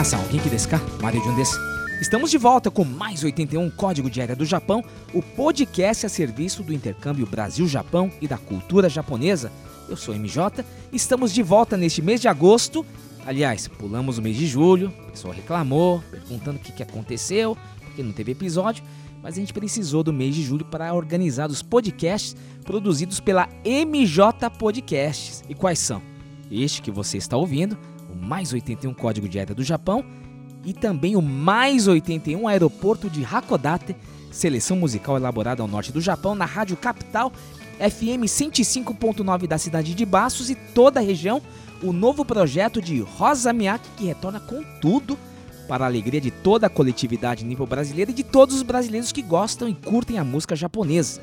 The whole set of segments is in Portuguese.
Minasan, Genki desu ka? Mario Jun. Estamos de volta com mais 81 Código de Área do Japão, o podcast a serviço do intercâmbio Brasil-Japão e da cultura japonesa. Eu sou MJ, estamos de volta neste mês de agosto. Aliás, pulamos o mês de julho, o pessoal reclamou, perguntando o que, que aconteceu, porque não teve episódio, mas a gente precisou do mês de julho para organizar os podcasts produzidos pela MJ Podcasts. E quais são? Este que você está ouvindo, o mais 81 Código de Área do Japão, e também o mais 81 Aeroporto de Hakodate, seleção musical elaborada ao norte do Japão na Rádio Capital, FM 105.9 da cidade de Baços e toda a região, o novo projeto de Rosa Miyake que retorna com tudo para a alegria de toda a coletividade nível brasileira e de todos os brasileiros que gostam e curtem a música japonesa.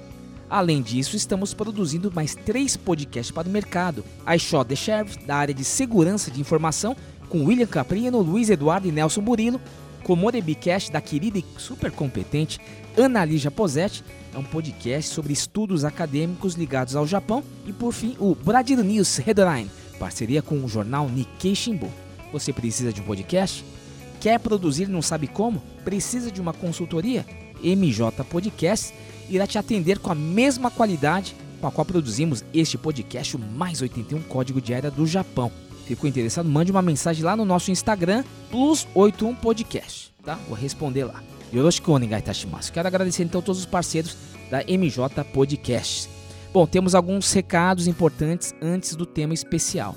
Além disso, estamos produzindo mais três podcasts para o mercado. I Shot the Sheriff, da área de segurança de informação, com William Caprino, Luiz Eduardo e Nelson Murilo, com Morebi Cast, da querida e super competente Ana Lígia Posetti, é um podcast sobre estudos acadêmicos ligados ao Japão, e por fim, o Brasil News Headline, parceria com o jornal Nikkei Shimbun. Você precisa de um podcast? Quer produzir não sabe como? Precisa de uma consultoria? MJ Podcast irá te atender com a mesma qualidade com a qual produzimos este podcast, o mais 81 Código de Área do Japão. Ficou interessado? Mande uma mensagem lá no nosso Instagram, Plus81 Podcast, tá? Vou responder lá. Yoroshiku onegai itashimasu. Quero agradecer então todos os parceiros da MJ Podcast. Bom, temos alguns recados importantes antes do tema especial.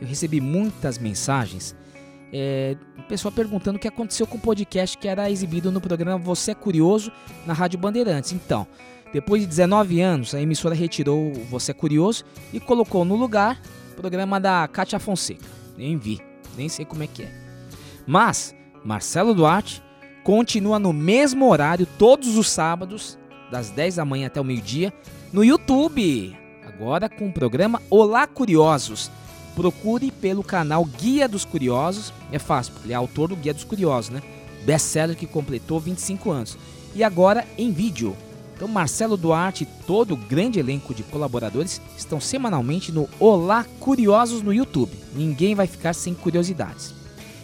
Eu recebi muitas mensagens é, pessoal perguntando o que aconteceu com o podcast que era exibido no programa Você é Curioso na Rádio Bandeirantes. Então, depois de 19 anos, a emissora retirou o Você é Curioso e colocou no lugar o programa da Kátia Fonseca. Nem vi, nem sei como é que é. Mas, Marcelo Duarte continua no mesmo horário todos os sábados, das 10 da manhã até o meio-dia, no YouTube. Agora com o programa Olá Curiosos procure pelo canal Guia dos Curiosos. É fácil, porque ele é autor do Guia dos Curiosos, né? Best-seller que completou 25 anos. E agora em vídeo. Então, Marcelo Duarte e todo o grande elenco de colaboradores estão semanalmente no Olá Curiosos no YouTube. Ninguém vai ficar sem curiosidades.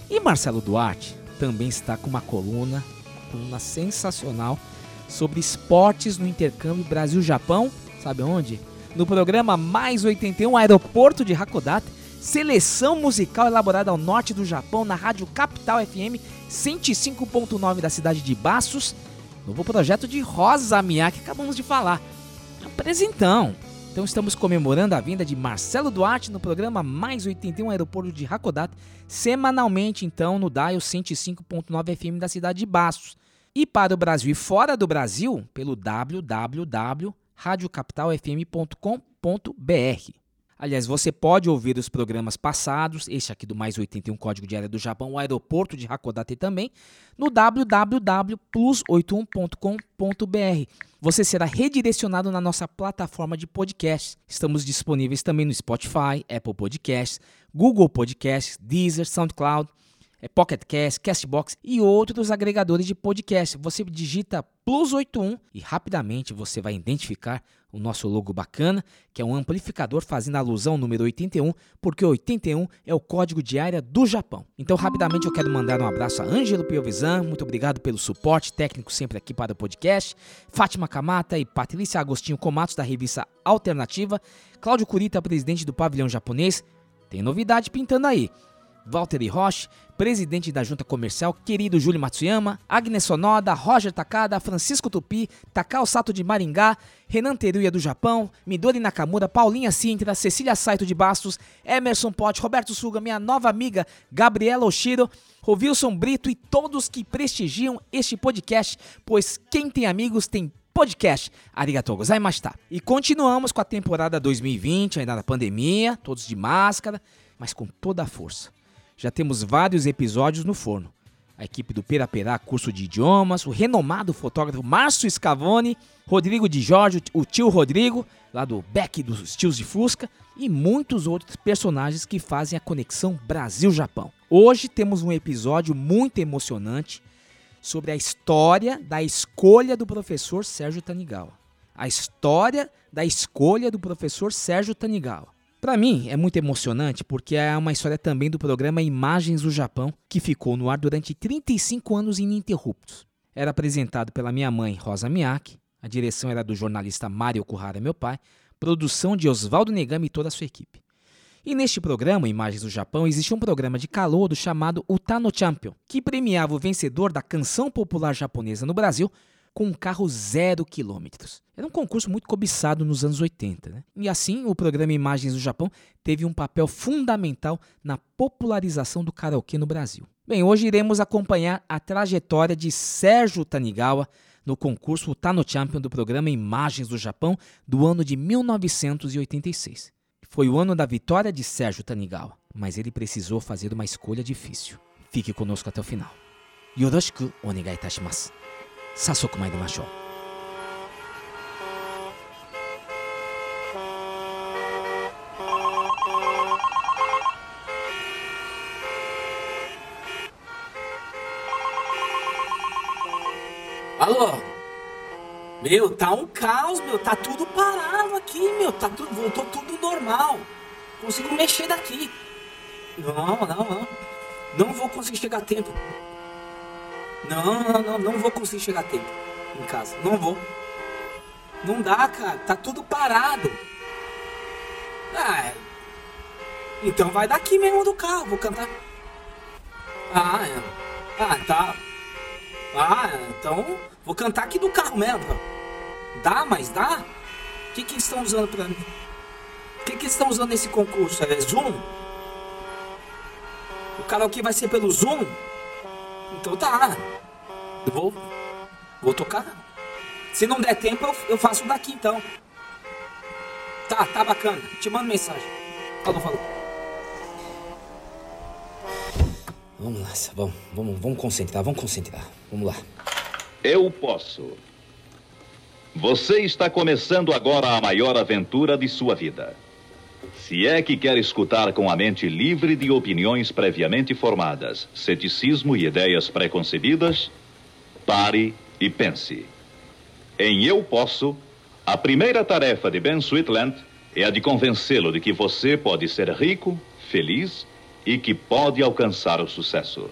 E Marcelo Duarte também está com uma coluna, coluna sensacional sobre esportes no intercâmbio Brasil-Japão. Sabe onde? No programa Mais 81 Aeroporto de Hakodate, seleção musical elaborada ao norte do Japão na Rádio Capital FM 105.9 da cidade de Baços, novo projeto de Rosa que acabamos de falar. Apresentão! Então estamos comemorando a vinda de Marcelo Duarte no programa Mais 81 Aeroporto de Hakodate, semanalmente então no dial 105.9 FM da cidade de Baços. E para o Brasil e fora do Brasil, pelo www.radiocapitalfm.com.br. Aliás, você pode ouvir os programas passados, este aqui do Mais 81 Código de Área do Japão, o aeroporto de Hakodate também, no www.plus81.com.br. Você será redirecionado na nossa plataforma de podcast. Estamos disponíveis também no Spotify, Apple Podcasts, Google Podcasts, Deezer, SoundCloud, é Pocket Cast, Castbox e outros agregadores de podcast. Você digita Plus 81 e rapidamente você vai identificar o nosso logo bacana, que é um amplificador fazendo alusão ao número 81, porque 81 é o código de área do Japão. Então, rapidamente eu quero mandar um abraço a Ângelo Piovisan, muito obrigado pelo suporte técnico sempre aqui para o podcast, Fátima Kamata e Patrícia Agostinho Comatos da revista Alternativa, Cláudio Curita, presidente do pavilhão japonês. Tem novidade pintando aí. Walter Roche, presidente da Junta Comercial, querido Júlio Matsuyama, Agnes Sonoda, Roger Takada, Francisco Tupi, Takao Sato de Maringá, Renan Teruya do Japão, Midori Nakamura, Paulinha Sintra, Cecília Saito de Bastos, Emerson Pote, Roberto Suga, minha nova amiga Gabriela Oshiro, Rovilson Brito e todos que prestigiam este podcast, pois quem tem amigos tem podcast. Arigatou gozaimashita. E continuamos com a temporada 2020, ainda na pandemia, todos de máscara, mas com toda a força. Já temos vários episódios no forno. A equipe do Pera Perá, curso de idiomas, o renomado fotógrafo Márcio Scavone, Rodrigo de Jorge, o tio Rodrigo, lá do Beck dos Tios de Fusca, e muitos outros personagens que fazem a conexão Brasil-Japão. Hoje temos um episódio muito emocionante sobre a história da escolha do professor Sérgio Tanigawa. A história da escolha do professor Sérgio Tanigawa. Para mim é muito emocionante porque é uma história também do programa Imagens do Japão, que ficou no ar durante 35 anos ininterruptos. Era apresentado pela minha mãe, Rosa Miyake, a direção era do jornalista Mário Kuhara, meu pai, produção de Oswaldo Negami e toda a sua equipe. E neste programa, Imagens do Japão, existia um programa de calouro chamado Utano Champion, que premiava o vencedor da canção popular japonesa no Brasil com um carro zero quilômetros. Era um concurso muito cobiçado nos anos 80. Né? E assim, o programa Imagens do Japão teve um papel fundamental na popularização do karaokê no Brasil. Bem, hoje iremos acompanhar a trajetória de Sérgio Tanigawa no concurso Tano Champion do programa Imagens do Japão do ano de 1986. Foi o ano da vitória de Sérgio Tanigawa, mas ele precisou fazer uma escolha difícil. Fique conosco até o final. Yoroshiku onegai itashimasu. 早速参りましょう Alô? Meu, tá um caos, meu. Tá tudo parado aqui, meu. Tá tudo, voltou tudo normal. Consigo mexer daqui. Não, não, não. Não vou conseguir chegar a tempo. Não, não, não, não vou conseguir chegar a tempo em casa. Não vou. Não dá, cara. Tá tudo parado. Ah, então vai daqui mesmo do carro. Vou cantar. Ah, é. Ah, tá. Ah, então vou cantar aqui do carro mesmo. Dá, mas dá? O que, que estão usando pra mim? O que, que estão usando nesse concurso? É Zoom? O karaokê vai ser pelo Zoom? Então tá. Eu vou. Vou tocar. Se não der tempo, eu, eu faço daqui então. Tá, tá bacana. Te mando mensagem. Falou, falou. Vamos lá, vamos, vamos, vamos concentrar, vamos concentrar. Vamos lá. Eu posso. Você está começando agora a maior aventura de sua vida. Se é que quer escutar com a mente livre de opiniões previamente formadas, ceticismo e ideias preconcebidas, pare e pense. Em Eu Posso, a primeira tarefa de Ben Sweetland é a de convencê-lo de que você pode ser rico, feliz e que pode alcançar o sucesso.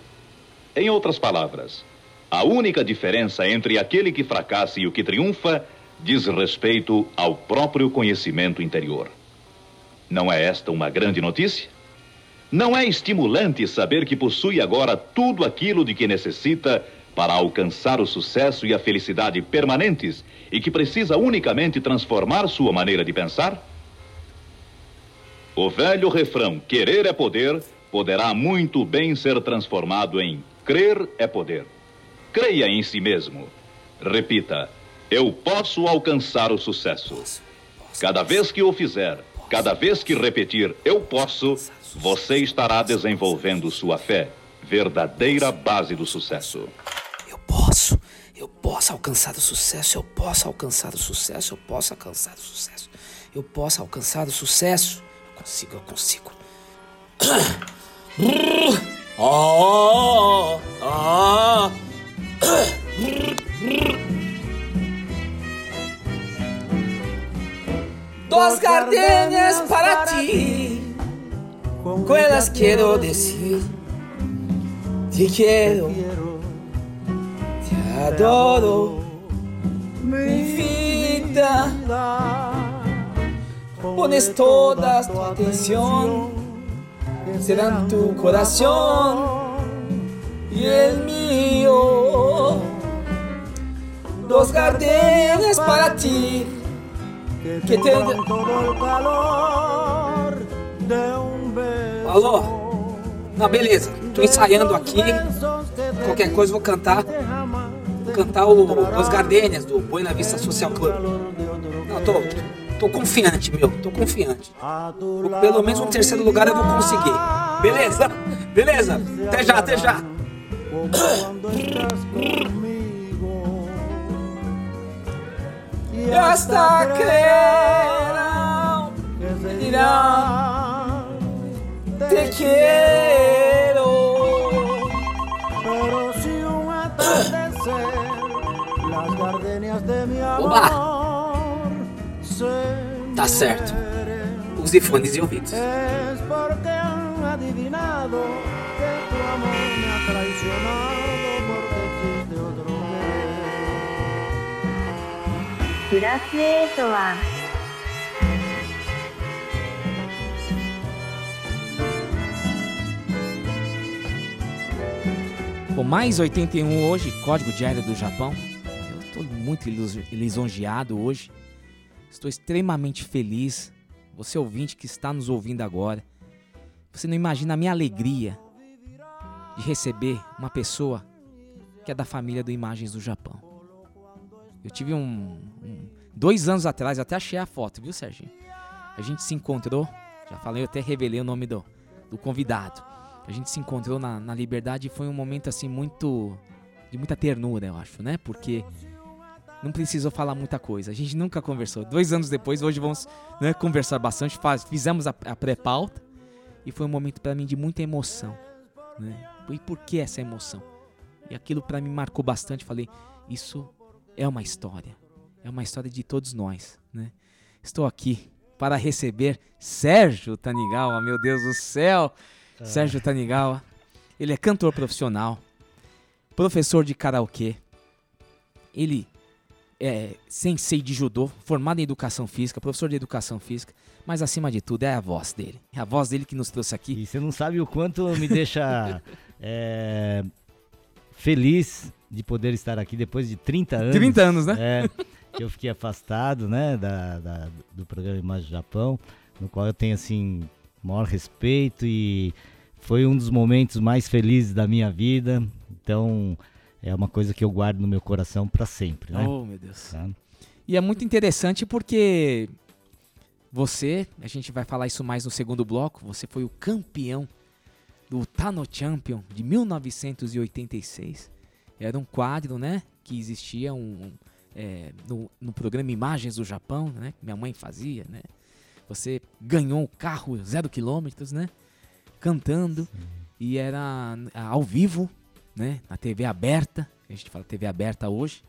Em outras palavras, a única diferença entre aquele que fracassa e o que triunfa diz respeito ao próprio conhecimento interior. Não é esta uma grande notícia? Não é estimulante saber que possui agora tudo aquilo de que necessita para alcançar o sucesso e a felicidade permanentes e que precisa unicamente transformar sua maneira de pensar? O velho refrão querer é poder poderá muito bem ser transformado em crer é poder. Creia em si mesmo. Repita: eu posso alcançar o sucesso. Cada vez que o fizer, Cada vez que repetir eu posso, você estará desenvolvendo sua fé, verdadeira base do sucesso. Eu posso, eu posso alcançar o sucesso, eu posso alcançar o sucesso, eu posso alcançar o sucesso. Eu posso alcançar o sucesso. Eu consigo, eu consigo. Oh, oh, oh. Dos gardenias para ti. Con ellas quiero decir, te quiero, te adoro, mi vida. Pones toda tu atención, será tu corazón y el mío. Dos gardenias para ti que tem Alô? Não, beleza. Tô ensaiando aqui. Qualquer coisa vou cantar. Vou cantar o Os Gardenias do Buena Vista Social Club. Não, tô, tô confiante, meu. Tô confiante. Pelo menos um terceiro lugar eu vou conseguir. Beleza? Beleza? Até já, até já. Y hasta creerán, dirán, te quiero. Pero si un atardecer, las gardenias de mi amor Oba. Tá certo. use fones de ouvidos. Es porque han adivinado que tu amor me ha traicionado querer. プラス8は Bom, mais 81 hoje, Código Diário do Japão. Eu estou muito ilis- lisonjeado hoje. Estou extremamente feliz. Você ouvinte que está nos ouvindo agora. Você não imagina a minha alegria de receber uma pessoa que é da família do Imagens do Japão. Eu tive um, um- dois anos atrás, eu até achei a foto, viu, Serginho? A gente se encontrou, já falei, eu até revelei o nome do, do convidado. A gente se encontrou na, na Liberdade e foi um momento assim muito. de muita ternura, eu acho, né? Porque não precisou falar muita coisa. A gente nunca conversou. Dois anos depois, hoje vamos né, conversar bastante. Faz, fizemos a, a pré-pauta e foi um momento pra mim de muita emoção. Né? E por que essa emoção? E aquilo pra mim marcou bastante. Falei, isso é uma história. É uma história de todos nós, né? Estou aqui para receber Sérgio Tanigawa, meu Deus do céu. Sérgio Tanigawa. Ele é cantor profissional, professor de karaokê. Ele é sensei de judô, formado em educação física, professor de educação física, mas acima de tudo é a voz dele. É a voz dele que nos trouxe aqui. E você não sabe o quanto me deixa é, feliz de poder estar aqui depois de 30 anos. 30 anos, né? É, que eu fiquei afastado, né, da, da- do programa Imagem Japão, no qual eu tenho, assim, maior respeito e foi um dos momentos mais felizes da minha vida. Então, é uma coisa que eu guardo no meu coração para sempre, né? Oh, meu Deus. Tá? E é muito interessante porque você, a gente vai falar isso mais no segundo bloco, você foi o campeão do Tano Champion de 1986. Era um quadro, né, que existia um, um, é, no, no programa Imagens do Japão, né, que minha mãe fazia, né. Você ganhou o carro zero quilômetros, né, cantando e era ao vivo, né, na TV aberta. A gente fala TV aberta hoje.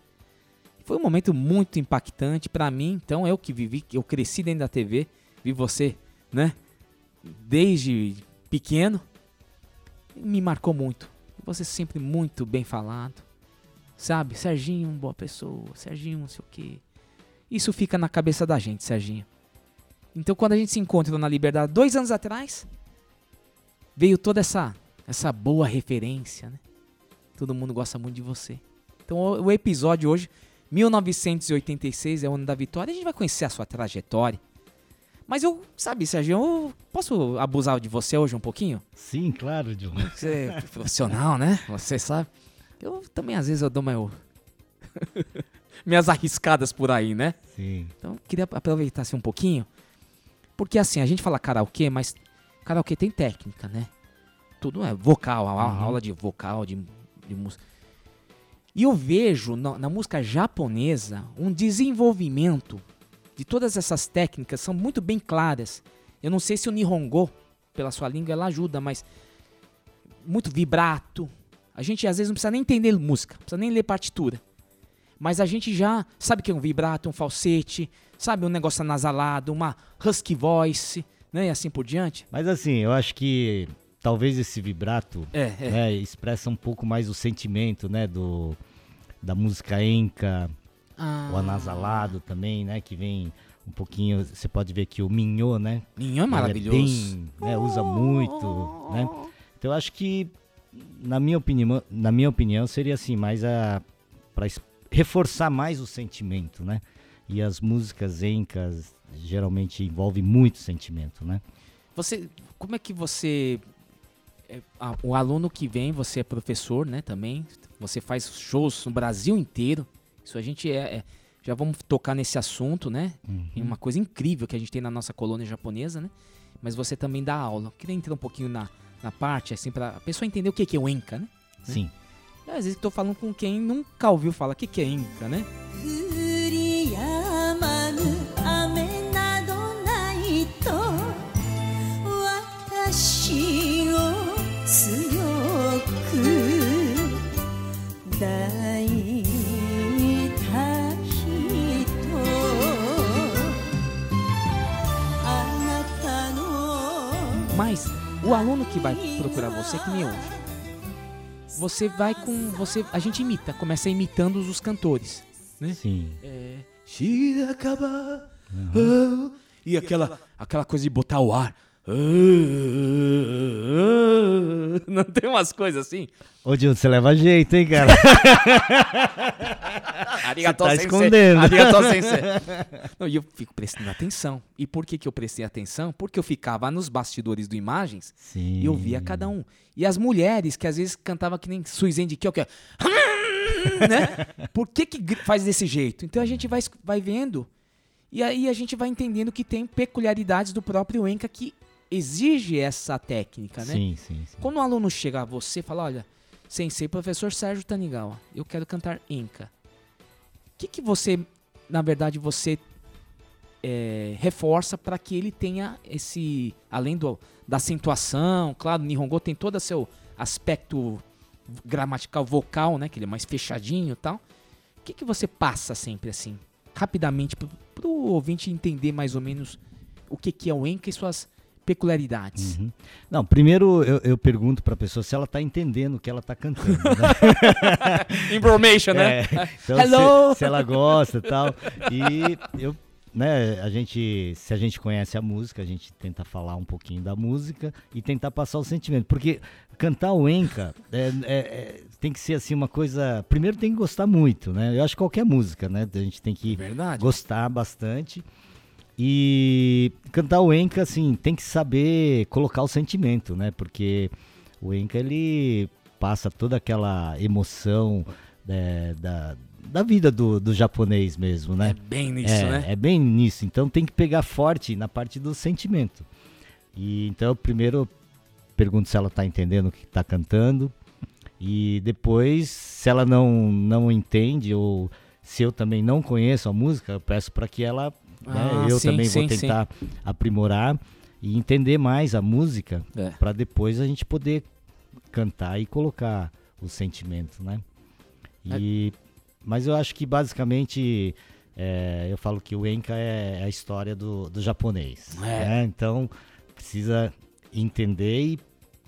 Foi um momento muito impactante pra mim. Então, eu que vivi, eu cresci dentro da TV, vi você, né? Desde pequeno, me marcou muito. Você sempre muito bem falado, sabe? Serginho, boa pessoa, Serginho, não sei o quê. Isso fica na cabeça da gente, Serginho. Então, quando a gente se encontra na Liberdade, dois anos atrás, veio toda essa, essa boa referência, né? Todo mundo gosta muito de você. Então, o, o episódio hoje 1986 é o ano da vitória. A gente vai conhecer a sua trajetória. Mas eu, sabe, Sérgio, eu posso abusar de você hoje um pouquinho? Sim, claro, John. Você é profissional, né? Você sabe. Eu também, às vezes, eu dou meu... minhas arriscadas por aí, né? Sim. Então, eu queria aproveitar assim, um pouquinho. Porque, assim, a gente fala karaokê, mas karaokê tem técnica, né? Tudo é vocal, a, a aula de vocal, de, de música. E eu vejo na, na música japonesa um desenvolvimento de todas essas técnicas, são muito bem claras. Eu não sei se o Nihongo, pela sua língua, ela ajuda, mas muito vibrato. A gente às vezes não precisa nem entender música, não precisa nem ler partitura. Mas a gente já sabe que é um vibrato, um falsete, sabe, um negócio anasalado, uma husky voice, né, e assim por diante. Mas assim, eu acho que talvez esse vibrato É, é. né, expressa um pouco mais o sentimento, né, do da música enca, Ah, o anasalado também, né, que vem um pouquinho, você pode ver que o minho, né, Minho é ele maravilhoso. bem, né, usa muito, né? Então eu acho que na minha opinião, na minha opinião seria assim, mais a para reforçar mais o sentimento, né? E as músicas encas geralmente envolvem muito sentimento, né? Você, como é que você, é, o aluno que vem, você é professor, né, também, você faz shows no Brasil inteiro, isso a gente é, é- já vamos tocar nesse assunto, né, em uma coisa incrível que a gente tem na nossa colônia japonesa, né, mas você também dá aula. Eu queria entrar um pouquinho na, na parte, assim, pra a pessoa entender o que que é o Enka, né? Sim. E às vezes eu tô falando com quem nunca ouviu falar o que que é Enka, né? O aluno que vai procurar você, que nem hoje, você vai com. você A gente imita, começa imitando os cantores. Né? Sim. É. Oh, E aquela, aquela coisa de botar o ar. Não tem umas coisas assim? Ô, Dilton, você leva jeito, hein, cara? Arigato tá sensei. escondendo. Arigato sensei. Não, e eu fico prestando atenção. E por que, que eu prestei atenção? Porque eu ficava nos bastidores do Imagens Sim. e eu via cada um. E as mulheres, que às vezes cantavam que nem Suizen de Kiel, que é... né? Por que, que faz desse jeito? Então a gente vai, vai vendo e aí a gente vai entendendo que tem peculiaridades do próprio Enca que exige essa técnica, né? Sim, sim, sim. Quando um aluno chega a você e fala, olha, sensei, professor Sérgio Tanigawa, eu quero cantar Enca. O que, que você, na verdade, você é, reforça para que ele tenha esse, além do, da acentuação, claro, o Nihongo tem todo o seu aspecto gramatical vocal, né, que ele é mais fechadinho e tal. O que, que você passa sempre assim, rapidamente, pro, pro ouvinte entender mais ou menos o que, que é o Enca e suas peculiaridades? Uhum. Não, primeiro eu, eu pergunto pra pessoa se ela tá entendendo o que ela tá cantando. Né? Information, né? É, então, Hello! Se, se ela gosta e tal. E eu, né, a gente, se a gente conhece a música, a gente tenta falar um pouquinho da música e tentar passar o sentimento. Porque cantar o Enca é, é- é- tem que ser assim uma coisa. Primeiro tem que gostar muito, né? Eu acho que qualquer música, né? A gente tem que Verdade. gostar bastante. E cantar o Enca, assim, tem que saber colocar o sentimento, né? Porque o Enca, ele passa toda aquela emoção é, da, da vida do, do japonês mesmo, né? É bem nisso, é, né? é bem nisso. Então tem que pegar forte na parte do sentimento. E então eu primeiro pergunto se ela tá entendendo o que tá cantando. E depois, se ela não, não entende ou se eu também não conheço a música, eu peço para que ela, né, Ah, eu sim, também sim, vou sim. tentar aprimorar e entender mais a música É. para depois a gente poder cantar e colocar o sentimento, né? E, mas eu acho que basicamente é, eu falo que o Enka é a história do, do japonês. É. né? Então precisa entender e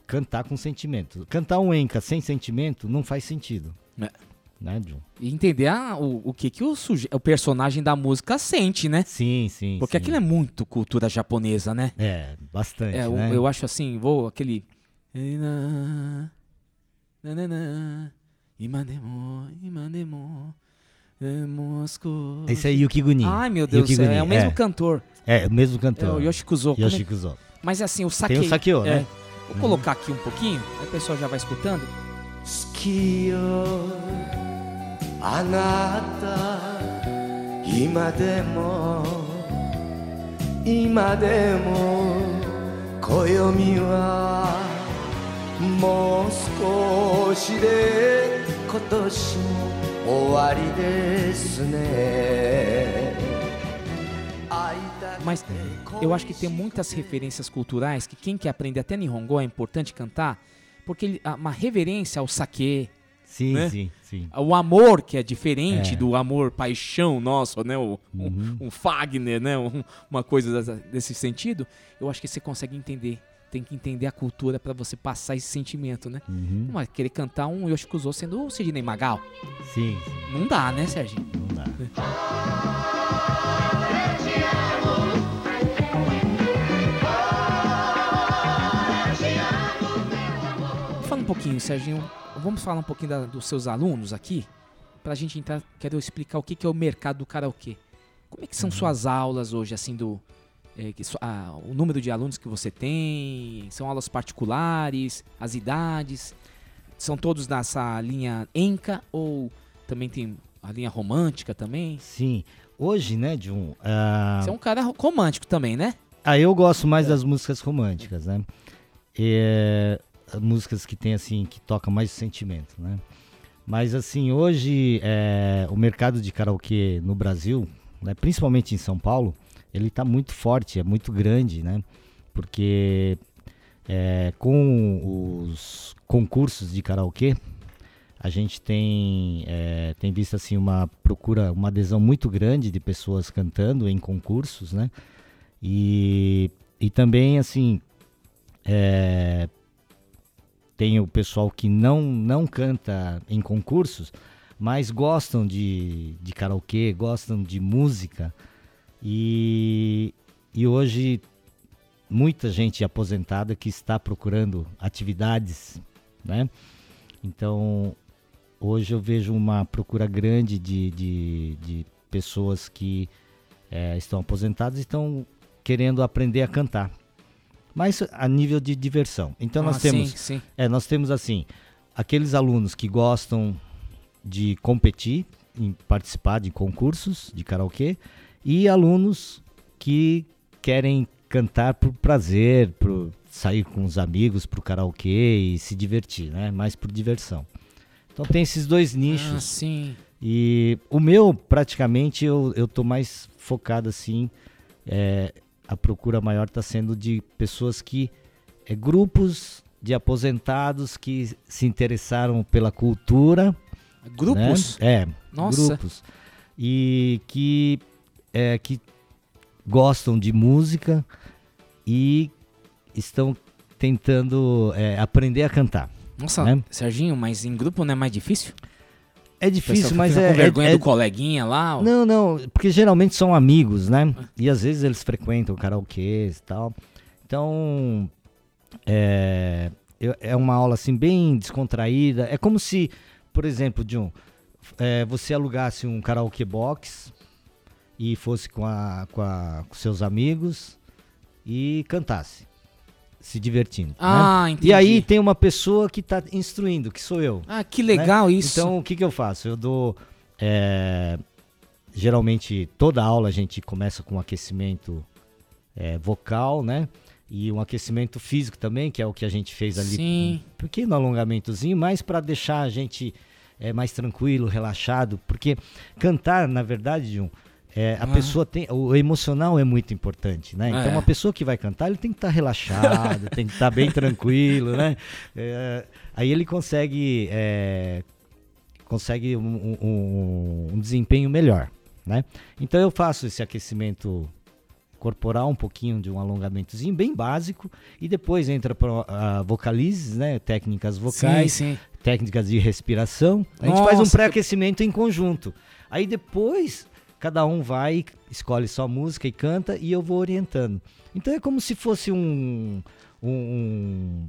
cantar com sentimento. Cantar um Enka sem sentimento não faz sentido. É né, John? E entender a, o, o que, que o, suje... o personagem da música sente, né? Sim, sim. Porque sim. aquilo é muito cultura japonesa, né? É, bastante. É, né? eu, eu acho assim, vou aquele. Eh, Esse é Yuki Guni. Ai, meu Deus, é, é o mesmo é. cantor. É, o mesmo cantor. É o Yoshikuzo. É Yoshikuzo. É? Mas assim, o Sake... Tem o Sakeo, é, né? Vou colocar aqui um pouquinho, aí o pessoal já vai escutando. Skio あなた今でも今でも暦はもう少しで今年も終わりですね会いたくて Mas eu acho que tem muitas referências culturais que quem quer aprender até Nihongo é importante cantar, porque ele- há uma reverência ao sake, Sim, Né? sim, sim. o amor que é diferente É. do amor paixão nosso, né? O, um- Uhum. um, Fagner, né? Um- uma coisa desse sentido. Eu acho que você consegue entender. Tem que entender a cultura pra você passar esse sentimento, né? Uhum. Não vai querer cantar um Yoshikuzo sendo o Sidney Magal. Sim, sim. Não dá, né, Serginho? Não dá. Fala um pouquinho, Serginho. Vamos falar um pouquinho da- dos seus alunos aqui. Pra gente entrar, quero explicar o que, que é o mercado do karaokê. Como é que são Uhum. suas aulas hoje, assim, do. é, que ah, o número de alunos que você tem? São aulas particulares? As idades? São todos nessa linha Enca ou também tem a linha romântica também? Sim. Hoje, né, Jun? ah, Você é um cara ro- romântico também, né? Ah, eu gosto mais das músicas românticas, né? É, músicas que tem assim, que tocam mais o sentimento, né? Mas assim, hoje é, o mercado de karaokê no Brasil, né, principalmente em São Paulo, ele tá muito forte, é muito grande, né? Porque é, com os concursos de karaokê, a gente tem, é, tem visto assim uma procura, uma adesão muito grande de pessoas cantando em concursos, né? E, e também, assim, é, tem o pessoal que não, não canta em concursos, mas gostam de, de karaokê, gostam de música. E, e hoje muita gente aposentada que está procurando atividades, né? Então, hoje eu vejo uma procura grande de, de, de pessoas que é, estão aposentadas e estão querendo aprender a cantar. Mas a nível de diversão. Então nós Ah, temos, Sim, sim. é, nós temos assim, aqueles alunos que gostam de competir, em participar de concursos de karaokê, e alunos que querem cantar por prazer, por sair com os amigos pro karaokê e se divertir, né? Mais por diversão. Então tem esses dois nichos. Ah, sim. E o meu, praticamente, eu, eu tô mais focado assim. é, a procura maior está sendo de pessoas que. É, grupos de aposentados que se interessaram pela cultura. Grupos? né? É, Nossa. grupos. E que, é, que gostam de música e estão tentando é, aprender a cantar. Nossa, né? Serginho, mas em grupo não é mais difícil? É difícil, Pessoal mas é. com vergonha é- do coleguinha lá. ó. Não, não, porque geralmente são amigos, né? E às vezes eles frequentam karaokês e tal. Então, é, é uma aula assim bem descontraída. É como se, por exemplo, John, é, você alugasse um karaokê box e fosse com, a, com, a- com seus amigos e cantasse, se divertindo. né? Ah, entendi. E aí tem uma pessoa que está instruindo, que sou eu. Ah, que legal né? isso. Então, o que, que eu faço? Eu dou. é, geralmente, toda aula a gente começa com um aquecimento é, vocal, né? E um aquecimento físico também, que é o que a gente fez ali. Sim. Um pequeno alongamentozinho, mas para deixar a gente é, mais tranquilo, relaxado. Porque cantar, na verdade, Jun, é, a Ah. pessoa tem. O emocional é muito importante, né? Então, É. uma pessoa que vai cantar, ele tem que estar relaxado, tem que estar bem tranquilo, né? É, aí ele consegue. é, consegue um, um- um desempenho melhor, né? Então eu faço esse aquecimento corporal, um pouquinho de um alongamentozinho bem básico e depois entra para vocalizes, né? Técnicas vocais, Sim, sim. técnicas de respiração. A gente faz um pré-aquecimento em conjunto. Aí depois cada um vai, escolhe sua música e canta e eu vou orientando. Então é como se fosse um, um-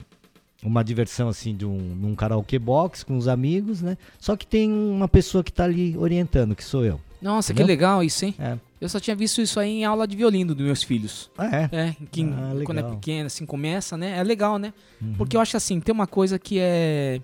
uma diversão assim de um, num karaokê box com os amigos, né? Só que tem uma pessoa que tá ali orientando, que sou eu. Nossa, que Entendeu? legal isso, hein? É. Eu só tinha visto isso aí em aula de violino dos meus filhos. Ah, é. É, que Ah, quando é pequeno, assim, começa, né? É legal, né? Uhum. Porque eu acho assim, tem uma coisa que é,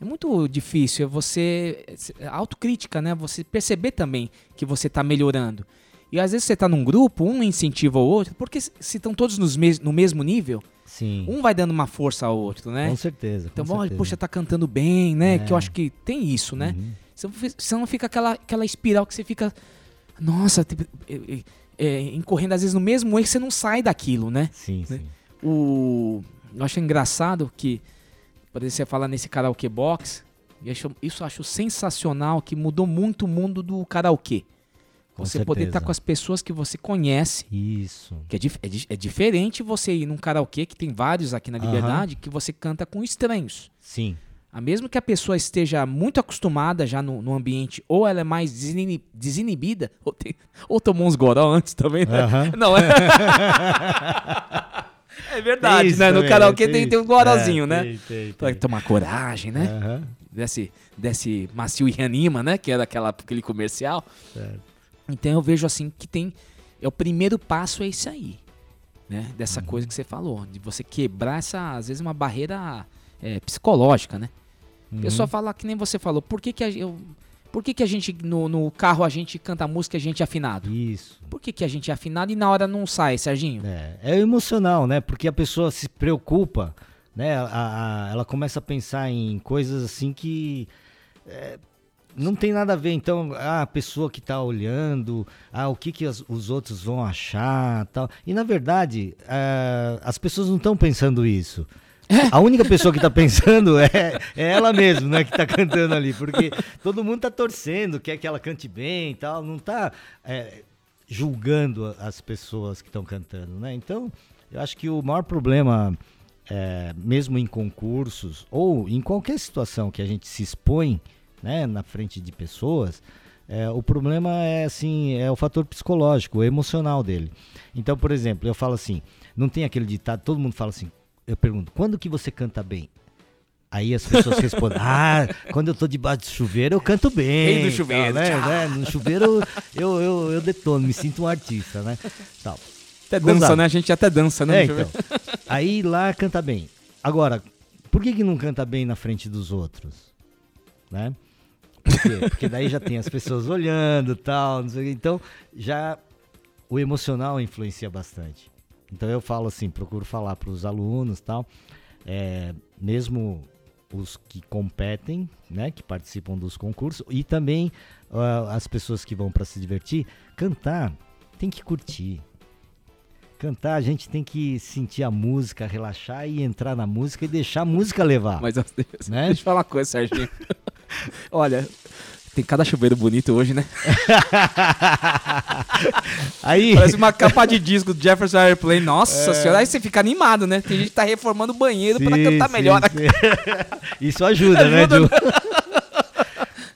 é muito difícil, é você. É autocrítica, né? Você perceber também que você tá melhorando. E às vezes você tá num grupo, um incentiva o outro, porque se estão todos nos mes no mesmo nível, Sim. um vai dando uma força ao outro, né? Com certeza. Então, com olha, certeza. poxa, tá cantando bem, né? É. Que eu acho que tem isso, né? Uhum. Fi- senão fica aquela, aquela espiral que você fica. Nossa, tipo, é, é, é, incorrendo às vezes no mesmo erro, você não sai daquilo, né? Sim, Né? sim. O, eu acho engraçado que, por exemplo, você falar nesse karaokê box, isso eu acho sensacional, que mudou muito o mundo do karaokê. Você poder estar certeza. com as pessoas que você conhece. Isso. Que é, dif- é di- é diferente você ir num karaokê, que tem vários aqui na. Liberdade, que você canta com estranhos. Sim. A mesmo que a pessoa esteja muito acostumada já no, no ambiente, ou ela é mais desini- desinibida, ou, tem- ou tomou uns goró antes também, né? Aham. Não, é. é verdade, Tem isso né? No também, karaokê tem, tem um isso. gorozinho, É, né? Tem, tem, Pra tem. tomar coragem, né? Aham. Desce, desce macio e reanima, né? Que era aquela, aquele comercial. Certo. Então eu vejo assim que tem. É o primeiro passo é esse aí. Né? Uhum. Dessa coisa que você falou. De você quebrar essa, às vezes, uma barreira é, psicológica, né? Uhum. pessoa fala que nem você falou, por que, que, a, eu, por que, que a gente, no, no carro, a gente canta música e a gente é afinado? Isso. Por que, que a gente é afinado e na hora não sai, Serginho? É, é emocional, né? Porque a pessoa se preocupa, né? A- a- ela começa a pensar em coisas assim que é, não tem nada a ver. Então, ah, a pessoa que tá olhando, ah, o que, que as- os outros vão achar, tal. E na verdade, ah, as pessoas não estão pensando isso. A única pessoa que tá pensando é, é ela mesma, né? Que tá cantando ali. Porque todo mundo tá torcendo, quer que ela cante bem e tal. Não tá é, julgando as pessoas que estão cantando, né? Então, eu acho que o maior problema é, mesmo em concursos ou em qualquer situação que a gente se expõe né, na frente de pessoas, é, o problema é assim, é o fator psicológico, o emocional dele. Então, por exemplo, eu falo assim, não tem aquele ditado, todo mundo fala assim, eu pergunto, quando que você canta bem? Aí as pessoas respondem, ah, quando eu tô debaixo do chuveiro eu canto bem. Rei do chuveiro, né, né? No chuveiro eu, eu, eu detono, me sinto um artista, né? Tal. Até dança, né? A gente até dança, né? É, então. Aí lá canta bem. Agora, por que, que não canta bem na frente dos outros? Né? Por quê? Porque daí já tem as pessoas olhando tal, não sei o quê. Então, já o emocional influencia bastante. Então eu falo assim, procuro falar para os alunos tal, é, mesmo os que competem, né, que participam dos concursos, e também ah, as pessoas que vão para se divertir, cantar tem que curtir. Cantar, a gente tem que sentir a música, relaxar e entrar na música e deixar a música levar. Mas Né? deixa eu falar uma coisa, Serginho. Olha, tem cada chuveiro bonito hoje, né? Aí, Parece uma capa de disco do Jefferson Airplane. Nossa senhora, aí você fica animado, né? Tem gente que tá reformando o banheiro pra Sim, cantar sim, melhor. sim. Isso ajuda, né, Ajuda, Ju?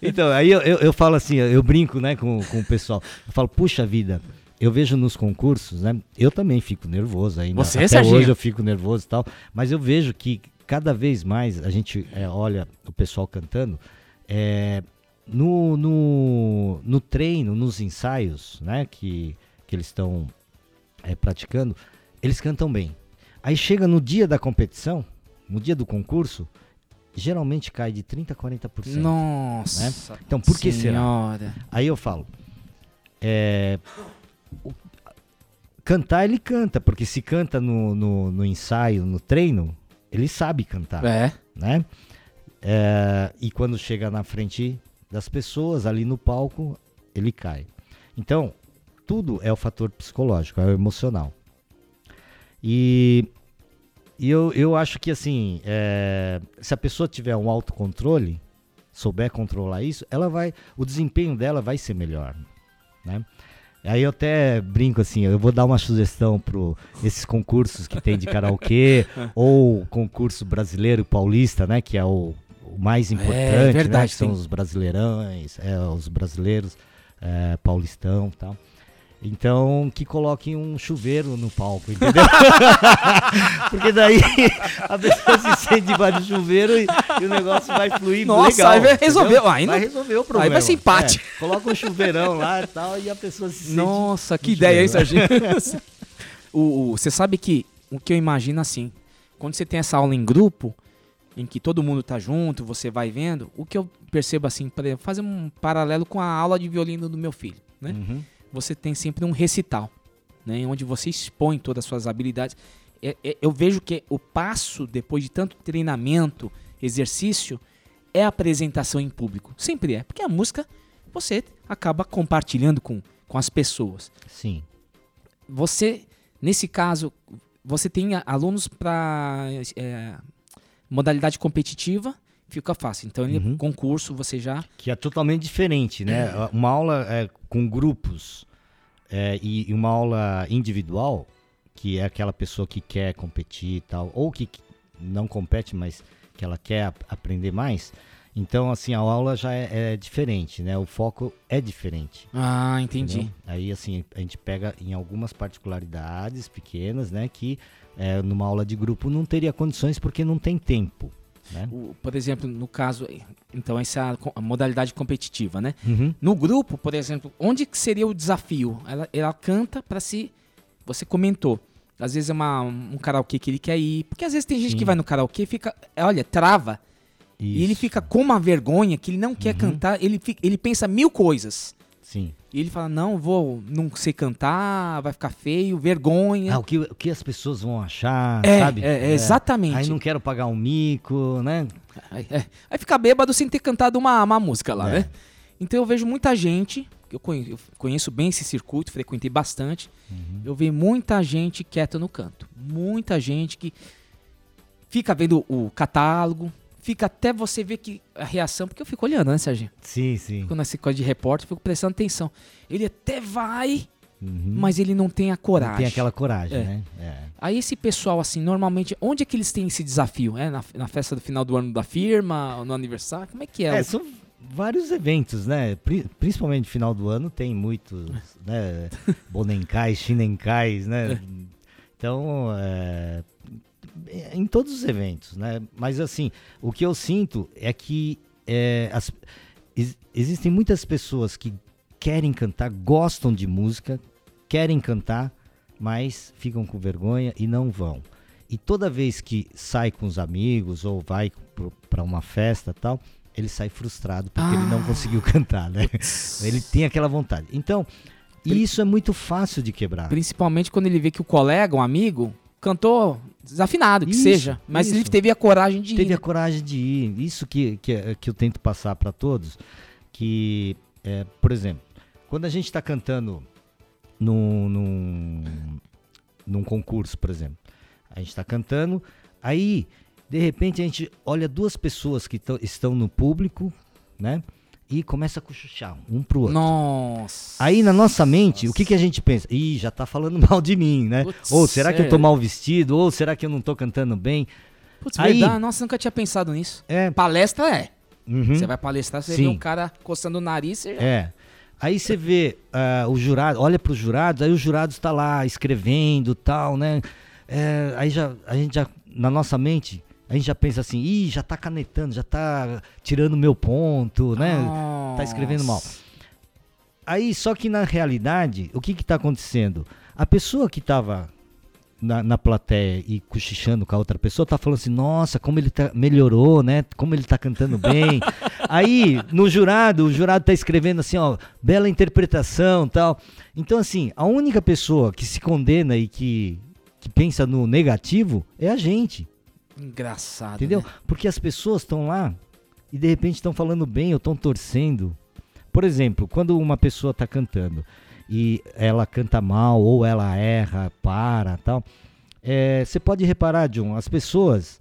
Então, aí eu, eu, eu falo assim, eu brinco, né, com, com o pessoal. Eu falo, puxa vida, eu vejo nos concursos, né? Eu também fico nervoso ainda. Você, Até Serginho? hoje eu fico nervoso e tal. Mas eu vejo que cada vez mais a gente é, olha o pessoal cantando. é, no, no, no treino, nos ensaios, né, que, que eles estão é, praticando, eles cantam bem. Aí chega no dia da competição, no dia do concurso, geralmente cai de 30% a 40%. Nossa. Então, por que será? senhora. Aí eu falo, é, o- cantar ele canta, porque se canta no, no, no ensaio, no treino, ele sabe cantar, É. né? É, e quando chega na frente das pessoas, ali no palco, ele cai. Então, tudo é o fator psicológico, é o emocional. E, e eu, eu acho que assim, é, se a pessoa tiver um autocontrole, souber controlar isso, ela vai, o desempenho dela vai ser melhor, né? Aí eu até brinco assim, eu vou dar uma sugestão para esses concursos que tem de karaokê ou concurso brasileiro paulista, né, que é o, o mais importante, né, verdade, que são os brasileirões, é, os brasileiros é, paulistão, e tal. Então, que coloquem um chuveiro no palco, entendeu? Porque daí a pessoa se sente debaixo do chuveiro e, e o negócio vai fluir Nossa, legal. aí vai resolver. Aí vai resolver o problema. aí vai ser empate. É, coloca um chuveirão lá e tal e a pessoa se sente... Nossa, que ideia, hein, chuveiro. Serginho? o, o- você sabe que o que eu imagino assim, quando você tem essa aula em grupo, em que todo mundo tá junto, você vai vendo, o que eu percebo assim, para fazer um paralelo com a aula de violino do meu filho, né? Uhum. Você tem sempre um recital, né, onde você expõe todas as suas habilidades. É- é- eu vejo que o passo depois de tanto treinamento, exercício, é a apresentação em público. Sempre é, porque a música você acaba compartilhando com, com as pessoas Sim. você, nesse caso, você tem alunos para modalidade competitiva, fica fácil. Então, ele, Uhum. concurso, você já. Que é totalmente diferente, né? Uma aula é, com grupos é, e, e uma aula individual, que é aquela pessoa que quer competir e tal, ou que que não compete, mas que ela quer ap- aprender mais. Então, assim, a aula já é, é diferente, né? O foco é diferente. Ah, entendi. entendeu? Aí, assim, a gente pega em algumas particularidades pequenas, né? Que é, numa aula de grupo não teria condições porque não tem tempo, né? O- por exemplo, no caso, então, essa é a modalidade competitiva, né? Uhum. No grupo, por exemplo, onde que seria o desafio? Ela, ela canta para se. Você comentou. Às vezes é uma, um karaokê que ele quer ir. Porque às vezes tem gente Sim. que vai no karaokê e fica. Olha, trava. E ele Isso. fica com uma vergonha que ele não quer Uhum. cantar. Ele, fica- ele pensa mil coisas. Sim. E ele fala: Não, vou não sei cantar, vai ficar feio, vergonha. Ah, o que, o que as pessoas vão achar, É, sabe? é, é, exatamente. Aí não quero pagar um mico, né? Aí, é. Aí fica bêbado sem ter cantado uma, uma música lá, É. né? Então eu vejo muita gente, eu conheço, eu conheço bem esse circuito, frequentei bastante. Uhum. Eu vejo muita gente quieta no canto. Muita gente que fica vendo o catálogo, fica até você ver que a reação, porque eu fico olhando, né, Serginho? Sim, sim. Quando essa coisa de repórter, fico prestando atenção. Ele até vai, Uhum. mas ele não tem a coragem. Não tem aquela coragem, É. né? É. Aí esse pessoal, assim, normalmente, onde é que eles têm esse desafio? É na, na festa do final do ano da firma, no aniversário? Como é que é? É, O- são vários eventos, né? Pri- Principalmente no final do ano tem muitos, né? Bonencais, chinencais, né? Então, é, em todos os eventos, né? Mas assim, o que eu sinto é que é, as- ex- existem muitas pessoas que querem cantar, gostam de música, querem cantar, mas ficam com vergonha e não vão. E toda vez que sai com os amigos ou vai para uma festa e tal, ele sai frustrado porque ele não Ah. conseguiu cantar, né? Ele tem aquela vontade. Então, isso é muito fácil de quebrar. Principalmente quando ele vê que o colega, um amigo, cantou desafinado, que Isso, seja. Mas ele isso. teve a coragem de teve ir. a coragem de ir. Isso que, que, que eu tento passar para todos. Que, é, por exemplo, quando a gente está cantando num, num, num concurso, por exemplo, a gente está cantando, aí, de repente, a gente olha duas pessoas que tão- estão no público, né? E começa a cochichar um pro outro. Nossa. Aí na nossa mente, o que, que a gente pensa? Ih, já tá falando mal de mim, né? Putz, ou será que eu tô sério? mal vestido? Ou será que eu não tô cantando bem? Putz, Aí- verdade. Nossa, nunca tinha pensado nisso. É. Palestra é. uhum. Você vai palestrar, você Sim. vê um cara coçando o nariz, já... É. Aí você vê ah, o jurado, olha para os jurados, aí o jurado está lá escrevendo tal, né? É, aí já, a gente já, na nossa mente, a gente já pensa assim, ih, já tá canetando, já tá tirando meu ponto, né? Tá escrevendo mal. Nossa. Aí, só que na realidade, o que que tá acontecendo? A pessoa que tava na, na plateia e cochichando com a outra pessoa tá falando assim, nossa, como ele tá, melhorou, né? Como ele tá cantando bem. Aí, no jurado, o jurado tá escrevendo assim, ó, bela interpretação tal. Então, assim, a única pessoa que se condena e que, que pensa no negativo é a gente. Engraçado. Entendeu? né? Porque as pessoas estão lá e de repente estão falando bem ou estão torcendo. Por exemplo, quando uma pessoa está cantando e ela canta mal ou ela erra, para, tal, é, você pode reparar, John, as pessoas,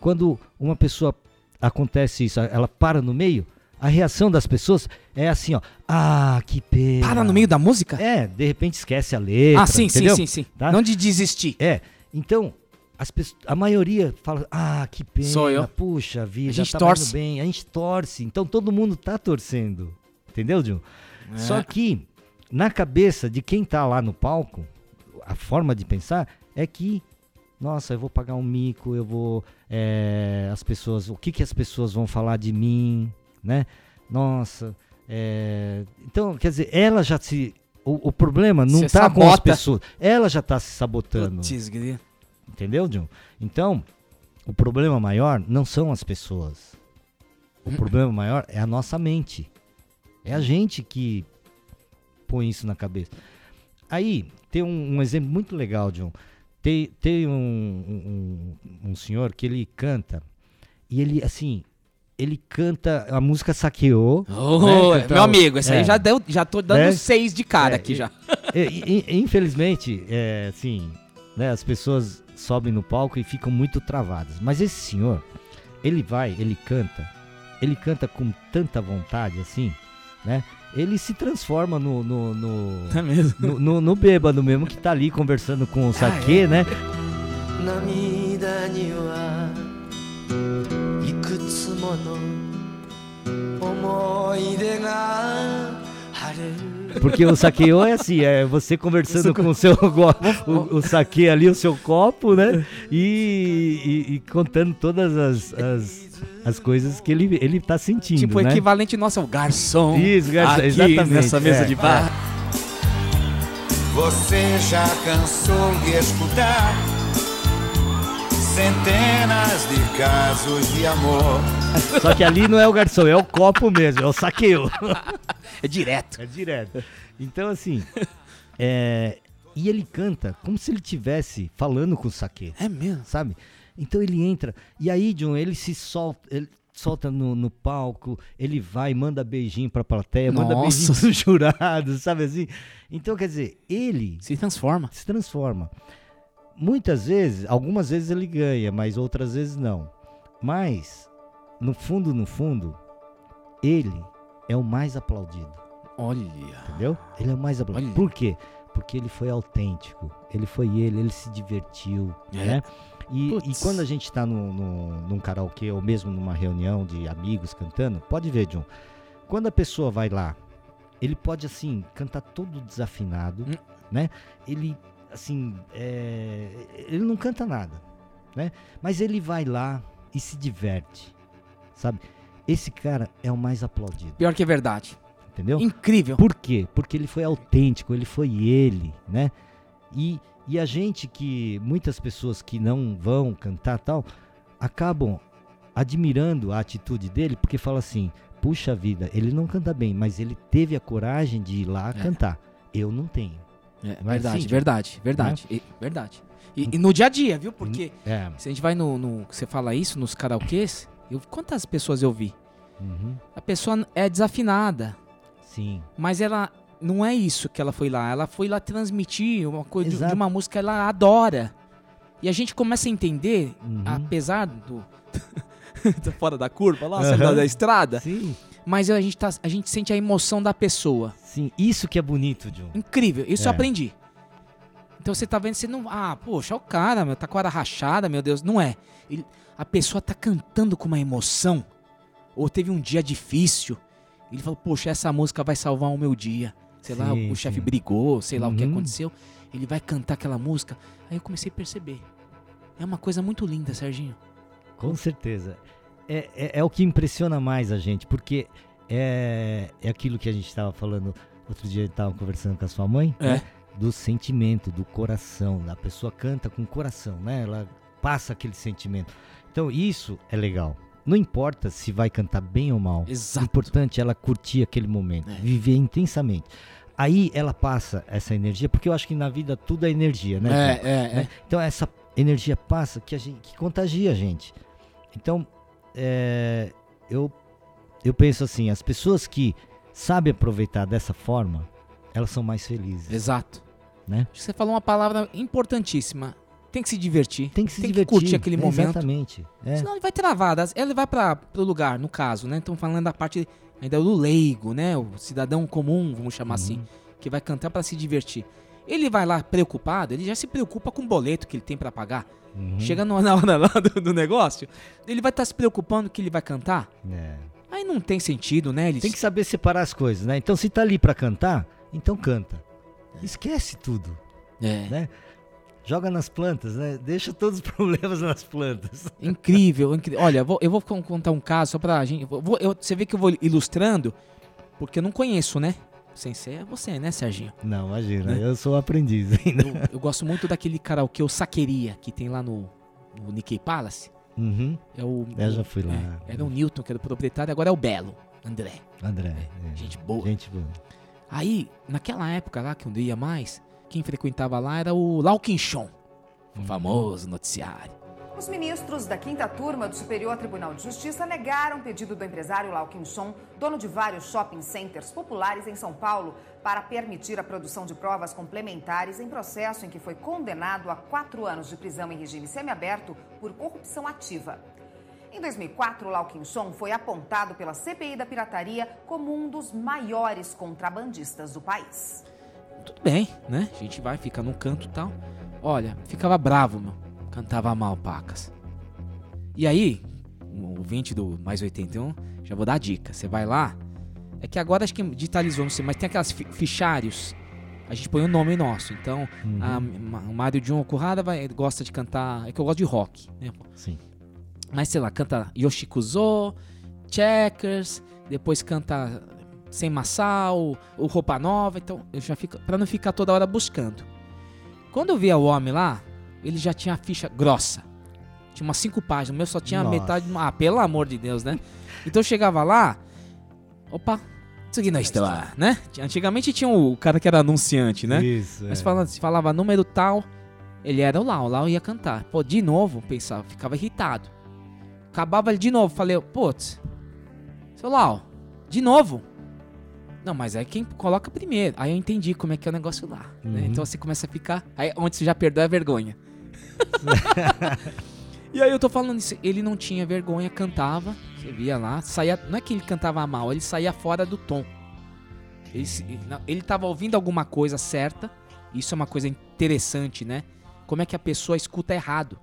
quando uma pessoa acontece isso, ela para no meio, a reação das pessoas é assim, ó, ah, que pena. Para no meio da música? É, de repente esquece a letra, ah, sim, entendeu? sim, sim, sim. Tá? Não de desistir. É, então as pessoas, a maioria fala, ah, que pena, Sou eu. puxa vida, A gente tá torce. bem, a gente torce, então todo mundo tá torcendo, entendeu, Gil? É. Só que na cabeça de quem tá lá no palco, a forma de pensar é que, nossa, eu vou pagar um mico, eu vou, é, as pessoas, o que que as pessoas vão falar de mim, né? Nossa, é, então, quer dizer, ela já se, o, o problema não Se tá com as sabota. pessoas, ela já tá se sabotando. Putz. Entendeu, John? Então, o problema maior não são as pessoas. O problema maior é a nossa mente. É a gente que põe isso na cabeça. Aí, tem um, um exemplo muito legal, John. Tem, tem um, um, um senhor que ele canta, e ele, assim, ele canta, a música saqueou. Oh, né? Meu amigo, esse é. aí já, deu, já tô dando Né? seis de cara É, aqui já. É, e- e- infelizmente, é, assim, né, as pessoas sobem no palco e ficam muito travadas. Mas esse senhor, ele vai, ele canta, ele canta com tanta vontade, assim, né? Ele se transforma no, no, no, É mesmo? no, no- no bêbado mesmo, que tá ali conversando com o saque, né? 涙にはいくつもの思い出が晴れる porque o saqueou é assim, é você conversando com o seu o, o saque ali, o seu copo, né? E, e- e contando todas as, as, as coisas que ele, ele tá sentindo, Tipo, o né? equivalente nosso é o garçom. Isso, garçom, aqui exatamente, nessa mesa é. de bar. Você já cansou de escutar centenas de casos de amor? Só que ali não é o garçom, é o copo mesmo, é o saqueou. É direto. É direto. Então, assim, é, e ele canta como se ele tivesse falando com o saque. É mesmo. sabe? Então ele entra, e aí, John, ele se solta, ele solta no, no palco, ele vai, manda beijinho pra plateia, manda Nossa. beijinho pro jurado, sabe assim? Então, quer dizer, ele Se transforma. se transforma. Muitas vezes, algumas vezes ele ganha, mas outras vezes não. Mas, no fundo, no fundo, ele é o mais aplaudido. Olha. Entendeu? Ele é o mais aplaudido. Olha. Por quê? Porque ele foi autêntico. Ele foi ele, ele se divertiu, É. né? E, e quando a gente está no, no, num karaokê ou mesmo numa reunião de amigos cantando, pode ver, John. Quando a pessoa vai lá, ele pode, assim, cantar todo desafinado, Hum. né? Ele, assim, é, ele não canta nada, né? Mas ele vai lá e se diverte, sabe? Esse cara é o mais aplaudido, Pior que é verdade. entendeu? Incrível. Por quê? Porque ele foi autêntico, ele foi ele, né? E, e a gente que, muitas pessoas que não vão cantar tal, acabam admirando a atitude dele, porque fala assim, puxa vida, ele não canta bem, mas ele teve a coragem de ir lá É. cantar. Eu não tenho. É, Não é verdade, assim, verdade, verdade, e- verdade. E, e no dia a dia, viu? Porque É. se a gente vai no, no- Você fala isso nos karaokês, eu, quantas pessoas eu vi? Uhum. A pessoa é desafinada, Sim. mas ela. Não é isso que ela foi lá. Ela foi lá transmitir uma coisa de, de uma música que ela adora. E a gente começa a entender, Uhum. apesar do. Tô fora da curva lá, saindo da, da estrada. Sim. Mas a gente, tá, a gente sente a emoção da pessoa. Sim. Isso que é bonito, John. Incrível, isso eu É. aprendi. Então você tá vendo, você não. Ah, poxa, o cara, meu, tá com a hora rachada, meu Deus. Não é. Ele- a pessoa tá cantando com uma emoção. Ou teve um dia difícil. Ele falou, poxa, essa música vai salvar o meu dia. Sei lá, Sim, o chefe brigou, sei lá o que Uhum. aconteceu. Ele vai cantar aquela música. Aí eu comecei a perceber. É uma coisa muito linda, Serginho. Com certeza. É, é, é o que impressiona mais a gente, porque é, é aquilo que a gente estava falando outro dia, estava conversando com a sua mãe, É. né? do sentimento, do coração. A pessoa canta com o coração, né? Ela passa aquele sentimento. Então isso é legal. Não importa se vai cantar bem ou mal. O Exato. importante é ela curtir aquele momento, É. viver intensamente. Aí ela passa essa energia, porque eu acho que na vida tudo é energia, né? É, é, é. né? Então essa energia passa que a gente que contagia a gente. Então é, eu eu penso assim, as pessoas que sabem aproveitar dessa forma, elas são mais felizes. Exato. Né? Você falou uma palavra importantíssima. Tem que se divertir. Tem que se Tem que divertir. curtir aquele é, momento. Exatamente. É. Senão ele vai travar. Ele vai para o lugar, no caso, né? Estamos falando da parte ainda do leigo, né? O cidadão comum, vamos chamar Uhum. assim, que vai cantar para se divertir. Ele vai lá preocupado, ele já se preocupa com o boleto que ele tem para pagar. Uhum. Chega na hora lá do, do negócio, ele vai estar se preocupando que ele vai cantar. É. Aí não tem sentido, né? Ele Tem que saber separar as coisas, né? Então se tá ali pra cantar, então canta. Esquece tudo, É. né? Joga nas plantas, né? Deixa todos os problemas nas plantas. Incrível, incrível. Olha, eu vou, eu vou con- contar um caso só pra gente. vou- eu- você vê que eu vou ilustrando, porque eu não conheço, né? Sem ser você, né, Serginho? Não, imagina, Né? eu sou aprendiz ainda. Eu, eu gosto muito daquele karaokê, o Saqueria, que tem lá no, no Nikkei Palace. Uhum. É o, Eu já fui lá. é, era o Newton, que era o proprietário, agora é o Belo, André. André. é. Gente boa. Gente boa. Aí, naquela época lá, que eu ia mais, quem frequentava lá era o Lau Quinchon, o famoso noticiário. Os ministros da quinta turma do Superior Tribunal de Justiça negaram o pedido do empresário Lau Quinchon, dono de vários shopping centers populares em São Paulo, para permitir a produção de provas complementares em processo em que foi condenado a quatro anos de prisão em regime semiaberto por corrupção ativa. Em 2004, Lau Quinchon foi apontado pela CPI da pirataria como um dos maiores contrabandistas do país. Tudo bem, né? A gente vai, fica num canto e tal. Olha, ficava bravo, meu. Cantava mal, pacas. E aí, o ouvinte do Mais 81, já vou dar a dica. Você vai lá. É que agora acho que digitalizou, não sei, mas tem aquelas fi- fichários. A gente põe o nome nosso. Então, a- ma- o Mário John Okuhara vai, gosta de cantar. É que eu gosto de rock, né? Sim. Mas sei lá, canta Yoshikuzo, Checkers, depois canta Sem Massal, o Roupa Nova, então eu já fico, pra não ficar toda hora buscando. Quando eu via o homem lá, ele já tinha a ficha grossa. Tinha umas cinco páginas, o meu só tinha Nossa. metade, ah, pelo amor de Deus, né? Então eu chegava lá, opa, isso aqui não está, né? Antigamente tinha o cara que era anunciante, né? Isso. Mas é. falando, se falava número tal, ele era o Lau, o Lau ia cantar. Pô, de novo, pensava, ficava irritado. Acabava ele de novo, falei, putz, seu Lau, de novo? Não, mas é quem coloca primeiro. Aí eu entendi como é que é o negócio lá. né? Uhum. Então você começa a ficar. Aí onde você já perdeu é a vergonha. e aí eu tô falando isso, ele não tinha vergonha, cantava, você via lá, saía. Não é que ele cantava mal, ele saía fora do tom. Ele, ele tava ouvindo alguma coisa certa, Isso é uma coisa interessante, né? Como é que a pessoa escuta errado.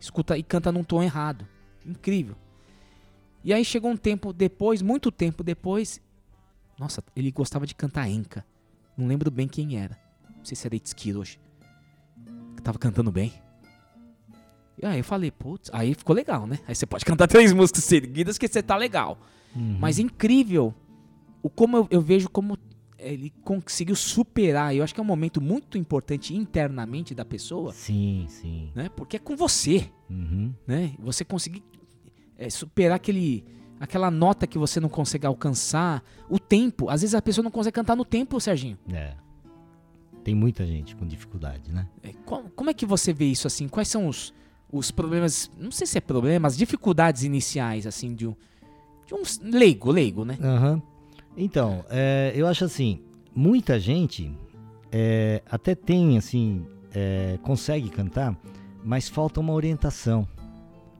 Escuta e canta num tom errado. Incrível. E aí chegou um tempo depois, muito tempo depois. Nossa, ele gostava de cantar enca. Não lembro bem quem era. Não sei se era Itskiro hoje. Que tava cantando bem. E aí eu falei, putz, aí ficou legal, né? Aí você pode cantar três músicas seguidas que você tá legal. Mas incrível o como eu, eu vejo como ele conseguiu superar. Eu acho que é um momento muito importante internamente da pessoa, Sim, sim. né? Porque é com você, Uhum. né? Você conseguir é, superar aquele aquela nota que você não consegue alcançar, o tempo. Às vezes a pessoa não consegue cantar no tempo, Serginho. É. Tem muita gente com dificuldade, né? É, qual- como é que você vê isso assim? Quais são os, os problemas, não sei se é problemas, dificuldades iniciais assim de um de um leigo, leigo, né? Aham. Então, é, eu acho assim, muita gente é, até tem, assim, é, consegue cantar, mas falta uma orientação.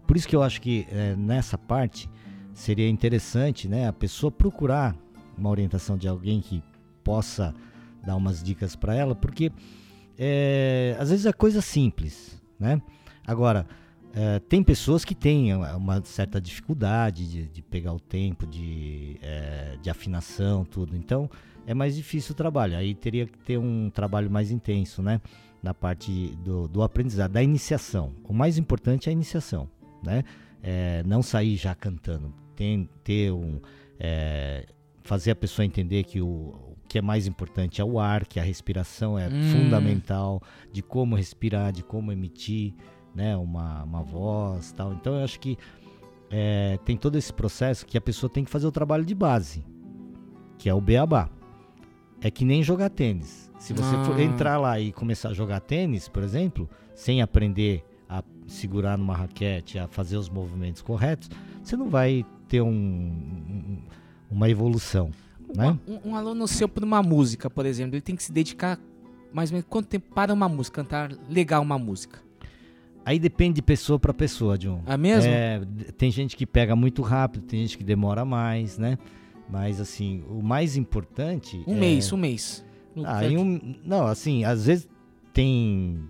Por isso que eu acho que é, nessa parte seria interessante, né, a pessoa procurar uma orientação de alguém que possa dar umas dicas para ela, porque é, às vezes é coisa simples, né? Agora, é, tem pessoas que têm uma certa dificuldade de, de pegar o tempo, de, é, de afinação, tudo. Então, é mais difícil o trabalho. Aí teria que ter um trabalho mais intenso, né? Na parte do, do aprendizado, da iniciação. O mais importante é a iniciação, né? É, não sair já cantando. Tem, ter um... é, fazer a pessoa entender que o, o que é mais importante é o ar, que a respiração é Hum. fundamental, de como respirar, de como emitir né, uma, uma voz tal. Então eu acho que é, tem todo esse processo que a pessoa tem que fazer o trabalho de base, que é o beabá. É que nem jogar tênis. Se você for Ah. entrar lá e começar a jogar tênis, por exemplo, sem aprender a segurar numa raquete, a fazer os movimentos corretos, você não vai ter um- um- uma evolução. Né? Um, um aluno seu para uma música, por exemplo, ele tem que se dedicar mais ou menos quanto tempo para uma música, cantar legal uma música. Aí depende de pessoa para pessoa, John. É mesmo? É, tem gente que pega muito rápido, tem gente que demora mais, né? Mas assim, o mais importante. Um é- mês, um mês. No- Ah, um- não, assim, às vezes tem.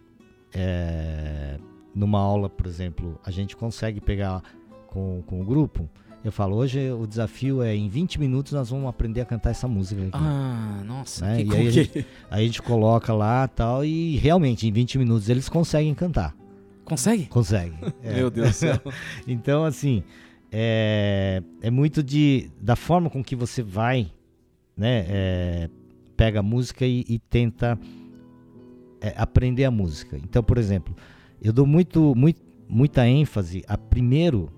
é, numa aula, por exemplo, a gente consegue pegar com, com o grupo. Eu falo, hoje o desafio é em 20 minutos nós vamos aprender a cantar essa música aqui. Ah, nossa. Né? que E aí a gente- Aí a gente coloca lá tal, e realmente em 20 minutos eles conseguem cantar. Consegue? Conseguem. É. Meu Deus do céu. Então, assim, é, é muito de da forma com que você vai, né? é, pega a música e, e tenta é, aprender a música. Então, por exemplo, eu dou muito, muito muita ênfase a primeiro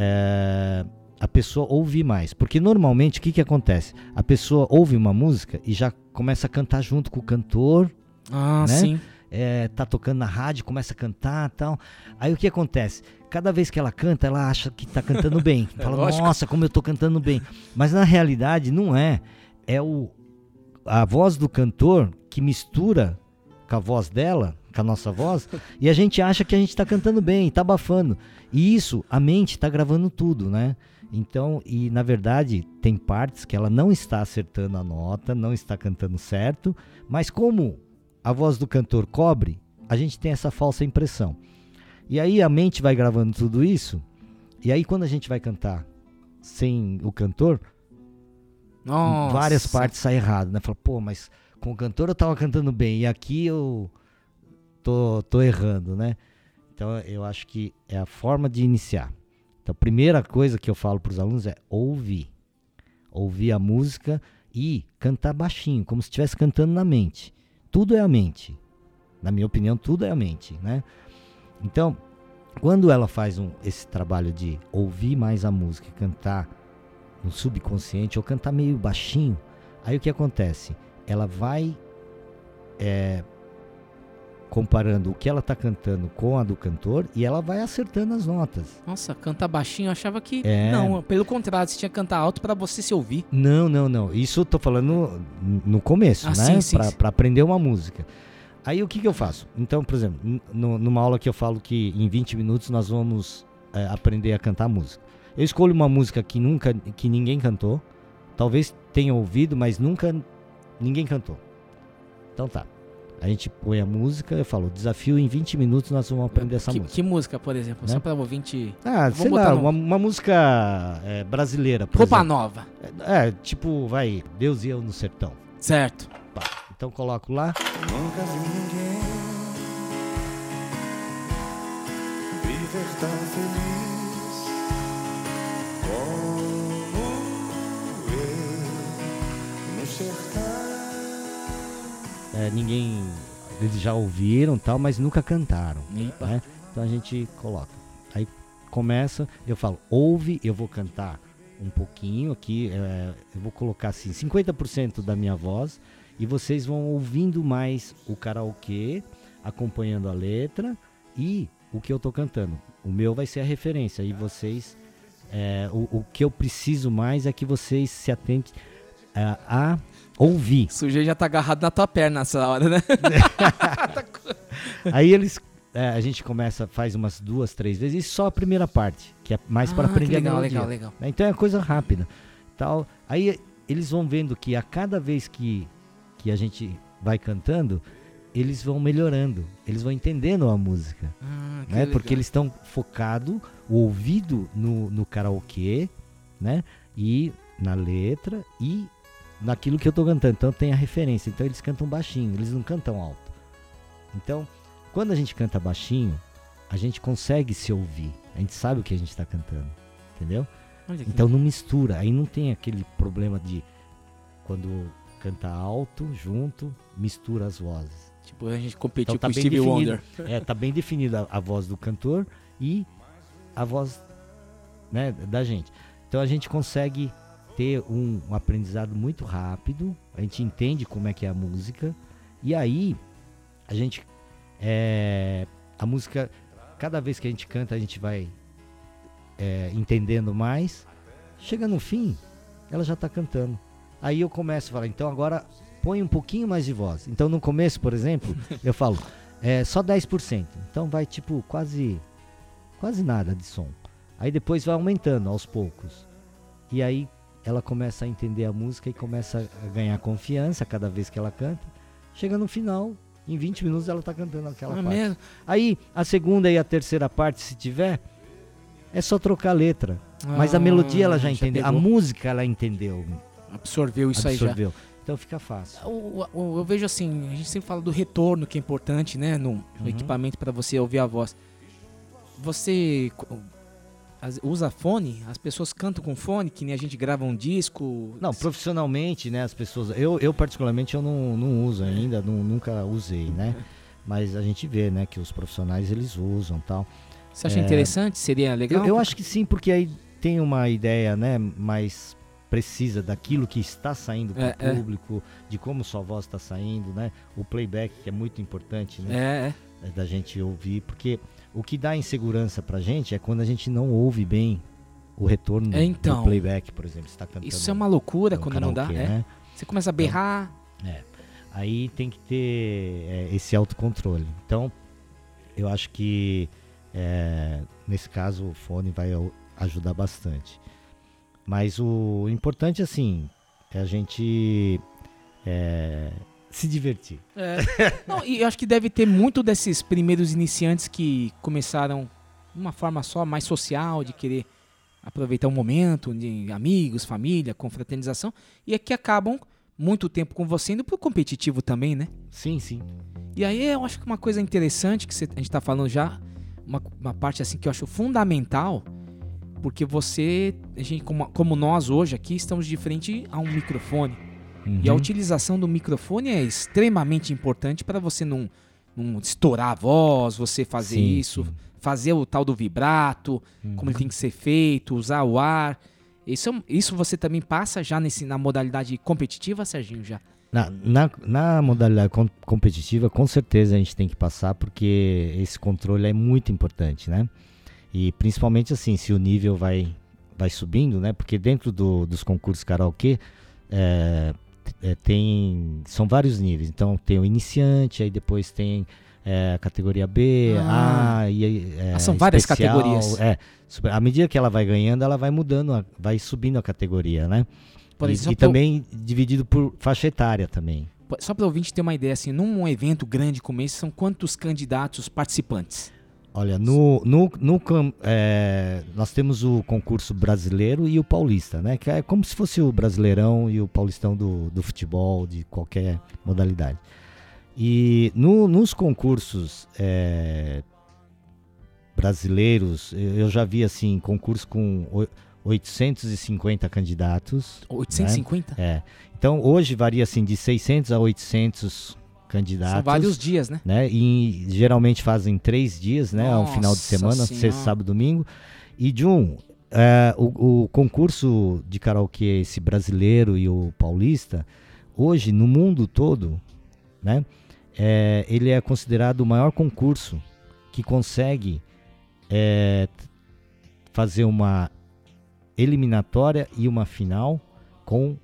é, a pessoa ouvir mais, porque normalmente o que que acontece? A pessoa ouve uma música e já começa a cantar junto com o cantor Ah, Né? sim. é, tá tocando na rádio, começa a cantar tal. Aí o que acontece? Cada vez que ela canta, ela acha que tá cantando bem. Fala, lógico. nossa, como eu tô cantando bem. Mas na realidade não é. É o, a voz do cantor que mistura com a voz dela, com a nossa voz, e a gente acha que a gente tá cantando bem, tá abafando. E isso, a mente tá gravando tudo, né? Então, e na verdade, tem partes que ela não está acertando a nota, não está cantando certo, mas como a voz do cantor cobre, a gente tem essa falsa impressão. E aí a mente vai gravando tudo isso, e aí quando a gente vai cantar sem o cantor, Nossa. várias partes saem errado, né? Fala, pô, mas com o cantor eu tava cantando bem, e aqui eu tô, tô errando, né? Então eu acho que é a forma de iniciar. Então a primeira coisa que eu falo para os alunos é ouvir. Ouvir a música e cantar baixinho, como se estivesse cantando na mente. Tudo é a mente. Na minha opinião, tudo é a mente, né? Então, quando ela faz um, esse trabalho de ouvir mais a música e cantar no subconsciente ou cantar meio baixinho, aí o que acontece? Ela vai é, comparando o que ela está cantando com a do cantor e ela vai acertando as notas. Nossa, cantar baixinho, eu achava que. É. Não, pelo contrário, você tinha que cantar alto pra você se ouvir. Não, não, não. Isso eu tô falando no, no começo, Ah, né? pra aprender uma música. Aí o que, que eu faço? Então, por exemplo, numa aula que eu falo que em 20 minutos nós vamos é, aprender a cantar música. Eu escolho uma música que nunca, que ninguém cantou. Talvez tenha ouvido, mas nunca ninguém cantou. Então tá. A gente põe a música, eu falo, desafio em 20 minutos nós vamos aprender essa que, música. que música, por exemplo? Né? Só pra ouvinte. Ah, Vamos sei botar lá, no- uma, uma música é, brasileira, por Roupa exemplo. nova. É, tipo, vai, Deus e eu no sertão. Certo. Pá. Então coloco lá. Nunca vi ninguém viver tão feliz como É, ninguém. Eles já ouviram tal, mas nunca cantaram. Né? Então a gente coloca. Aí começa, eu falo, ouve, eu vou cantar um pouquinho aqui, é, eu vou colocar assim, 50% da minha voz, e vocês vão ouvindo mais o karaokê, acompanhando a letra e o que eu tô cantando. O meu vai ser a referência, e vocês. é, o, o que eu preciso mais é que vocês se atentem é, a ouvir. O sujeito já tá agarrado na tua perna nessa hora, né? Aí eles. é, a gente começa, faz umas duas, três vezes, e só a primeira parte, que é mais para Ah, que aprender legal, a melodia. legal, legal. né? Então é coisa rápida. Tal. Aí eles vão vendo que a cada vez que, que a gente vai cantando, eles vão melhorando, eles vão entendendo a música. Ah, Né? legal. Porque eles estão focados, o ouvido no, no karaokê, né? E na letra e naquilo que eu tô cantando. Então tem a referência. Então eles cantam baixinho, eles não cantam alto. Então, quando a gente canta baixinho, a gente consegue se ouvir. A gente sabe o que a gente está cantando. Entendeu? Então não mistura. Aí não tem aquele problema de quando canta alto junto, mistura as vozes. Tipo, a gente competiu Então tá com Stevie definido. Wonder. É, tá bem definida a, a voz do cantor e a voz né, da gente. Então a gente consegue ter um, um aprendizado muito rápido, a gente entende como é que é a música e aí a gente é, a música cada vez que a gente canta a gente vai é, entendendo mais. Chega no fim, ela já está cantando. Aí eu começo a falar, então agora põe um pouquinho mais de voz. Então no começo, por exemplo, eu falo, é só 10%. Então vai tipo quase quase nada de som. Aí depois vai aumentando aos poucos. E aí ela começa a entender a música e começa a ganhar confiança cada vez que ela canta. Chega no final, em 20 minutos ela tá cantando aquela Ah, parte. mesmo? Aí a segunda e a terceira parte, se tiver, é só trocar a letra. Mas a Ah, melodia ela já entendeu, a pegou. música ela entendeu, Absorveu isso aí já. absorveu. Então fica fácil. O- o- eu vejo assim, a gente sempre fala do retorno que é importante, né, no, no Uhum. equipamento para você ouvir a voz. Você as- usa fone? As pessoas cantam com fone, que nem a gente grava um disco. Não, profissionalmente, né, as pessoas. Eu, eu particularmente, eu não, não uso ainda, nu- nunca usei, né? Mas a gente vê, né, que os profissionais eles usam tal. Você acha É, interessante? Seria legal? Eu, eu acho que sim, porque aí tem uma ideia, né, mais precisa daquilo que está saindo para o É, é. público, de como sua voz está saindo, né? O playback que é muito importante, né? É, é. é da gente ouvir, porque o que dá insegurança pra gente é quando a gente não ouve bem o retorno É, então. do playback, por exemplo, está cantando. Isso é uma loucura no quando não dá. é. né? Você começa a berrar. Aí tem que ter é, esse autocontrole. Então, eu acho que é, nesse caso o fone vai ajudar bastante. Mas o importante, assim, é a gente é, se divertir. É. Não, e eu acho que deve ter muito desses primeiros iniciantes que começaram de uma forma só mais social, de querer aproveitar o momento, de amigos, família, confraternização, e é que acabam muito tempo com você indo pro competitivo também, né? Sim, sim. E aí eu acho que uma coisa interessante que a gente tá falando já, uma, uma parte assim que eu acho fundamental, porque você, a gente, como, como nós hoje aqui, estamos de frente a um microfone. E a Uhum. utilização do microfone é extremamente importante para você não, não estourar a voz, você fazer Sim, isso, sim. fazer o tal do vibrato, Uhum. como ele tem que ser feito, usar o ar. Isso, isso você também passa já nesse, na modalidade competitiva, Serginho, já? Na, na, na modalidade com- competitiva, com certeza a gente tem que passar, porque esse controle é muito importante, né? E principalmente assim, se o nível vai, vai subindo, né? Porque dentro do- dos concursos karaokê, é, é, tem, são vários níveis. Então tem o iniciante, aí depois tem é, a categoria B, Ah. A, e é, Ah, são várias especial, categorias. É, à medida que ela vai ganhando, ela vai mudando, a- vai subindo a categoria, né? Por e, e também dividido por faixa etária também. Só para o ouvinte ter uma ideia, assim, num evento grande como esse, são quantos candidatos participantes? Olha, no, no, no é, nós temos o concurso brasileiro e o paulista, né? Que é como se fosse o brasileirão e o paulistão do, do futebol, de qualquer modalidade. E no- nos concursos é, brasileiros, eu já vi assim, concurso com oi- 850 candidatos. 850? É. Então hoje varia assim de 600 a 800 candidatos. São vários dias, né? né? E geralmente fazem três dias, né? Ao final de Nossa semana, Senhora. sexta, sábado, domingo. E Jun, é, o, o concurso de karaokê, esse brasileiro e o paulista, hoje no mundo todo, né? é, ele é considerado o maior concurso que consegue é, fazer uma eliminatória e uma final com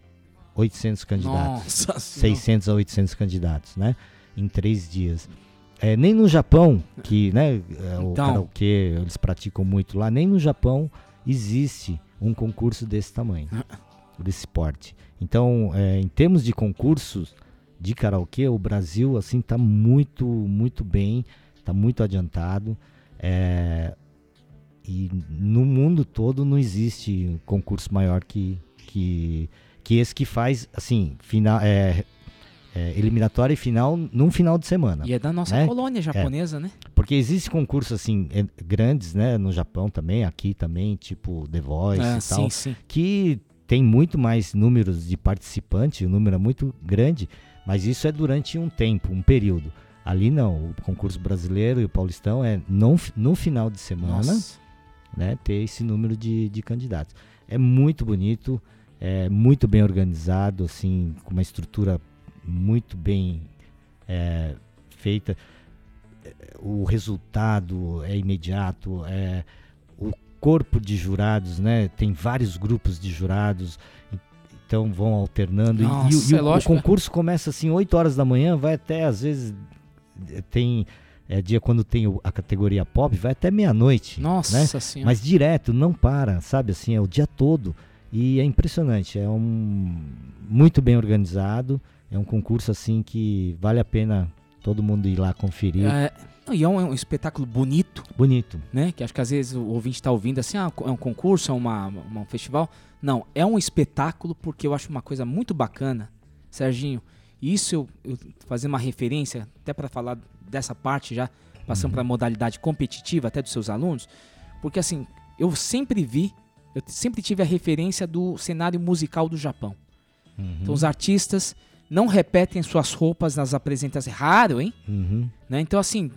800 candidatos. Nossa Senhora. 600 a 800 candidatos, né? Em três dias. É, nem no Japão, que né, é, o Então. karaokê eles praticam muito lá, nem no Japão existe um concurso desse tamanho, desse porte. Então, é, em termos de concursos de karaokê, o Brasil assim está muito, muito bem, está muito adiantado. É, e no mundo todo não existe concurso maior que, que, que esse que faz assim final, é, é, eliminatória e final num final de semana. E é da nossa né? colônia japonesa, né? Porque existe concursos assim é, grandes, né, no Japão também, aqui também, tipo The Voice Ah, e sim, tal, sim. que tem muito mais números de participantes, um número é muito grande, mas isso é durante um tempo, um período. Ali não, o concurso brasileiro e o paulistão é no, no final de semana, Nossa. né, ter esse número de, de candidatos. É muito bonito, é muito bem organizado, assim, com uma estrutura muito bem é, feita. É, O resultado é imediato, é, o corpo de jurados, né? Tem vários grupos de jurados, então vão alternando. E- e, o- Nossa, e é o, o lógico, né? concurso começa assim 8 horas da manhã, vai até às vezes tem é, dia quando tem o- a categoria pop, vai até meia-noite. Nossa né? Senhora. Mas direto, não para, sabe assim, é o dia todo. E é impressionante, é um muito bem organizado, é um concurso assim que vale a pena todo mundo ir lá conferir. É, e é um, é um espetáculo bonito, Bonito. né? Que acho que às vezes o ouvinte está ouvindo assim, ah, é um concurso, é uma, uma- um festival. Não, é um espetáculo porque eu acho uma coisa muito bacana, Serginho. Isso eu, eu fazer uma referência, até para falar dessa parte já, passando para a modalidade competitiva até dos seus alunos, porque assim, eu sempre vi, eu sempre tive a referência do cenário musical do Japão. Então os artistas não repetem suas roupas nas apresentações. Raro, hein? Uhum. Né? Então, assim,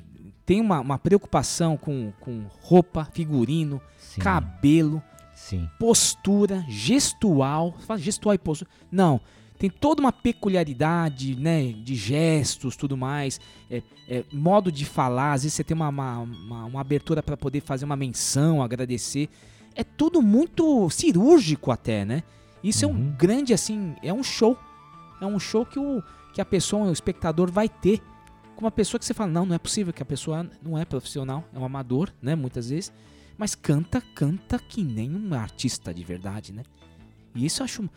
tem uma, uma preocupação com, com roupa, figurino, Sim, cabelo, sim. postura, gestual. Fala gestual e postura. Não. Tem toda uma peculiaridade, né? De gestos, tudo mais. É, é, modo de falar. Às vezes você tem uma, uma, uma- uma abertura para poder fazer uma menção, agradecer. É tudo muito cirúrgico até, né? Isso é um Uhum. grande, assim, é um show. É um show que, o, que a pessoa, o espectador vai ter. Com uma pessoa que você fala, não, não é possível, que a pessoa não é profissional, é um amador, né? Muitas vezes. Mas canta, canta que nem um artista de verdade, né? E isso eu acho.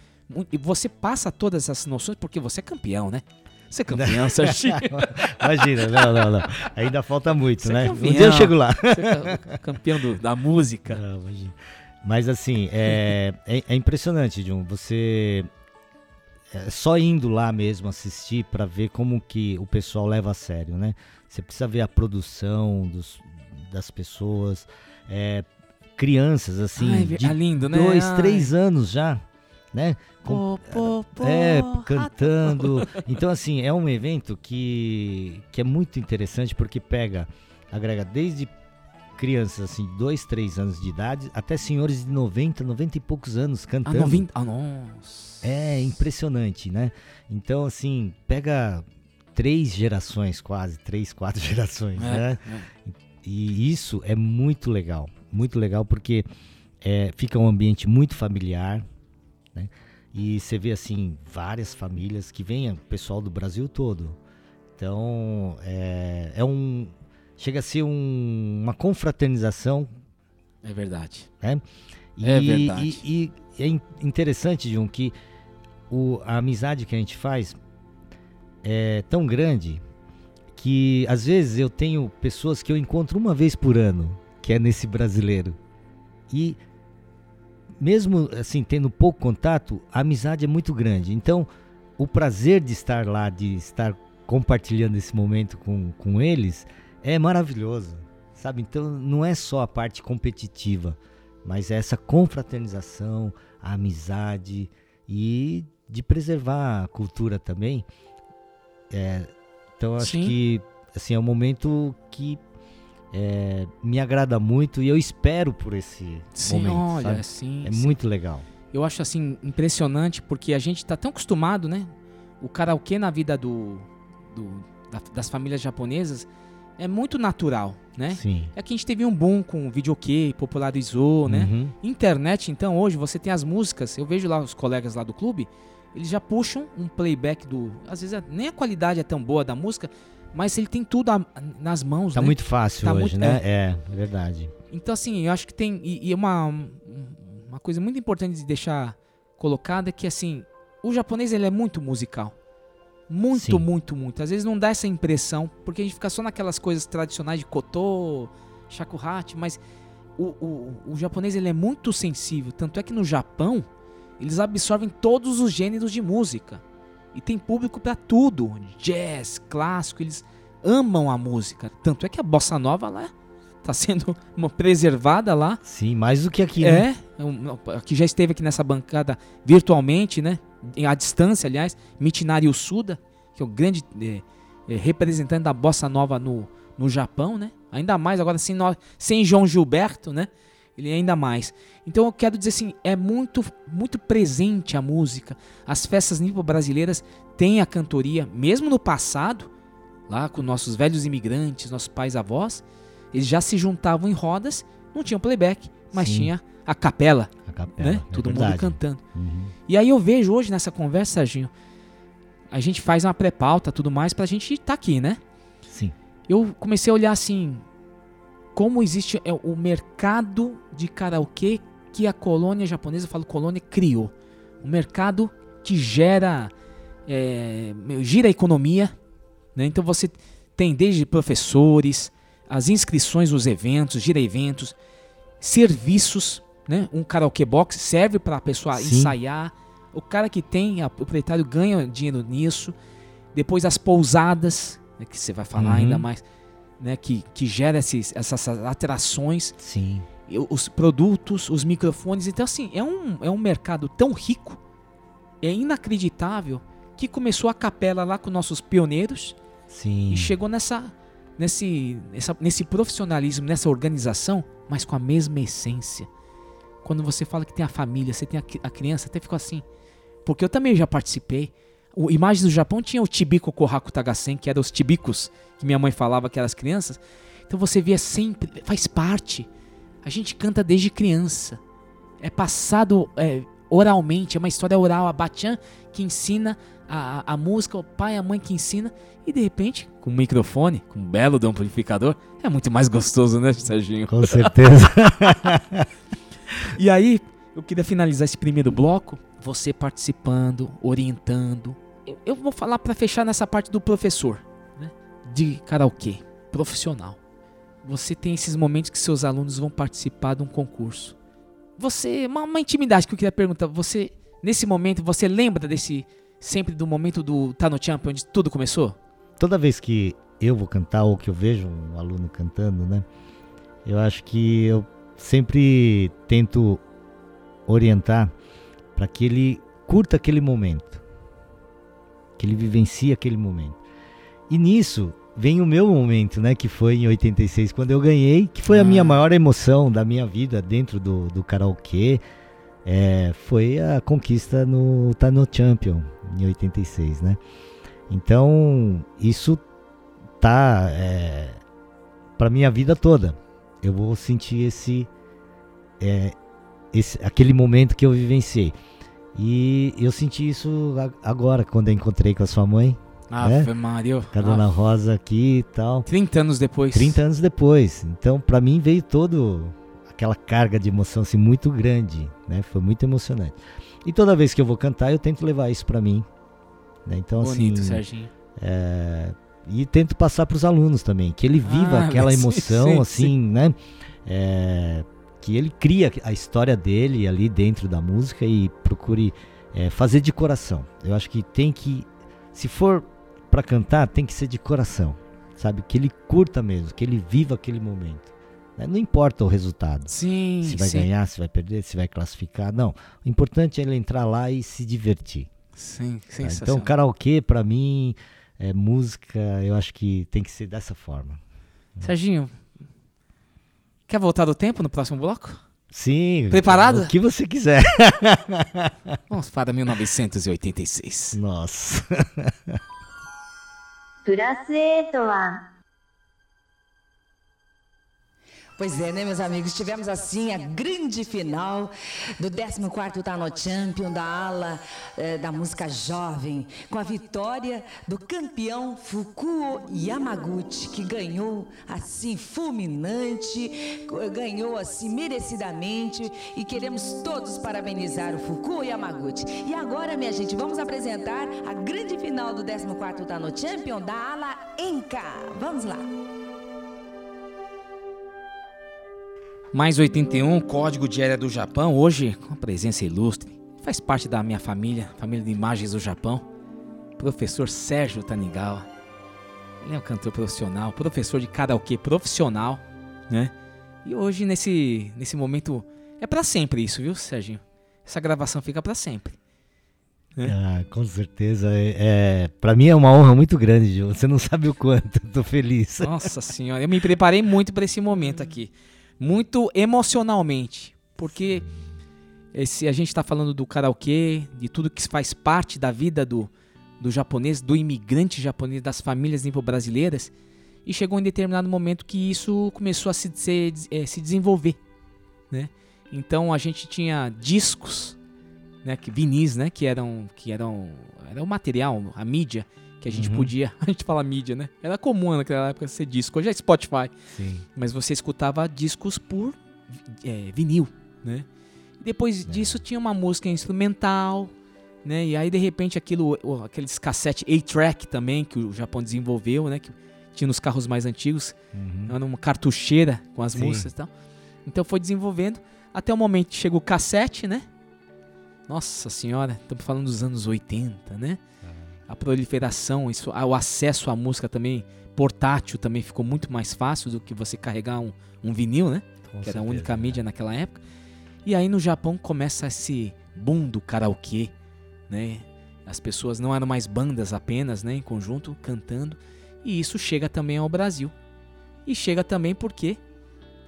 E você passa todas essas noções porque você é campeão, né? Você é campeão, Serginho. Imagina, não, não, não. Ainda falta muito, Você é né? campeão. Um dia eu chego lá. É ca- campeão do- da música. Não, imagina. Mas assim, é, é, é impressionante, John. Você é, só indo lá mesmo assistir para ver como que o pessoal leva a sério, né? Você precisa ver a produção dos, das pessoas, é, crianças assim, Ai, de é lindo, né? dois, Ai. três anos já, né? Com- Pô, pô, pô, é, rato. cantando. Então, assim, é um evento que, que é muito interessante porque pega, agrega desde crianças, assim, dois, três anos de idade, até senhores de 90, 90 e poucos anos Ah, cantando. 90. Ah, nossa. É impressionante, né? Então, assim, pega três gerações quase, três, quatro gerações, É, né? é. E isso é muito legal, muito legal porque é, fica um ambiente muito familiar? E você vê assim várias famílias que vêm, pessoal do Brasil todo. Então é, é um chega a ser um- uma confraternização, É verdade. né? É E- verdade. E, e é in- interessante, Jun, que o, a amizade que a gente faz é tão grande que às vezes eu tenho pessoas que eu encontro uma vez por ano, que é nesse brasileiro. E mesmo assim, tendo pouco contato, a amizade é muito grande. Então, o prazer de estar lá, de estar compartilhando esse momento com, com eles, é maravilhoso. Sabe? Então, não é só a parte competitiva, mas é essa confraternização, a amizade e de preservar a cultura também. É, então, acho Sim. que assim, é um momento que é, me agrada muito e eu espero por esse Sim, momento. olha, sabe? sim. É sim. muito legal. Eu acho assim impressionante porque a gente tá tão acostumado, né? O karaokê na vida do, do- da- das famílias japonesas é muito natural, né? Sim. É que a gente teve um boom com o videokê, popularizou, né? Uhum. Internet, então, hoje você tem as músicas. Eu vejo lá os colegas lá do clube, eles já puxam um playback do. Às vezes é- nem a qualidade é tão boa da música, mas ele tem tudo a- nas mãos, Tá né? muito fácil Tá hoje, muito- né? É, é verdade. Então, assim, eu acho que tem. E, e uma, uma coisa muito importante de deixar colocada é que, assim, o japonês ele é muito musical. Muito, Sim. muito, muito. Às vezes não dá essa impressão, porque a gente fica só naquelas coisas tradicionais de koto, shakuhachi, mas o, o, o japonês ele é muito sensível. Tanto é que no Japão, eles absorvem todos os gêneros de música. E tem público pra tudo. Jazz, clássico, eles amam a música. Tanto é que a bossa nova lá tá sendo uma preservada lá. Sim, mais do que aqui, né? É, que já esteve aqui nessa bancada virtualmente, né? À distância, aliás, Mitinari Usuda, que é o grande eh, eh, representante da bossa nova no, no Japão, né? Ainda mais agora sem, sem João Gilberto, né? Ele é ainda mais. Então eu quero dizer assim, é muito muito presente a música. As festas nipo-brasileiras têm a cantoria, mesmo no passado, lá com nossos velhos imigrantes, nossos pais avós, eles já se juntavam em rodas, não tinham playback, mas Sim. tinha a capela, A capela. né? é Todo mundo verdade. cantando. Uhum. E aí eu vejo hoje nessa conversa, Serginho, a gente faz uma pré-pauta tudo mais pra gente estar aqui, né? Sim. Eu comecei a olhar assim, como existe é, o mercado de karaokê que a colônia japonesa, eu falo colônia, criou. Um mercado que gera, é, gira a economia, né? Então você tem desde professores, as inscrições nos eventos, gira eventos, serviços, né? Um karaokê box serve para a pessoa Sim. ensaiar. O cara que tem, a- o proprietário ganha dinheiro nisso. Depois as pousadas, né, que você vai falar Uhum. ainda mais, né? Que, que gera esses, essas atrações Sim. os produtos, os microfones. Então, assim, é um, é um mercado tão rico, é inacreditável, que começou a capela lá com nossos pioneiros Sim. e chegou nessa, nesse, nessa, nesse profissionalismo, nessa organização, mas com a mesma essência. Quando você fala que tem a família, você tem a, a criança, até ficou assim. Porque eu também já participei. O Imagens do Japão tinha o Tibiko Kohaku Tagasen, que eram os tibicos que minha mãe falava que eram as crianças. Então você via sempre, faz parte. A gente canta desde criança. É passado é, oralmente, é uma história oral. A Bachan que ensina a, a, a música, o pai e a mãe que ensina. E de repente, com um microfone, com um belo do amplificador, é muito mais gostoso, né, Serginho? Com certeza. E aí, eu queria finalizar esse primeiro bloco, você participando, orientando. Eu, vou falar pra fechar nessa parte do professor, né? De karaokê, profissional. Você tem esses momentos que seus alunos vão participar de um concurso. Você, uma, uma intimidade que eu queria perguntar, você nesse momento você lembra desse sempre do momento do Tá no Champion onde tudo começou? Toda vez que eu vou cantar ou que eu vejo um aluno cantando, né? Eu acho que eu sempre tento orientar para que ele curta aquele momento, que ele vivencie aquele momento. E nisso vem o meu momento, né? Que foi em 86, quando eu ganhei, que foi a minha Ah. maior emoção da minha vida dentro do, do karaokê. É, foi a conquista no Tá no Champion, em 86, né? Então, isso tá é, para minha vida toda. Eu vou sentir esse, é, esse aquele momento que eu vivenciei. E eu senti isso agora, quando eu encontrei com a sua mãe, Ave Maria. com a dona Rosa aqui e tal. 30 anos depois. 30 anos depois. Então, para mim veio todo aquela carga de emoção assim muito grande, né? Foi muito emocionante. E toda vez que eu vou cantar, eu tento levar isso para mim, né? Então Bonito, assim, Serginho. É, e tento passar para os alunos também, que ele viva Ah, aquela sim, emoção, sim, assim, né? É, que ele cria a história dele ali dentro da música e procure é, fazer de coração. Eu acho que tem que, se for para cantar, tem que ser de coração, sabe? Que ele curta mesmo, que ele viva aquele momento. né? Não importa o resultado. Sim, Se vai sim. ganhar, se vai perder, se vai classificar. Não. O importante é ele entrar lá e se divertir. Sim, tá? sensacional. Então, karaokê, pra mim, é música, eu acho que tem que ser dessa forma. Serginho, quer voltar do tempo no próximo bloco? Sim. Preparado? O que você quiser. Vamos para 1986. Nossa. プラス8は Pois é, né, meus amigos? Tivemos assim a grande final do 14º Tano Champion da ala eh, da música jovem, com a vitória do campeão Fukuo Yamaguchi, que ganhou assim fulminante, ganhou assim merecidamente e queremos todos parabenizar o Fukuo Yamaguchi. E agora, minha gente, vamos apresentar a grande final do 14º Tano Champion da ala Enka. Vamos lá. Mais 81, Código de Era do Japão, hoje com presença ilustre. Faz parte da minha família, família de imagens do Japão. Professor Sérgio Tanigawa. Ele é um cantor profissional, professor de karaokê profissional, né? E hoje, nesse, nesse momento, é pra sempre isso, viu, Serginho? Essa gravação fica pra sempre. Ah, com certeza. É, é, para mim é uma honra muito grande, Gil. Você não sabe o quanto. Tô feliz. Nossa senhora, eu me preparei muito para esse momento aqui. Muito emocionalmente. Porque esse, a gente está falando do karaokê, de tudo que faz parte da vida do, do japonês, do imigrante japonês, das famílias nipo-brasileiras. E chegou em determinado momento que isso começou a se, se, eh, se desenvolver. Né? Então a gente tinha discos, né, que, vinis, né, que eram, que eram era o material, a mídia que a gente Uhum. podia. A gente fala mídia, né? Era comum naquela época ser disco. Hoje é Spotify. Sim. Mas você escutava discos por é, vinil, né? E depois É. disso tinha uma música instrumental, né? E aí de repente aquilo, aqueles cassete A-track também que o Japão desenvolveu, né? Que tinha nos carros mais antigos, Uhum. era uma cartucheira com as Sim. músicas e tal. Então foi desenvolvendo até o momento chega o cassete, né? Nossa senhora, estamos falando dos anos 80, né? A proliferação, isso, o acesso à música também portátil também ficou muito mais fácil do que você carregar um, um vinil, né? Com que era a certeza, única né? mídia naquela época. E aí no Japão começa esse boom do karaokê, né? As pessoas não eram mais bandas apenas, né, em conjunto cantando, e isso chega também ao Brasil. E chega também porque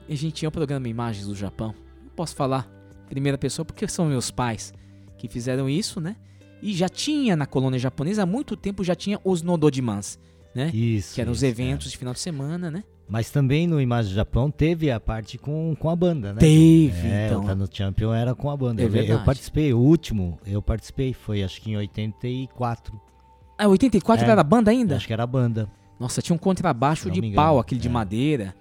a gente tinha o programa Imagens do Japão. Eu posso falar primeira pessoa porque são meus pais que fizeram isso, né? E já tinha na colônia japonesa há muito tempo já tinha os Nododimans, né? Isso. que eram os isso, eventos é. de final de semana, né? Mas também no Imagem do Japão teve a parte com, com a banda, né? Teve, é, então. Tá no Champion era com a banda. É eu, eu participei, o último eu participei, foi acho que em 84. Ah, 84 É. era banda ainda? Acho que era a banda. Nossa, tinha um contrabaixo de pau, aquele de é. madeira.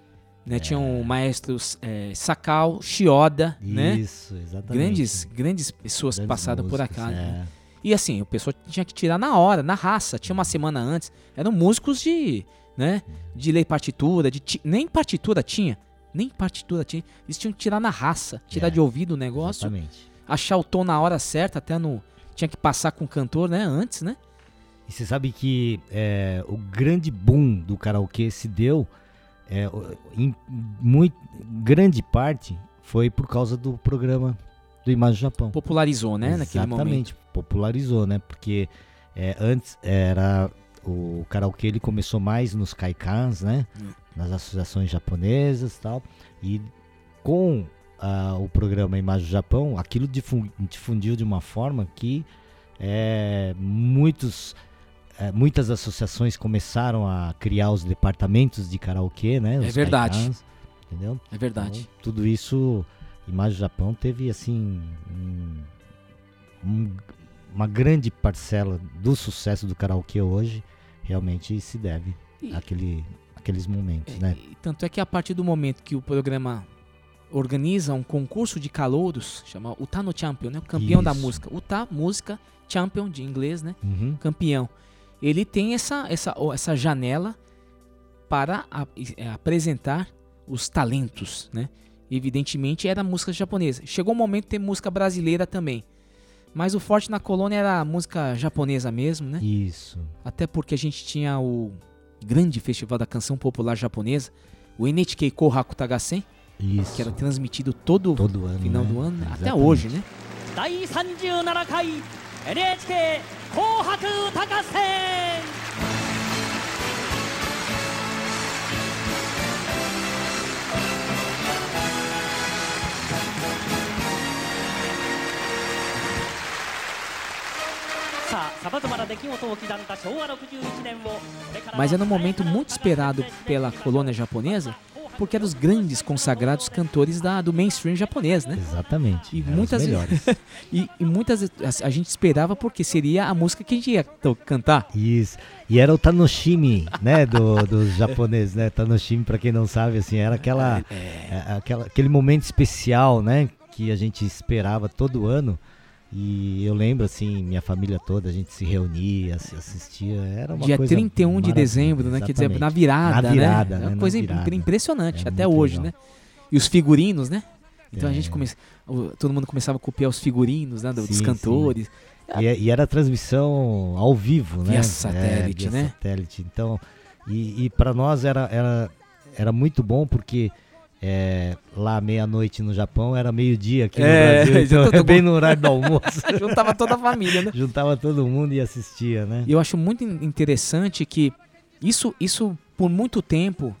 Né? Tinha um maestro é, Sakal, Shioda, né? Isso, exatamente. Grandes, grandes pessoas Grandes passaram por músicos, cá. é. né? E assim, o pessoal tinha que tirar na hora, na raça. Tinha uma semana antes. Eram músicos de, né? De ler partitura, de ti- nem partitura tinha. Nem partitura tinha. Eles tinham que tirar na raça, tirar É, de ouvido o negócio, Exatamente. achar o tom na hora certa, até no. Tinha que passar com o cantor, né? Antes, né? E você sabe que é, o grande boom do karaokê se deu, é, em muito, grande parte, foi por causa do programa do Imagem do Japão. Popularizou, né? Naquele momento. Exatamente, popularizou, né? Porque é, antes era o karaokê ele começou mais nos kaikans, né? Hum. Nas associações japonesas e tal. E com ah, o programa Imagem do Japão, aquilo difu- difundiu de uma forma que é, muitos, é, muitas associações começaram a criar os departamentos de karaokê, né? É os verdade. kaikans, entendeu? É verdade. Então, tudo isso, Imagem do Japão teve assim um- um- uma grande parcela do sucesso do karaokê hoje realmente se deve E- àquele, àqueles momentos, né? E tanto é que a partir do momento que o programa organiza um concurso de calouros, chama Uta no Champion, né? O campeão da Isso. música. Uta, música, champion de inglês, né? Uhum. Campeão. ele tem essa, essa, essa janela para a- é, apresentar os talentos, né? Evidentemente era música japonesa. Chegou o momento de ter música brasileira também. Mas o forte na colônia era a música japonesa mesmo, né? Isso. Até porque a gente tinha o grande festival da canção popular japonesa, o NHK Kohaku Tagasen, Isso. que era transmitido todo, Todo ano. final né? do ano, até Exatamente. hoje, né? 第37回 NHK 紅白歌合戦 Mas era um momento muito esperado pela colônia japonesa, porque eram os grandes consagrados cantores da, do mainstream japonês, né? Exatamente. E muitas, melhores. e, e muitas vezes a, a gente esperava porque seria a música que a gente ia cantar. Isso. E era o Tanoshimi, né, do, dos japoneses, né? Tanoshimi, pra quem não sabe, assim, era aquela, é, aquela, aquele momento especial, né, que a gente esperava todo ano. E eu lembro, assim, minha família toda, a gente se reunia, se assistia, era uma Dia coisa 31 de dezembro, né? Quer dizer, na virada, Na virada, né? né? É uma Na coisa virada. impressionante, É até hoje, legal. né? E os figurinos, né? Então a É. gente começa, o- todo mundo começava a copiar os figurinos, né? do- dos Sim, cantores. E, e era transmissão ao vivo, né? Via satélite, É, via né? satélite. Então, e, e para nós era, era, era muito bom porque é, lá meia-noite no Japão era meio-dia aqui É, no Brasil. Então, todo é bem mundo- no horário do almoço. Juntava toda a família, né? Juntava todo mundo e assistia, né? E eu acho muito in- interessante que isso, isso por muito tempo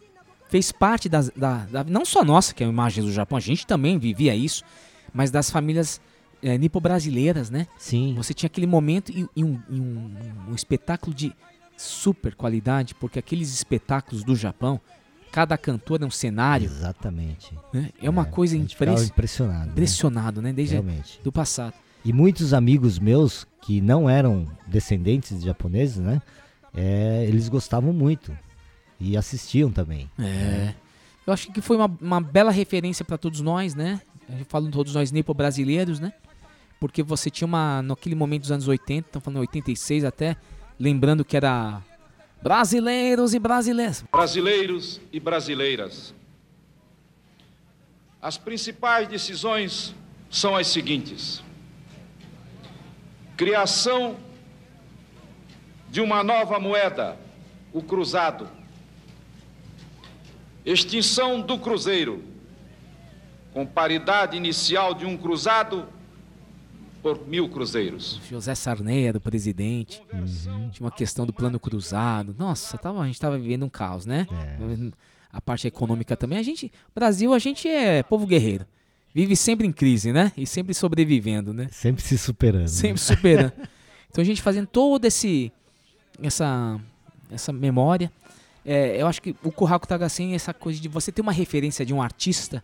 fez parte das, da, da- não só nossa, que é a imagem do Japão, a gente também vivia isso, mas das famílias é, nipo-brasileiras, né? Sim. Você tinha aquele momento e, e um, e um- um espetáculo de super qualidade, porque aqueles espetáculos do Japão, cada cantor é um cenário, Exatamente. né? É uma coisa a gente ficava impres- impressionado. né? impressionado, né? Desde Realmente. do passado. E muitos amigos meus que não eram descendentes de japoneses, né? é, eles gostavam muito e assistiam também. É. Eu acho que foi uma, uma bela referência para todos nós, né? Eu falo todos nós nipo-brasileiros, né? Porque você tinha uma. Naquele momento dos anos 80, estamos falando 86 até, lembrando que era. Brasileiros e brasileiras. Brasileiros e brasileiras. As principais decisões são as seguintes: criação de uma nova moeda, o cruzado. Extinção do cruzeiro, com paridade inicial de um cruzado por mil cruzeiros. José Sarney era o presidente. Tinha uma questão do plano cruzado. Nossa, tava, a gente tava vivendo um caos, né? A parte econômica também. A gente, Brasil, a gente é povo guerreiro. Vive sempre em crise, né? E sempre sobrevivendo, né? Sempre se superando. Sempre superando. então a gente fazendo todo esse essa essa memória. É, eu acho que o Tagasen é essa coisa de você ter uma referência de um artista,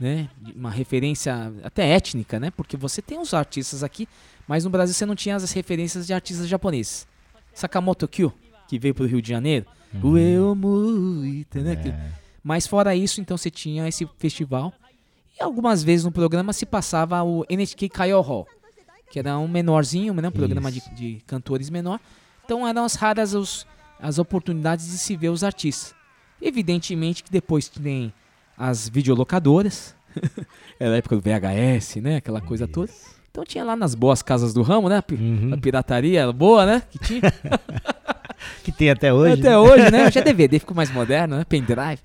né? Uma referência até étnica, né? Porque você tem os artistas aqui, mas no Brasil você não tinha as referências de artistas japoneses. Sakamoto Kyo, que veio pro Rio de Janeiro. O Muita, né? Que- Mas fora isso, então você tinha esse festival. E algumas vezes no programa se passava o NHK Kaio Hall, que era um menorzinho, né? um programa de, de cantores menor. Então eram as raras os, as oportunidades de se ver os artistas. Evidentemente que depois tem as videolocadoras, era a época do VHS, né? Aquela coisa toda. Então tinha lá nas boas casas do ramo, né? A pi- A pirataria boa, né? Que tinha. Que tem até hoje. Até né? hoje, né? Hoje é DVD, ficou mais moderno, né? Pendrive.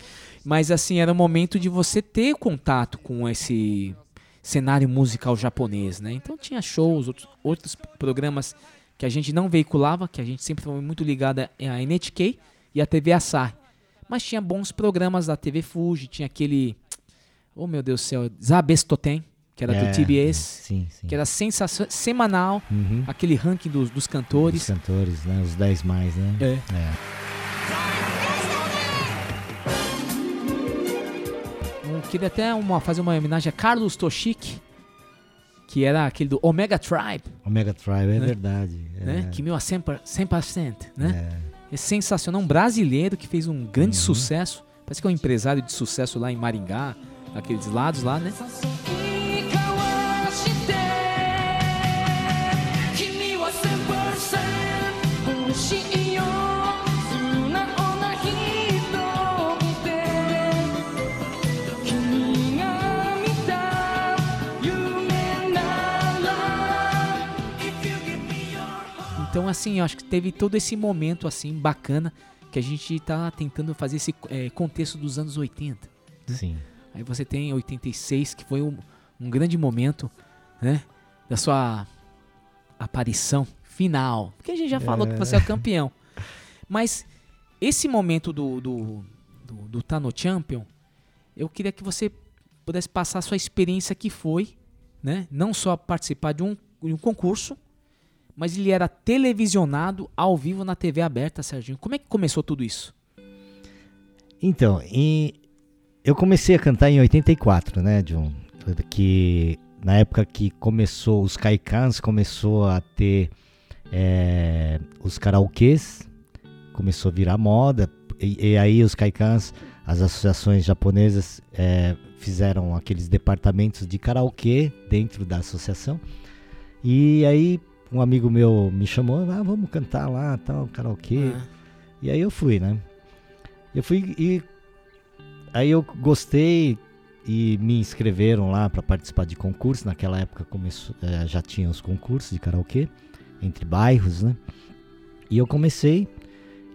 Mas assim, era o momento de você ter contato com esse cenário musical japonês, né? Então tinha shows, outros, outros programas que a gente não veiculava, que a gente sempre foi muito ligada à NHK e à TV Asahi. Mas tinha bons programas da TV Fuji, tinha aquele... Oh, meu Deus do céu, Zabestoten, que era É, do TBS, sim, sim. que era sensação, semanal, Uhum. aquele ranking dos, dos cantores. Os cantores, né? Os 10 mais, né? É. Eu queria até uma, fazer uma homenagem a Carlos Toshik, que era aquele do Omega Tribe, Omega Tribe, é Né? verdade. né? é. Que meu a 100%, 100% né? É. sensacional, um brasileiro que fez um grande Uhum. sucesso. Parece que é um empresário de sucesso lá em Maringá, naqueles lados lá, né? 君 Então, assim, eu acho que teve todo esse momento, assim, bacana, que a gente tá tentando fazer esse é, contexto dos anos 80. Né? Sim. Aí você tem 86, que foi um, um grande momento, né? Da sua aparição final. Porque a gente já é. falou que você é o campeão. Mas esse momento do, do, do, do Champion, eu queria que você pudesse passar a sua experiência que foi, né? Não só participar de um, de um concurso, mas ele era televisionado ao vivo na TV aberta, Serginho. Como é que começou tudo isso? Então, em- eu comecei a cantar em 84, né, John? Que na época que começou, os Caicans começou a ter é, os karaokês, começou a virar moda, e, e aí os Caicans, as associações japonesas é, fizeram aqueles departamentos de karaokê dentro da associação, e aí um amigo meu me chamou, ah, vamos cantar lá, tal, karaokê, e aí eu fui, né? Eu fui e aí eu gostei e me inscreveram lá para participar de concurso. Naquela época começou, eh, já tinha os concursos de karaokê entre bairros, né? E eu comecei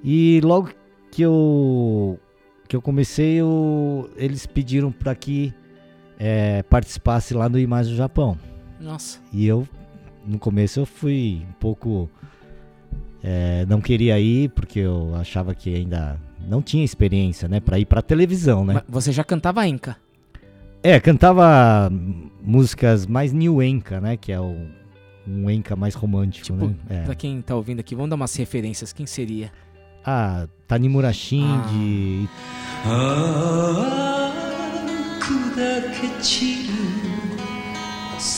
e logo que eu que eu comecei, eu, eles pediram para que eh, participasse lá no Imagem do Japão. Nossa. E eu no começo eu fui um pouco. É, não queria ir porque eu achava que ainda não tinha experiência, né? Pra ir pra televisão, né? Mas você já cantava Enca? É, cantava músicas mais new Enca, né? Que é o, um Enca mais romântico, tipo, né? É. Pra quem tá ouvindo aqui, vamos dar umas referências. Quem seria? Ah, Tanimura Shinji. Ah.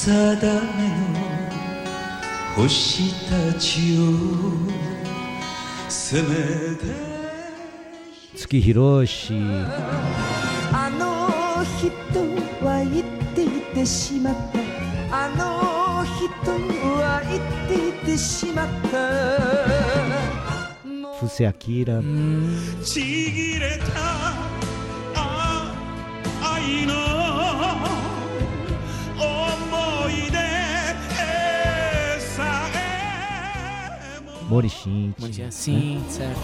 Ah, 星たちをせめて。Tsuki Hiroshi, あの人は言っていてしまった。あの人は言っていてしまった。Fuse Akira. ちぎれたあ愛の Morishint. Morishint, né? certo.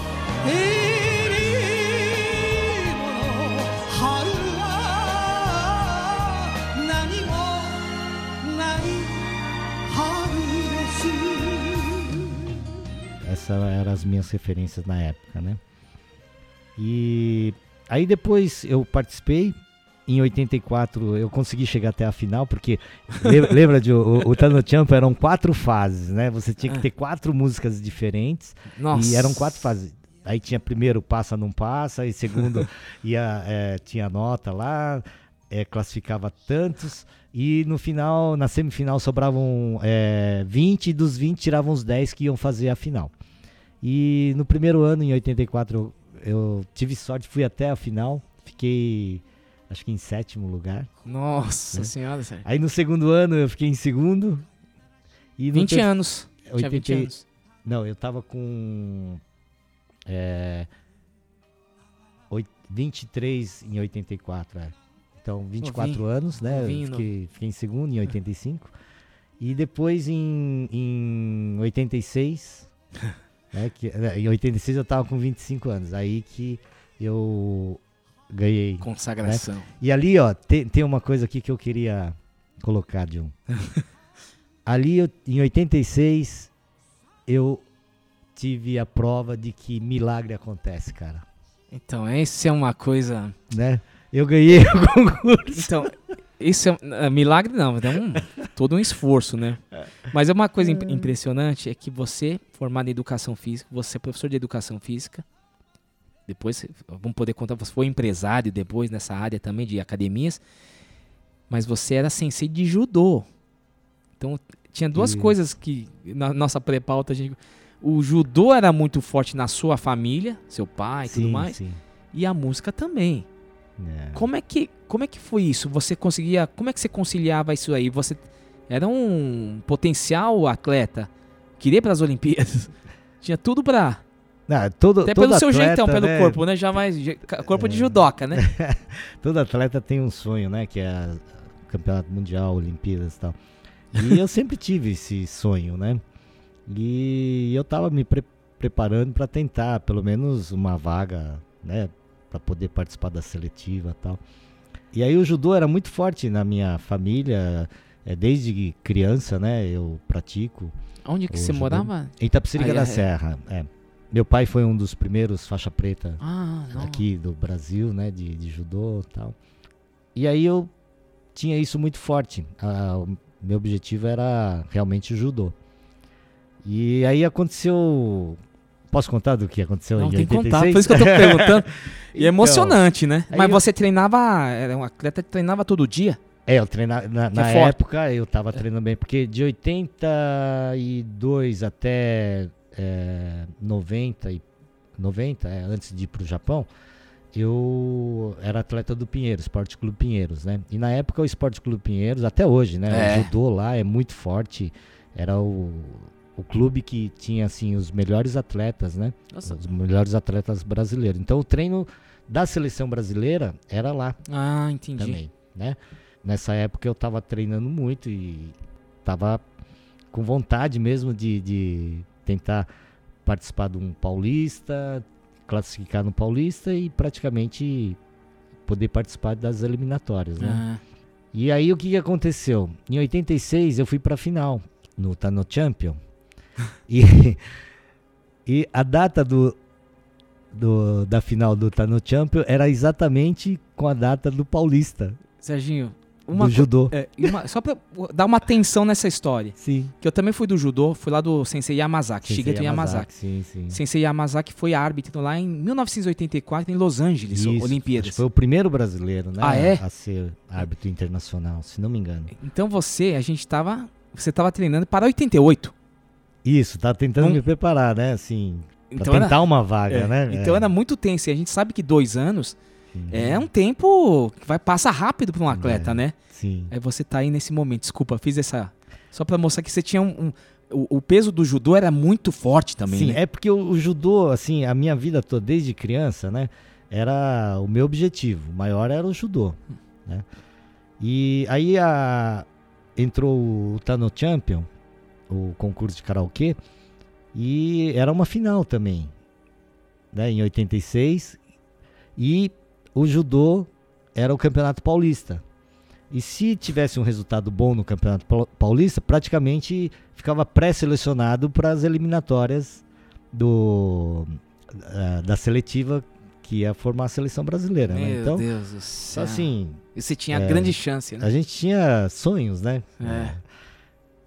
Essas eram as minhas referências na época, né? E aí depois eu participei em 84 eu consegui chegar até a final, porque lembra, de o, o no Champ eram quatro fases, né? Você tinha que ter quatro músicas diferentes Nossa. e eram quatro fases. Aí tinha primeiro passa não passa, e segundo ia, é, tinha nota lá, é, classificava tantos, e no final, na semifinal, sobravam é, 20, e dos 20 tiravam os 10 que iam fazer a final. E no primeiro ano, em 84, eu, eu tive sorte, fui até a final, fiquei acho que em sétimo lugar. Nossa né? senhora, sério. Aí no segundo ano eu fiquei em segundo. E no 20 ter- anos. Tinha 20 anos. Não, eu tava com. É, oit- 23 em 84, é. Então, 24 Novinho. anos, né? Eu Novinho, Fiquei, fiquei em segundo em 85. E depois em, em 86, né, que, né, em 86 eu tava com 25 anos. Aí que eu ganhei. Consagração. né? E ali, ó, tem, tem uma coisa aqui que eu queria colocar, John. ali eu- em 86 eu tive a prova de que milagre acontece, cara. Então, essa é uma coisa. Né? Eu ganhei o concurso. Então, isso é é, milagre, não, é um, todo um esforço, né? Mas é uma coisa imp- impressionante é que você, formado em educação física, você é professor de educação física, depois vamos poder contar, você foi empresário depois nessa área também de academias, mas você era sensei de judô. Então, tinha duas coisas que na nossa pré-pauta a gente o judô era muito forte na sua família, seu pai e tudo mais, sim. e a música também. É. Como é que como é que foi isso? Você conseguia, como é que você conciliava isso aí? Você era um potencial atleta, queria para as Olimpíadas. Tinha tudo pra Não, todo, até todo pelo seu atleta, jeitão, pelo né, corpo, né? Já mais corpo de judoca, né? todo atleta tem um sonho, né? Que é campeonato mundial, Olimpíadas e tal. E eu sempre tive esse sonho, né? E eu tava me pre- preparando para tentar pelo menos uma vaga, né, para poder participar da seletiva e tal. E aí o judô era muito forte na minha família, é, desde criança, né, eu pratico. Onde que você judô. morava? Em Itapecerica da é. Serra, é. Meu pai foi um dos primeiros faixa preta Ah, não. aqui do Brasil, né, de, de judô e tal. E aí eu tinha isso muito forte. Ah, meu objetivo era realmente judô. E aí aconteceu. Posso contar do que aconteceu Não, em tem que 86? contar, por isso que eu tô perguntando. E é emocionante, né? Mas eu- você treinava, era um atleta que treinava todo dia? É, eu treinava. Na, na é época eu tava treinando bem, porque de 82 até é, 90, e, 90 é, antes de ir pro Japão, eu era atleta do Pinheiros, Esporte Clube Pinheiros, né? E na época o Esporte Clube Pinheiros, até hoje, né? É. O judô lá é muito forte. Era o, o clube que tinha, assim, os melhores atletas, né? Nossa. Os melhores atletas brasileiros. Então o treino da seleção brasileira era lá Ah, entendi. também, né? Nessa época eu tava treinando muito e tava com vontade mesmo de, de tentar participar de um paulista, classificar no paulista e praticamente poder participar das eliminatórias, né? Ah, E aí o que, que aconteceu? Em 86 eu fui pra final no Tano Champion. e, e a data do, do, da final do Tano Champion era exatamente com a data do Paulista. Serginho, uma co- judô. é, uma- só pra dar uma atenção nessa história. Sim. Que eu também fui do judô, fui lá do Sensei Yamazaki, Sensei Shigeto Yamazaki. Sim, sim. Sensei Yamazaki foi árbitro lá em 1984 em Los Angeles, Isso, Olimpíadas. foi o primeiro brasileiro, né? Ah, é? A ser árbitro internacional, se não me engano. Então você, a gente tava, você tava treinando para 88. Isso, tá tentando Não- me preparar, né? Assim, Então tentar era- uma vaga, É, né? Então É. era muito tenso. E a gente sabe que dois anos é um tempo que vai passar rápido para um atleta, né? Sim. Aí você tá aí nesse momento. Desculpa, fiz essa. Só para mostrar que você tinha um. um- o, o peso do judô era muito forte também. Sim, né? é porque o, o judô, assim, a minha vida toda, desde criança, né? Era o meu objetivo. O maior era o judô, né? E aí a, entrou o Tano Champion, o concurso de karaokê, e era uma final também, né? Em 86. E o judô era o Campeonato Paulista. E se tivesse um resultado bom no Campeonato Pau- Paulista, praticamente ficava pré-selecionado para as eliminatórias do, ah, da seletiva que ia formar a seleção brasileira. né? Meu Então, Deus do céu. assim. E você tinha é, grande chance, né? A gente tinha sonhos, né? É.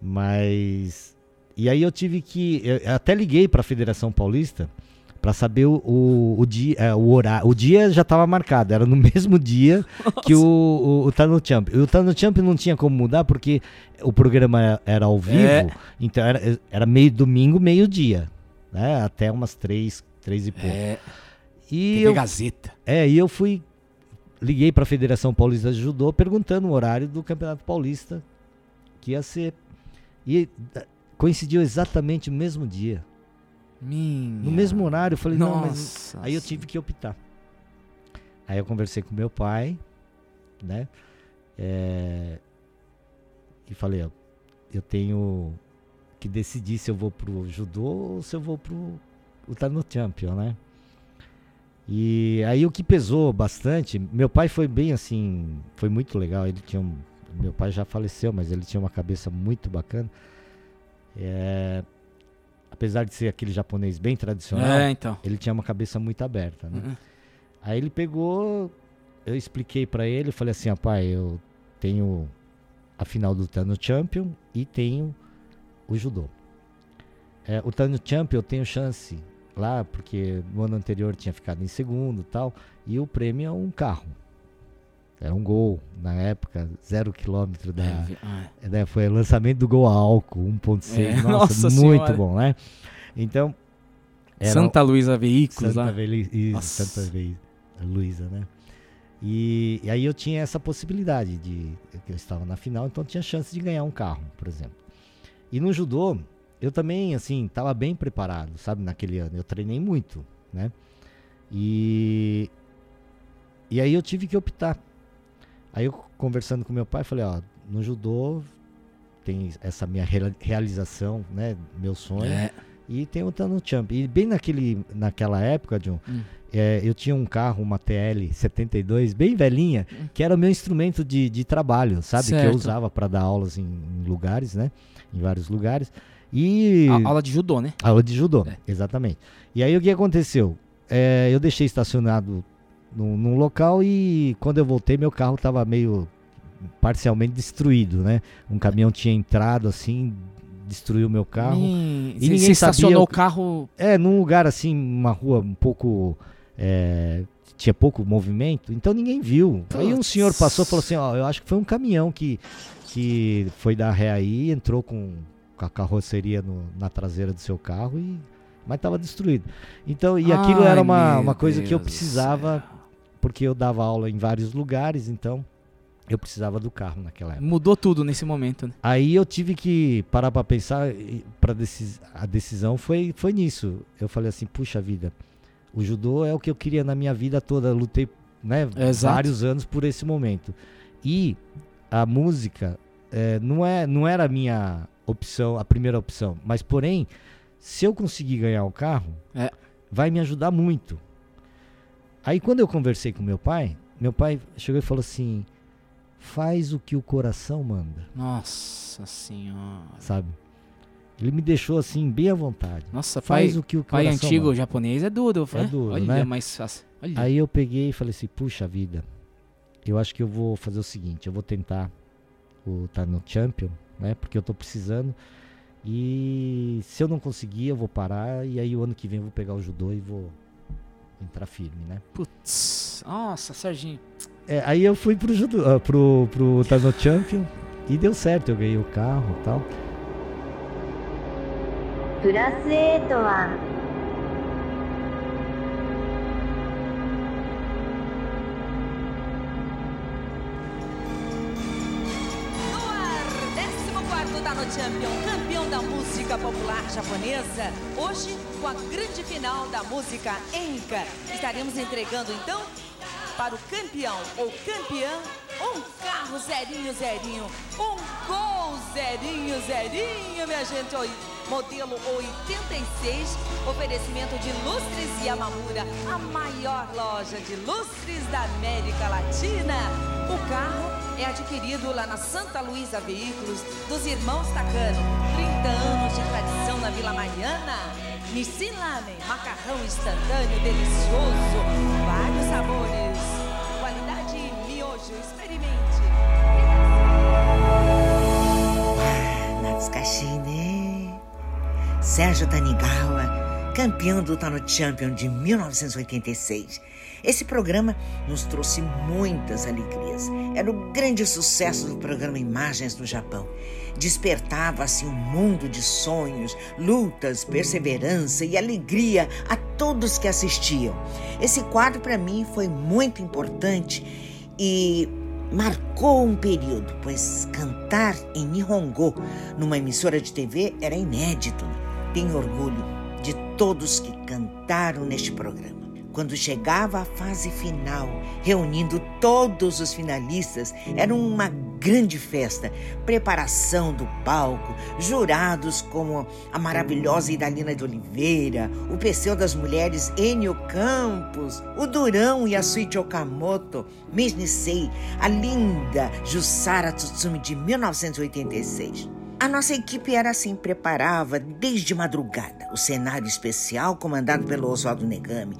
Mas. E aí eu tive que. Eu até liguei para a Federação Paulista para saber o, o, o dia, é, o horário. O dia já estava marcado, era no mesmo dia que o, o, o Tano Champ. E o Tano Champ não tinha como mudar porque o programa era ao vivo, É. então era, era meio domingo, meio-dia. Né? Até umas três, três e pouco. É. E TV eu, Gazeta. é, e eu fui. Liguei para a Federação Paulista de Judô perguntando o horário do Campeonato Paulista que ia ser. E da- coincidiu exatamente no mesmo dia. Minha. No mesmo horário, eu falei, não, mas. Nossa Aí eu tive que optar. Aí eu conversei com meu pai, né? é, e falei, ó, eu tenho que decidir se eu vou pro judô ou se eu vou pro o Tano Champion, né? E aí o que pesou bastante, meu pai foi bem assim, foi muito legal, ele tinha um, meu pai já faleceu, mas ele tinha uma cabeça muito bacana. É, apesar de ser aquele japonês bem tradicional, É, então. ele tinha uma cabeça muito aberta, né? Uhum. Aí ele pegou, eu expliquei pra ele, eu falei assim, rapaz, eu tenho a final do Tano Champion e tenho o judô. É, o Tano Champion eu tenho chance lá, porque no ano anterior tinha ficado em segundo tal, e o prêmio é um carro. Era um gol, na época, zero quilômetro da... É, ah. né, foi o lançamento do gol a álcool, 1.6, É, nossa, nossa muito bom, né? Então... Santa Luísa Veículos Santa lá. Veli- isso. Santa Luísa, né? E, e aí eu tinha essa possibilidade de. Eu estava na final, então tinha chance de ganhar um carro, por exemplo. E no judô, eu também, assim, estava bem preparado, sabe, naquele ano. Eu treinei muito, né? E. E aí eu tive que optar. Aí eu conversando com meu pai, falei, ó, no judô tem essa minha real- realização, né? Meu sonho. É. E tem o Tano Champ. E bem naquele, naquela época, John, Hum. é, eu tinha um carro, uma TL 72, bem velhinha, que era o meu instrumento de, de trabalho, sabe? Que eu Certo. usava para dar aulas em, em lugares, né? Em vários lugares. E. A- aula de judô, né? Aula de judô, exatamente. E aí o que aconteceu? É, eu deixei estacionado num, num local e quando eu voltei, meu carro estava meio parcialmente destruído, né? Um caminhão tinha entrado assim, destruiu meu carro. E você- ninguém você sabia. estacionou o carro- É, num lugar assim, uma rua um pouco. é, tinha pouco movimento, então ninguém viu. Aí um senhor passou e falou assim: Ó, eu acho que foi um caminhão que, que foi dar ré aí, entrou com, com a carroceria no- na traseira do seu carro e. Mas estava destruído. Então, e aquilo Ai, era uma, uma coisa que eu Deus precisava, porque eu dava aula em vários lugares, então eu precisava do carro naquela época. Mudou tudo nesse momento, né? Aí eu tive que parar para pensar, para a decisão foi foi nisso. Eu falei assim, puxa vida, o judô é o que eu queria na minha vida toda, lutei, né, Exato. vários anos por esse momento. E a música eh, não é não era a minha opção, a primeira opção, mas porém, se eu conseguir ganhar o carro, É. vai me ajudar muito. Aí quando eu conversei com meu pai, meu pai chegou e falou assim: faz o que o coração manda Nossa senhora. sabe? Ele me deixou assim, bem à vontade. Nossa, faz pai, o que o pai antigo manda. japonês é duro, É né? duro, Olha, né? mais fácil. Olha. Aí eu peguei e falei assim, puxa vida, eu acho que eu vou fazer o seguinte, eu vou tentar o tá no Champion, né? Porque eu tô precisando. E se eu não conseguir, eu vou parar. E aí o ano que vem eu vou pegar o judô e vou entrar firme, né? Putz, nossa, Serginho. É, aí eu fui pro judô, ah, pro, pro tá no Champion e deu certo, eu ganhei o carro e tal. プラス8は Música popular japonesa. Hoje, com a grande final da música Enka. Estaremos entregando, então, para o campeão ou campeã, um carro zerinho, zerinho. Um gol zerinho, zerinho, minha gente Oi, Modelo 86, oferecimento de Lustres Yamamura, a maior loja de lustres da América Latina. O carro é adquirido lá na Santa Luísa Veículos dos Irmãos Tacano. 30 anos de tradição na Vila Mariana. Nissin Lamen, macarrão instantâneo delicioso, vários sabores. Qualidade miojo, experimente. 懐かしいね Sérgio Tanigawa, campeão do Tano Champion de 1986. Esse programa nos trouxe muitas alegrias. Era o grande sucesso do programa Imagens no Japão. Despertava assim um mundo de sonhos, lutas, perseverança e alegria a todos que assistiam. Esse quadro para mim foi muito importante e marcou um período, pois cantar em Nihongo numa emissora de TV era inédito. Tenho orgulho de todos que cantaram neste programa. Quando chegava a fase final, reunindo todos os finalistas, era uma grande festa. Preparação do palco, jurados como a maravilhosa Idalina de Oliveira, o Perseu das Mulheres Enio Campos, o Durão e a Suíte Okamoto, Miss Nisei, a linda Jussara Tsutsumi de 1986. A nossa equipe era assim, preparava desde madrugada o cenário especial comandado pelo Oswaldo Negami,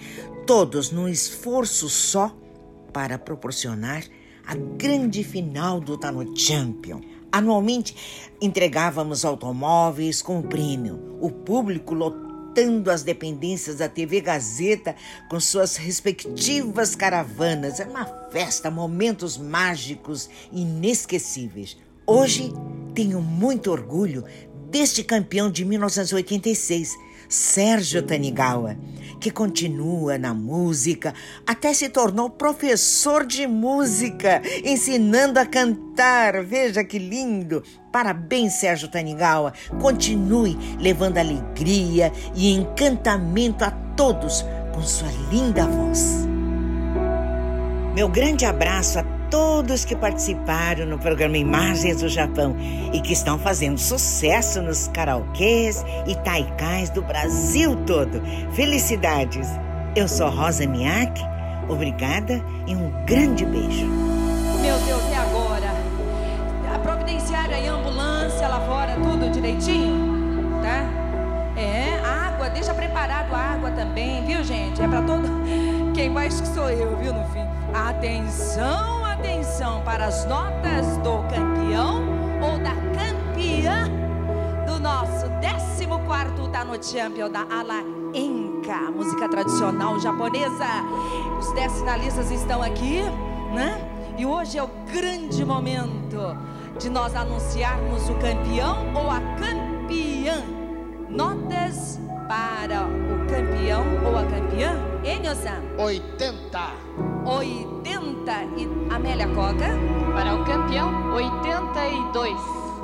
todos num esforço só para proporcionar a grande final do Tano Champion. Anualmente entregávamos automóveis com prêmio, o público lotando as dependências da TV Gazeta com suas respectivas caravanas. Era uma festa, momentos mágicos inesquecíveis. Hoje tenho muito orgulho deste campeão de 1986, Sérgio Tanigawa, que continua na música, até se tornou professor de música, ensinando a cantar. Veja que lindo! Parabéns, Sérgio Tanigawa. Continue levando alegria e encantamento a todos com sua linda voz. Meu grande abraço a todos que participaram no programa Imagens do Japão e que estão fazendo sucesso nos karaokês e taikais do Brasil todo. Felicidades! Eu sou Rosa Miyake, obrigada e um grande beijo. Meu Deus, e agora? A providenciária e a ambulância lá fora, tudo direitinho? Tá? É, água, deixa preparado a água também, viu, gente? É pra todo. Quem mais que sou eu, viu, no fim? Atenção, atenção para as notas do campeão ou da campeã do nosso 14 Tá no Champion da Ala Enka, música tradicional japonesa. Os 10 finalistas estão aqui, né? E hoje é o grande momento de nós anunciarmos o campeão ou a campeã. Notas para o campeão ou a campeã? Enio-san. 80. 80 e Amélia Coca? Para o campeão, 82.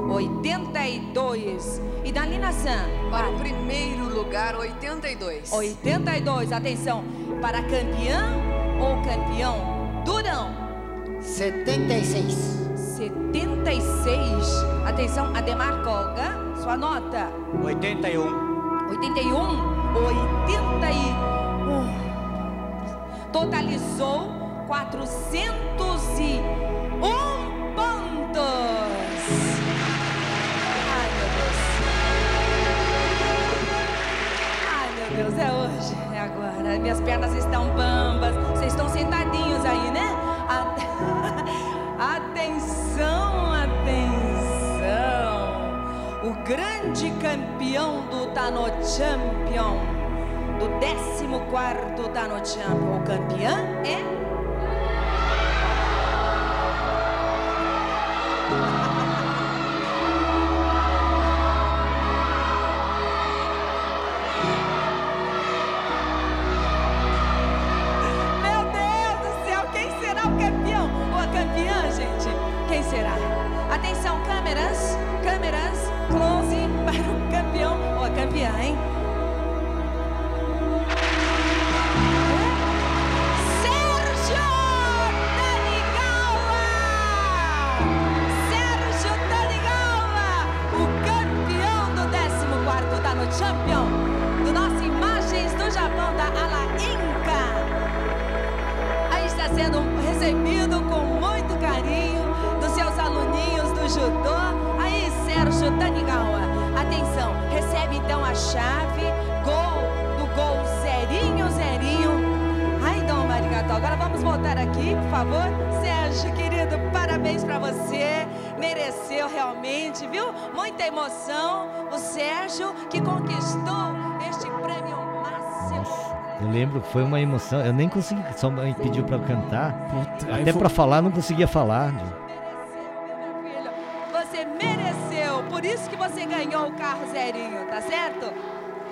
82. E Dalina-san? Para o primeiro lugar, 82. 82. Atenção, para campeã ou campeão? Durão? 76. 76. Atenção, Ademar Koga, sua nota? 81. 81. 81. Totalizou 401 pontos. Ai, meu Deus. Ai, meu Deus, é hoje, é agora. Minhas pernas estão bambas. Vocês estão sentadinhos aí, né? Grande campeão do Tano Champion, do 14º Tano Champion, o campeão é só me pediu pra eu cantar. aí Até foi- pra falar, não conseguia falar. Você mereceu, por isso que você ganhou o carro zerinho, tá certo?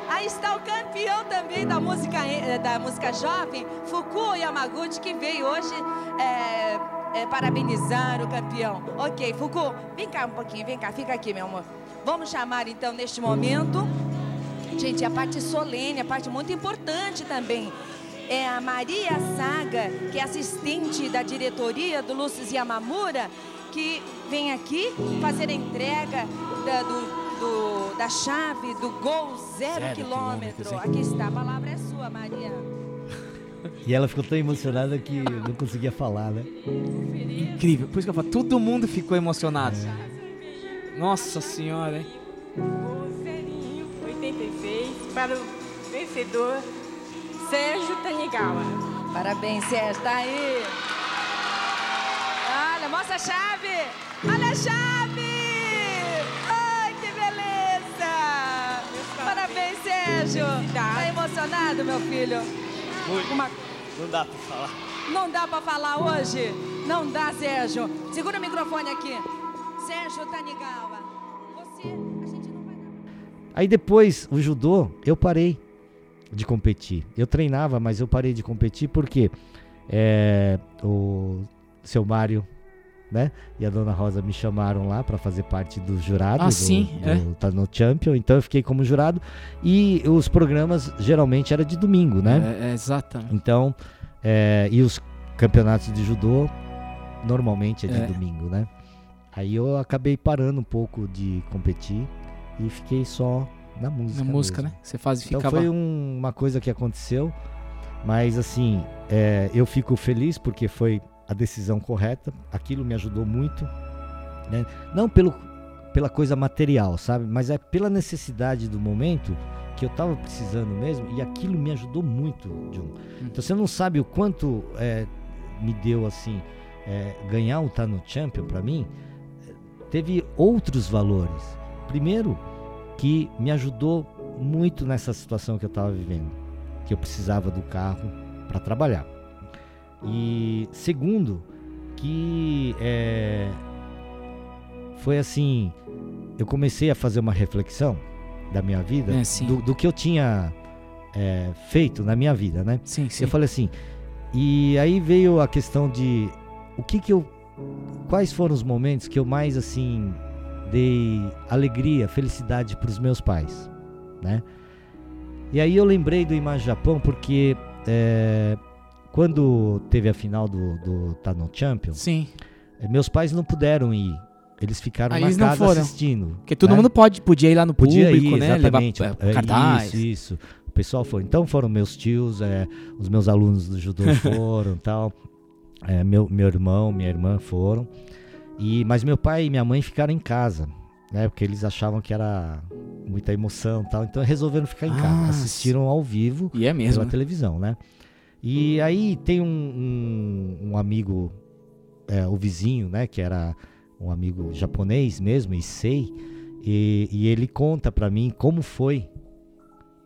Aí está o campeão também da música, eh, da música jovem, Fukuo Yamaguchi, que veio hoje eh, eh, parabenizar o campeão. Ok, Fukuo, vem cá um pouquinho, vem cá, fica aqui, meu amor. Vamos chamar então neste momento, gente, a parte solene, a parte muito importante também. É a Maria Saga, que é assistente da diretoria do Lúcio Yamamura, que vem aqui fazer a entrega da, do- do- da chave do gol zero, Zero quilômetro. quilômetros, hein? Aqui está, a palavra é sua, Maria. E ela ficou tão emocionada que não conseguia falar, né? Incrível. Por isso que eu falo, todo mundo ficou emocionado. Nossa senhora, hein? 86 para o vencedor Sérgio Tanigawa. Parabéns, Sérgio, tá aí. Olha, mostra a chave. Olha a chave. Ai, que beleza. Parabéns, Sérgio. Tá emocionado, meu filho? Uma- Não dá pra falar. Não dá pra falar hoje? Não dá, Sérgio. Segura o microfone aqui. Sérgio Tanigawa. Você, a gente não vai Aí depois, o judô, eu parei de competir. Eu treinava, mas eu parei de competir porque é, o seu Mário, né? E a dona Rosa me chamaram lá para fazer parte do jurado Ah, do, sim, do é. Tá no Champion, então eu fiquei como jurado e os programas geralmente era de domingo, né? É, é, exatamente. Então, é, e os campeonatos de judô normalmente é de É. domingo, né? Aí eu acabei parando um pouco de competir e fiquei só na música. Na música, mesmo. né? Você faz, Então ficava... foi um- uma coisa que aconteceu, mas assim, é, eu fico feliz porque foi a decisão correta, aquilo me ajudou muito, né? Não pelo, pela coisa material, sabe? Mas é pela necessidade do momento que eu tava precisando mesmo e aquilo me ajudou muito, John. Então você não sabe o quanto é, me deu assim, é, ganhar o Tá no Champion pra mim, teve outros valores. Primeiro, que me ajudou muito nessa situação que eu estava vivendo, que eu precisava do carro para trabalhar. E segundo, que é, foi assim, eu comecei a fazer uma reflexão da minha vida, É, do, do que eu tinha é, feito na minha vida, né? Sim, sim. Eu falei assim, e aí veio a questão de o que que eu, quais foram os momentos que eu mais assim dei alegria, felicidade para os meus pais, né? E aí eu lembrei do Imagem Japão porque é, quando teve a final do, do Tá no Champion, Sim. eh, meus pais não puderam ir. Eles ficaram Ah, na eles não casa foram. assistindo. Porque todo né? mundo pode, podia ir lá no Podia público, ir, né? Exatamente. Levar é, é, cartaz. Isso, isso. O pessoal foi. Então foram meus tios, é, os meus alunos do judô foram tal. É, meu, meu irmão, minha irmã foram. E, mas meu pai e minha mãe ficaram em casa, né? Porque eles achavam que era muita emoção tal. Então resolveram ficar em casa. Ah, Assistiram ao vivo E é mesmo, pela né? televisão, né? E aí tem um, um, um amigo, é, o vizinho, né? Que era um amigo japonês mesmo, Issei. E, e ele conta pra mim como foi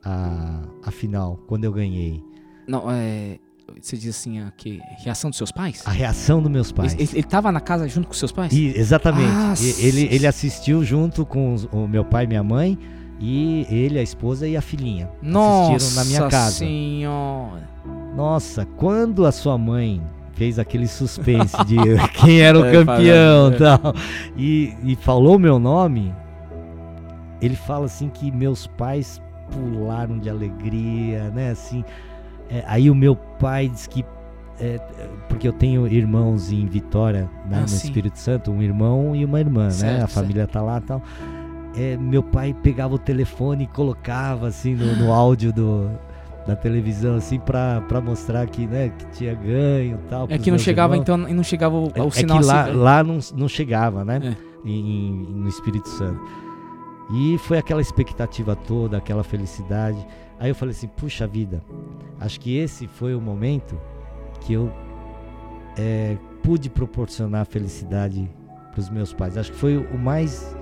a, a final, quando eu ganhei. Não, é... Você diz assim, a que reação dos seus pais? A reação dos meus pais. Ele, ele, ele tava na casa junto com seus pais? E- exatamente. Ah, ele, ele assistiu junto com o meu pai e minha mãe. E ele, a esposa e a filhinha. Nossa assistiram na minha casa. senhora. Nossa, quando a sua mãe fez aquele suspense de quem era o É, campeão e é. tal, e, e falou meu nome, ele fala assim que meus pais pularam de alegria, né? Assim, é, aí o meu pai diz que é, porque eu tenho irmãos em Vitória, né, Ah, no sim. Espírito Santo, um irmão e uma irmã, Certo, né? A certo. família tá lá, e tal. É, meu pai pegava o telefone e colocava assim no, no áudio do, da televisão assim pra, pra mostrar que, né, que tinha ganho e tal. É que não chegava, irmãos. então, não chegava o, É- o é sinal que lá, assim, lá não, não chegava, né? É. Em- em- no Espírito Santo. E foi aquela expectativa toda, aquela felicidade. Aí eu falei assim, puxa vida, acho que esse foi o momento que eu é, pude proporcionar felicidade para os meus pais. Acho que foi o mais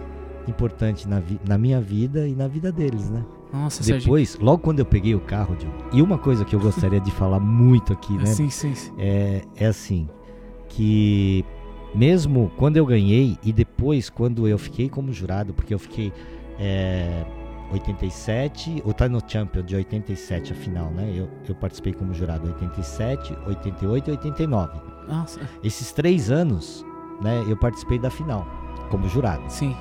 importante na, vi- na minha vida e na vida deles, né? Nossa. Depois, logo quando eu peguei o carro, Diogo, e uma coisa que eu gostaria de falar muito aqui, né? Sim, sim, sim. É, é assim, que mesmo quando eu ganhei e depois quando eu fiquei como jurado, porque eu fiquei é, 87, o Tá no Champion de 87 a final, né? Eu, eu participei como jurado 87, 88 e 89. Nossa. Esses três anos, né, eu participei da final como jurado. Sim.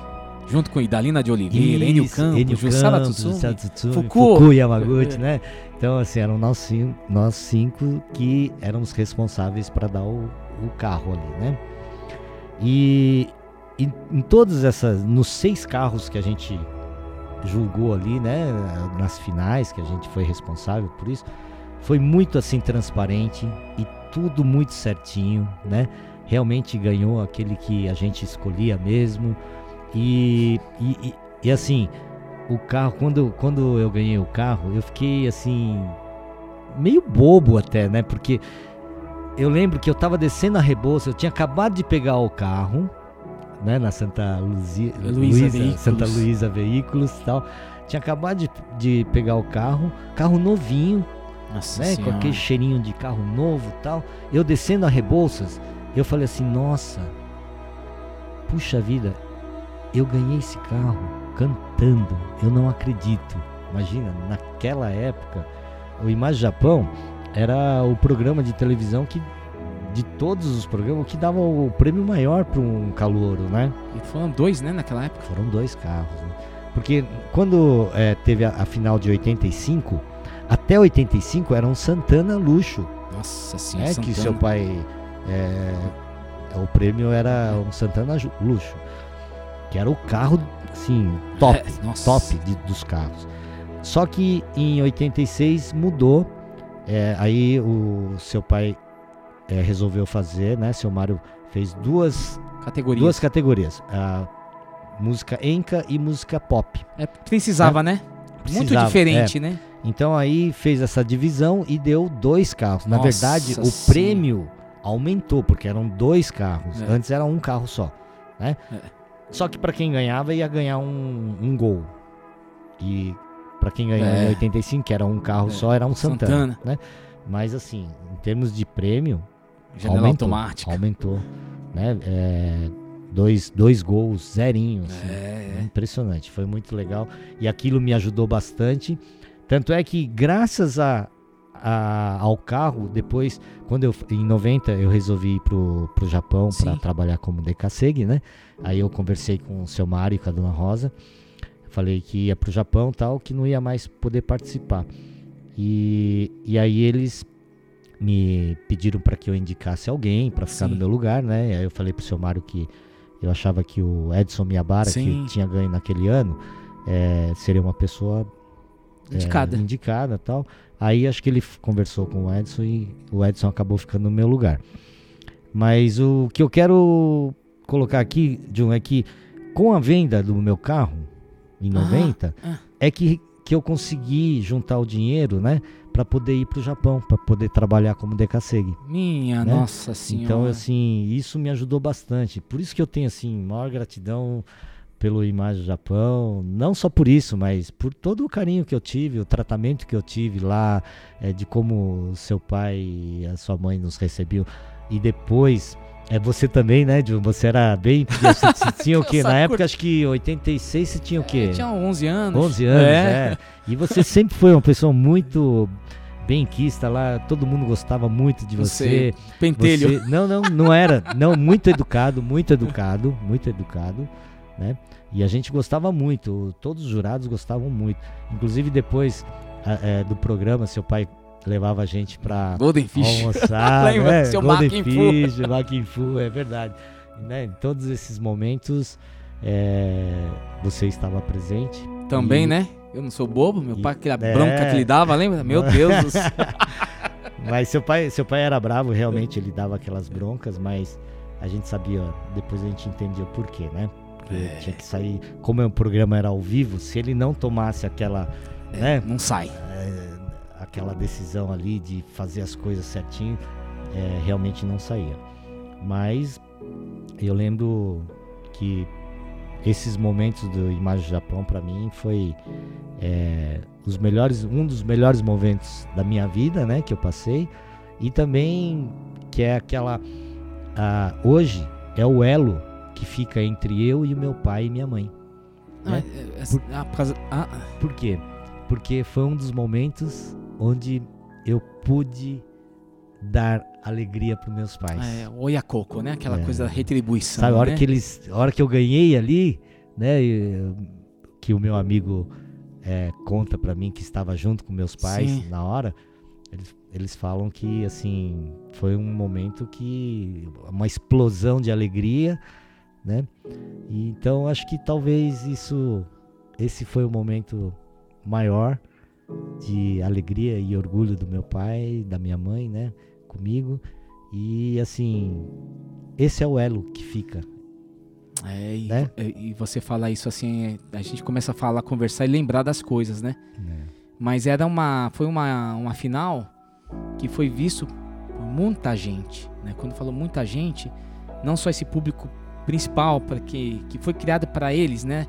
Junto com Idalina de Oliveira, Enio Campos, Enio Jussara Campos, Fuku. Fuku Yamaguchi, É. né? Então, assim, eram nós cinco, nós cinco que éramos responsáveis para dar o, o carro ali, né? E em, em todas essas, nos seis carros que a gente julgou ali, né? Nas finais, que a gente foi responsável por isso, foi muito assim transparente e tudo muito certinho, né? Realmente ganhou aquele que a gente escolhia mesmo. E, e, e- assim, o carro, quando, quando eu ganhei o carro, eu fiquei assim, meio bobo até, né? Porque eu lembro que eu tava descendo a Rebouça, eu tinha acabado de pegar o carro, né? Na Santa Luzia, Luísa Veículos. Santa Luísa Veículos e tal. Tinha acabado de, de pegar o carro, carro novinho, Nossa né? Com aquele cheirinho de carro novo tal. Eu descendo a Rebouças, eu falei assim, nossa, puxa vida, eu ganhei esse carro cantando, eu não acredito. Imagina, naquela época, o Imagem Japão era o programa de televisão que, de todos os programas, que dava o prêmio maior para um calouro, né? E foram dois, né, naquela época? Foram dois carros, né? Porque quando eh, teve a, a final de 85, até 85 era um Santana luxo. Nossa É senhora, que Santana. seu pai é, o prêmio era um Santana Luxo, que era o carro, assim, top, É, top de- dos carros. Só que em 86 mudou, é, aí o seu pai é, resolveu fazer, né? Seu Mário fez duas Categorias. duas categorias, a música enca e música pop. É, precisava, né? Muito Precisava, diferente, é. né? Então aí fez essa divisão e deu dois carros. Na Nossa verdade, o prêmio aumentou, porque eram dois carros. É. Antes era um carro só. Né? Só que para quem ganhava ia ganhar um, um gol. E para quem ganhou É. em 85, que era um carro É. só, era um Santana. Santana. Né? Mas assim, em termos de prêmio, Janela aumentou, automática. Aumentou. Né? É, dois, dois gols, zerinho. assim. É. Impressionante, foi muito legal. E aquilo me ajudou bastante. Tanto é que, graças a, a- ao carro, depois, quando eu, em 90, eu resolvi ir pro, pro Japão para trabalhar como DKSEG, né? Aí eu conversei com o seu Mário e com a dona Rosa. Falei que ia pro Japão tal, que não ia mais poder participar. E, e aí eles me pediram para que eu indicasse alguém para ficar no Sim. meu lugar, né? Aí eu falei pro seu Mário que eu achava que o Edson Miyabara, Sim. que tinha ganho naquele ano, eh, seria uma pessoa eh, Indicada. indicada tal. Aí acho que ele conversou com o Edson e o Edson acabou ficando no meu lugar. Mas o que eu quero colocar aqui, John, é que com a venda do meu carro em 90, ah. é que, que eu consegui juntar o dinheiro, né, para poder ir para o Japão, para poder trabalhar como DKSEG. Minha né? nossa senhora. Então, assim, isso me ajudou bastante. Por isso que eu tenho, assim, maior gratidão pelo Imagem Japão. Não só por isso, mas por todo o carinho que eu tive, o tratamento que eu tive lá, é, de como seu pai e a sua mãe nos recebiam. E depois, é você também, né, Ju? Você era bem... Você, você tinha o quê? Na época, acho que em 86 você tinha o quê? Eu tinha 11 anos. 11 anos, É. é. E você sempre foi uma pessoa muito benquista lá, todo mundo gostava muito de você. sei, pentelho. Você- não, não, não era. Não, muito educado, muito educado, muito educado, né? E a gente gostava muito, todos os jurados gostavam muito. Inclusive depois a- é, do programa, seu pai levava a gente Fish. almoçar, Lembra? né? Seu Golden. Fish, Fu, é verdade. Né? Em todos esses momentos, é, você estava presente. Também, E- né? Eu não sou bobo, meu pai, aquela É. bronca que ele dava, lembra? Meu Deus do céu. Mas seu pai, seu pai era bravo, realmente ele dava aquelas broncas, mas a gente sabia, depois a gente entendia o porquê, né? Porque É. tinha que sair, como o programa era ao vivo, se ele não tomasse aquela, né? Não sai. é, aquela decisão ali de fazer as coisas certinho, é, realmente não saía. Mas eu lembro que esses momentos do Imagem do Japão para mim foi é, os melhores, um dos melhores momentos da minha vida, né, que eu passei e também que é aquela ah, hoje é o elo que fica entre eu e o meu pai e minha mãe. Ah, né? é- é- ah, por ah, Por quê? Porque foi um dos momentos onde eu pude dar alegria para meus pais. é, o Oiacoco, né? Aquela É. coisa da retribuição. Sabe, a hora né? que eles, a hora que eu ganhei ali, né, que o meu amigo é, conta pra mim que estava junto com meus pais Sim. na hora, eles, eles falam que assim foi um momento que uma explosão de alegria, né? E, então acho que talvez isso, esse foi o momento maior de alegria e orgulho do meu pai, da minha mãe, né, comigo. E assim, esse é o elo que fica. É, e, né? e- e você fala isso assim, é, a gente começa a falar, conversar e lembrar das coisas, né? É. Mas era uma, foi uma, uma final que foi visto por muita gente, né? Quando falou muita gente, não só esse público principal para que que foi criado para eles, né?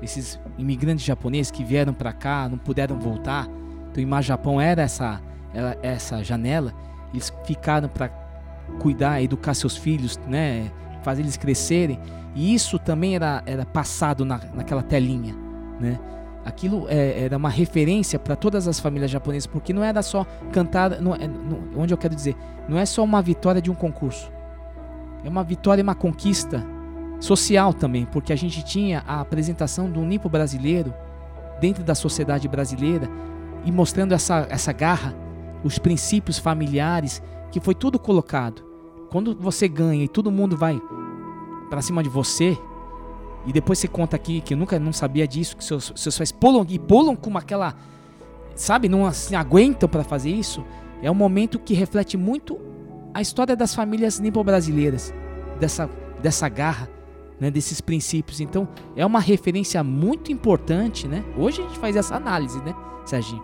Esses imigrantes japoneses que vieram para cá, não puderam voltar. Então, Imar Japão era essa era essa janela. Eles ficaram para cuidar, educar seus filhos, né? Fazer eles crescerem. E isso também era, era passado na, naquela telinha, né? Aquilo é, era uma referência para todas as famílias japonesas, porque não era só cantar, não, é- não- onde eu quero dizer, não é só uma vitória de um concurso. É uma vitória e uma conquista social também, porque a gente tinha a apresentação do nipo brasileiro dentro da sociedade brasileira e mostrando essa, essa garra, os princípios familiares, que foi tudo colocado. Quando você ganha e todo mundo vai pra cima de você, e depois você conta aqui que eu nunca não sabia disso, que seus, seus pais pulam e pulam com aquela. Sabe, não assim, aguentam pra fazer isso. É um momento que reflete muito a história das famílias nipo-brasileiras, dessa, dessa garra, né, desses princípios. Então, é uma referência muito importante, né? Hoje a gente faz essa análise, né, Serginho?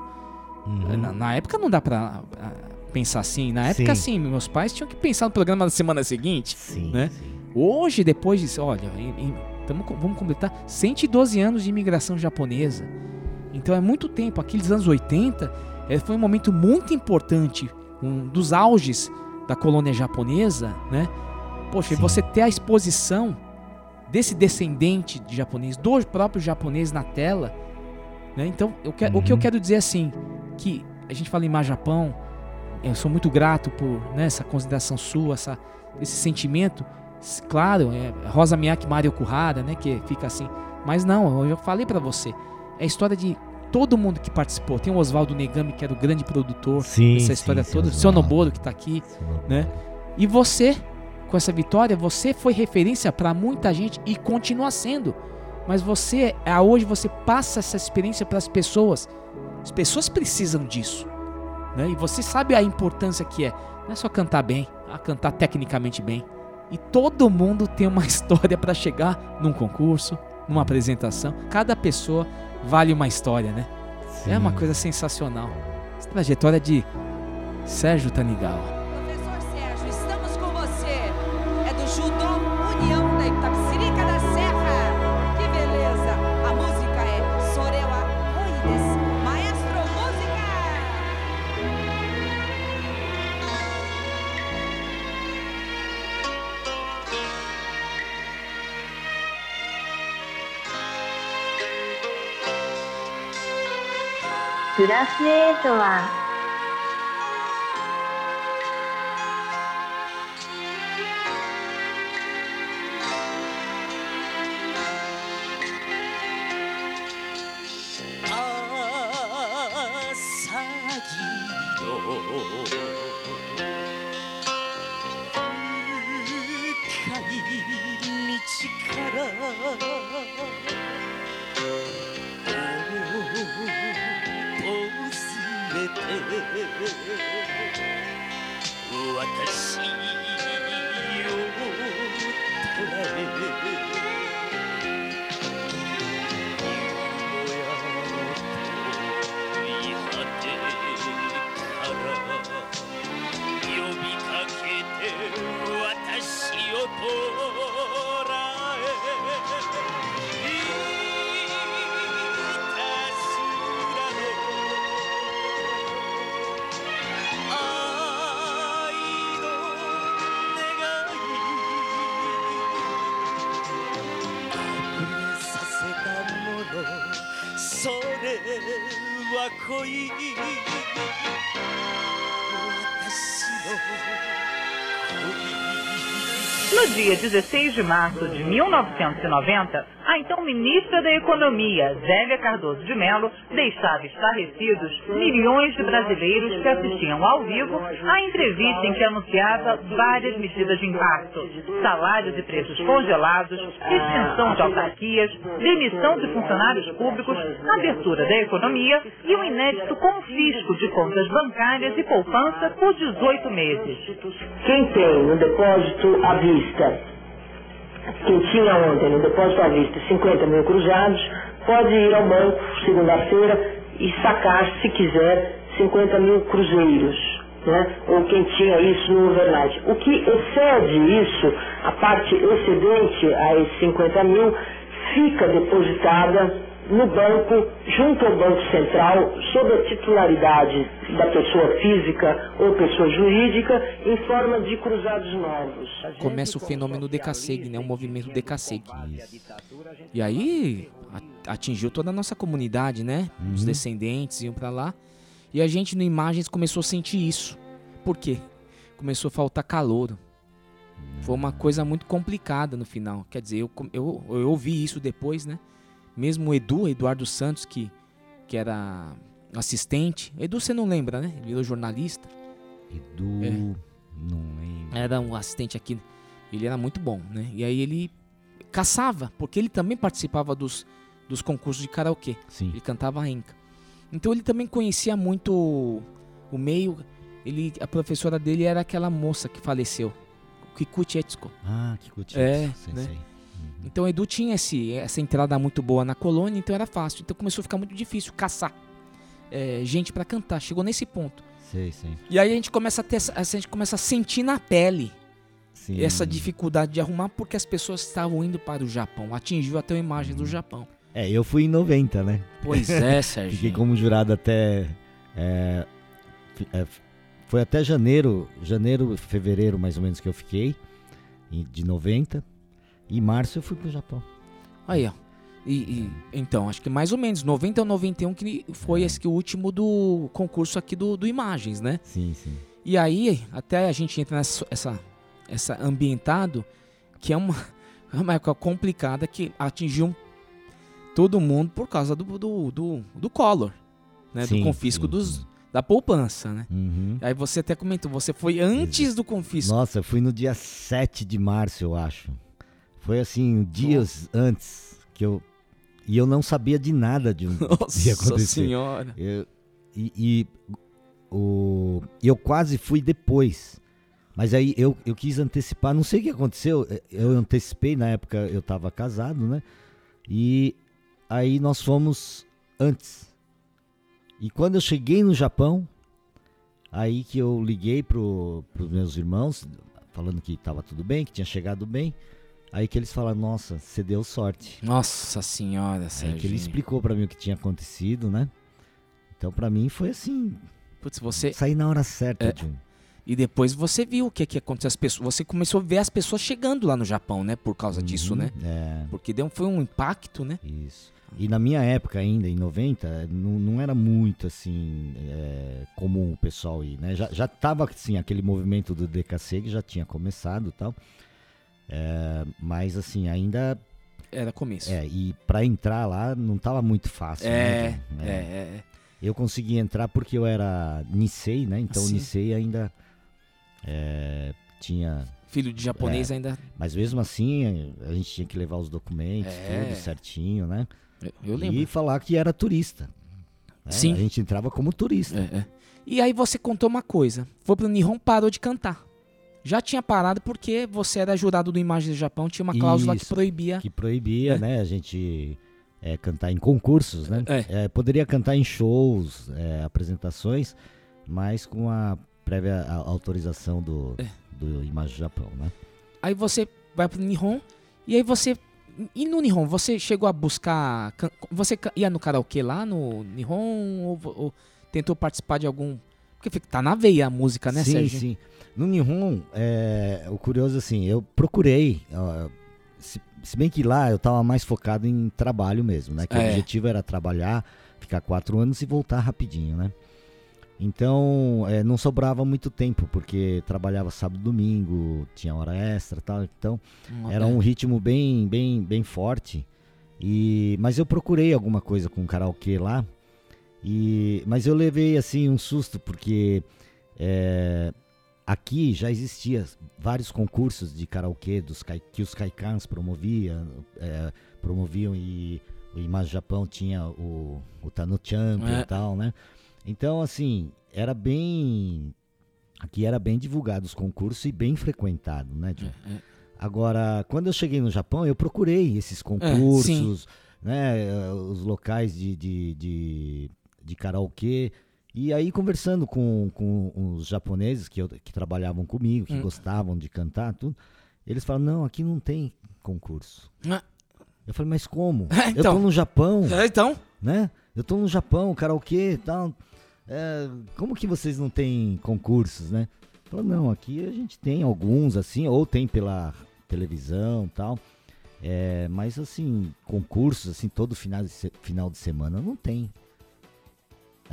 Na, na época não dá pra ah, pensar assim. Na época, Sim. sim, meus pais tinham que pensar no programa da semana seguinte, né? Hoje, depois disso, olha, em- em- tamo vamos completar 112 anos de imigração japonesa. Então é muito tempo. Aqueles anos 80 eh, foi um momento muito importante, um dos auges da colônia japonesa, né? Poxa, e você ter a exposição desse descendente de japonês, do próprio japonês na tela, né? Então, que- o que eu quero dizer assim, que a gente fala em Mar Japão, eu sou muito grato por né, essa consideração sua, essa, esse sentimento. Claro, é Rosa Miyake, Mario Kuhara, né, que fica assim. Mas não, eu falei pra você. É a história de todo mundo que participou. Tem o Oswaldo Negami, que era o grande produtor Sim, dessa sim, história sim, toda. O Oswaldo. seu Noboro, que tá aqui, né? E você, com essa vitória, você foi referência pra muita gente e continua sendo. Mas você, hoje, você passa essa experiência para as pessoas. As pessoas precisam disso. Né? E você sabe a importância que é. Não é só cantar bem, a cantar tecnicamente bem. E todo mundo tem uma história para chegar num concurso, numa apresentação. Cada pessoa vale uma história, né? É uma coisa sensacional. Essa trajetória de Sérgio Tanigawa. プラス8は我的心。No dia 16 de março de 1990, a então ministra da Economia, Zélia Cardoso de Mello, deixava estarrecidos milhões de brasileiros que assistiam ao vivo à entrevista em que anunciava várias medidas de impacto: salários e preços congelados, extinção de autarquias, demissão de funcionários públicos, abertura da economia e um inédito confisco de contas bancárias e poupança por 18 meses. Quem tem no depósito à vista, quem tinha ontem no depósito à vista 50 mil cruzados, pode ir ao banco segunda-feira e sacar, se quiser, 50 mil cruzeiros. Né? Ou quem tinha isso no overnight. O que excede isso, a parte excedente a esses 50 mil, fica depositada no banco, junto ao Banco Central, sob a titularidade da pessoa física ou pessoa jurídica, em forma de cruzados novos. Começa o fenômeno Decaseg, né? O movimento Decaseg. E aí a- atingiu toda a nossa comunidade, né? Os Uhum. descendentes iam pra lá. E a gente no Imagens começou a sentir isso. Por quê? Começou a faltar calor. Foi uma coisa muito complicada no final. Quer dizer, eu, eu, eu ouvi isso depois, né? Mesmo o Edu, Eduardo Santos, que, que era assistente. Edu, você não lembra, né? Ele virou jornalista. Edu. É. Não lembro. Era um assistente aqui. Ele era muito bom, né? E aí ele caçava, porque ele também participava dos, dos concursos de karaokê. Sim. Ele cantava enca. Então ele também conhecia muito o, o meio. Ele, a professora dele era aquela moça que faleceu, Kikuchi Etsuko. Ah, Kikuchi É, Etsuko, sei, né? Então o Edu tinha esse, essa entrada muito boa na colônia, então era fácil. Então começou a ficar muito difícil caçar é, gente pra cantar. Chegou nesse ponto. Sei, sei. E aí a gente começa a ter, a gente começa a sentir na pele Sim. essa dificuldade de arrumar porque as pessoas estavam indo para o Japão. Atingiu até a imagem do Japão. É, eu fui em 90, né? Pois é, Serginho. Fiquei como jurado até. é, é, foi até janeiro, janeiro, fevereiro mais ou menos que eu fiquei, de 90. E março eu fui pro Japão. Aí, ó. E, e- então, acho que mais ou menos, 90 ou 91 que foi esse que o último do concurso aqui do, do Imagens, né? Sim, sim. E aí, até a gente entra nessa essa, essa ambientado, que é uma, é uma época complicada que atingiu todo mundo por causa do, do, do, do Collor, né? Sim, do confisco sim, dos, da poupança, né? Uhum. Aí você até comentou, você foi antes do confisco. Nossa, eu fui no dia 7 de março, eu acho. Foi assim, dias antes que eu. E eu não sabia de nada de um Nossa ia acontecer. Senhora. Eu- e e o, eu quase fui depois. Mas aí eu, eu quis antecipar, não sei o que aconteceu. Eu antecipei, na época eu estava casado, né? E aí nós fomos antes. E quando eu cheguei no Japão, aí que eu liguei pro, pros meus irmãos, falando que estava tudo bem, que tinha chegado bem. Aí que eles falaram, nossa, você deu sorte. Nossa senhora, Aí que ele explicou pra mim o que tinha acontecido, né? Então pra mim foi assim, Putz, você... sair na hora certa, É. E depois você viu o que que aconteceu. As pessoas, você começou a ver as pessoas chegando lá no Japão, né? Por causa disso, né? É. Porque deu, foi um impacto, né? Isso. E na minha época ainda, em 90, não, não era muito assim é, comum o pessoal ir, né? Já, já tava assim, aquele movimento do DKC que já tinha começado e tal. É, mas assim, ainda. Era começo. É, e pra entrar lá não tava muito fácil. É, né, é, é. Eu consegui entrar porque eu era Nisei, né? Então o Sim. Nisei ainda é, tinha. Filho de japonês é, ainda. Mas mesmo assim, a gente tinha que levar os documentos, É. tudo certinho, né? Eu, eu lembro. E falar que era turista. né? Sim. A gente entrava como turista. É, é. E aí você contou uma coisa. Foi pro Nihon, parou de cantar. Já tinha parado porque você era jurado do Imagens do Japão, tinha uma cláusula que Isso, proibia. Que proibia, né? A gente é, cantar em concursos, né? É, poderia cantar em shows, é, apresentações, mas com a prévia a- autorização do, É. do Imagem do Japão, né? Aí você vai pro Nihon e aí você. E no Nihon, você chegou a buscar. Você ia no karaokê lá no Nihon ou, ou tentou participar de algum. Porque tá na veia a música, né, sim, Sérgio? sim. No Nihon, é, o curioso assim, eu procurei, ó, se, se bem que lá eu tava mais focado em trabalho mesmo, né? Que o É. objetivo era trabalhar, ficar quatro anos e voltar rapidinho, né? Então, é, não sobrava muito tempo, porque trabalhava sábado e domingo, tinha hora extra e tal. Então, Hum, era é. um ritmo bem, bem, bem forte. E, mas eu procurei alguma coisa com karaokê lá. E, mas eu levei assim um susto, porque é, aqui já existia vários concursos de karaokê dos, que os Kaikans promoviam, é, promoviam e o Imagem Japão tinha o, o Tano Champion É. e tal, né? Então, assim, era bem. Aqui era bem divulgado os concursos e bem frequentado, né, John? É, Agora, quando eu cheguei no Japão, eu procurei esses concursos, né, os locais de, de, de, de karaokê. E aí, conversando com, com os japoneses que, eu- que trabalhavam comigo, que Hum. gostavam de cantar, tudo, eles falaram: não, aqui não tem concurso. Ah. Eu falei, mas como? É, Eu então. tô no Japão. É, então. Né? Eu tô no Japão, karaokê e tal. É, como que vocês não têm concursos, né? Falou, não, aqui a gente tem alguns, assim, ou tem pela televisão tal. É, mas assim, concursos, assim, todo final de, final de semana não tem.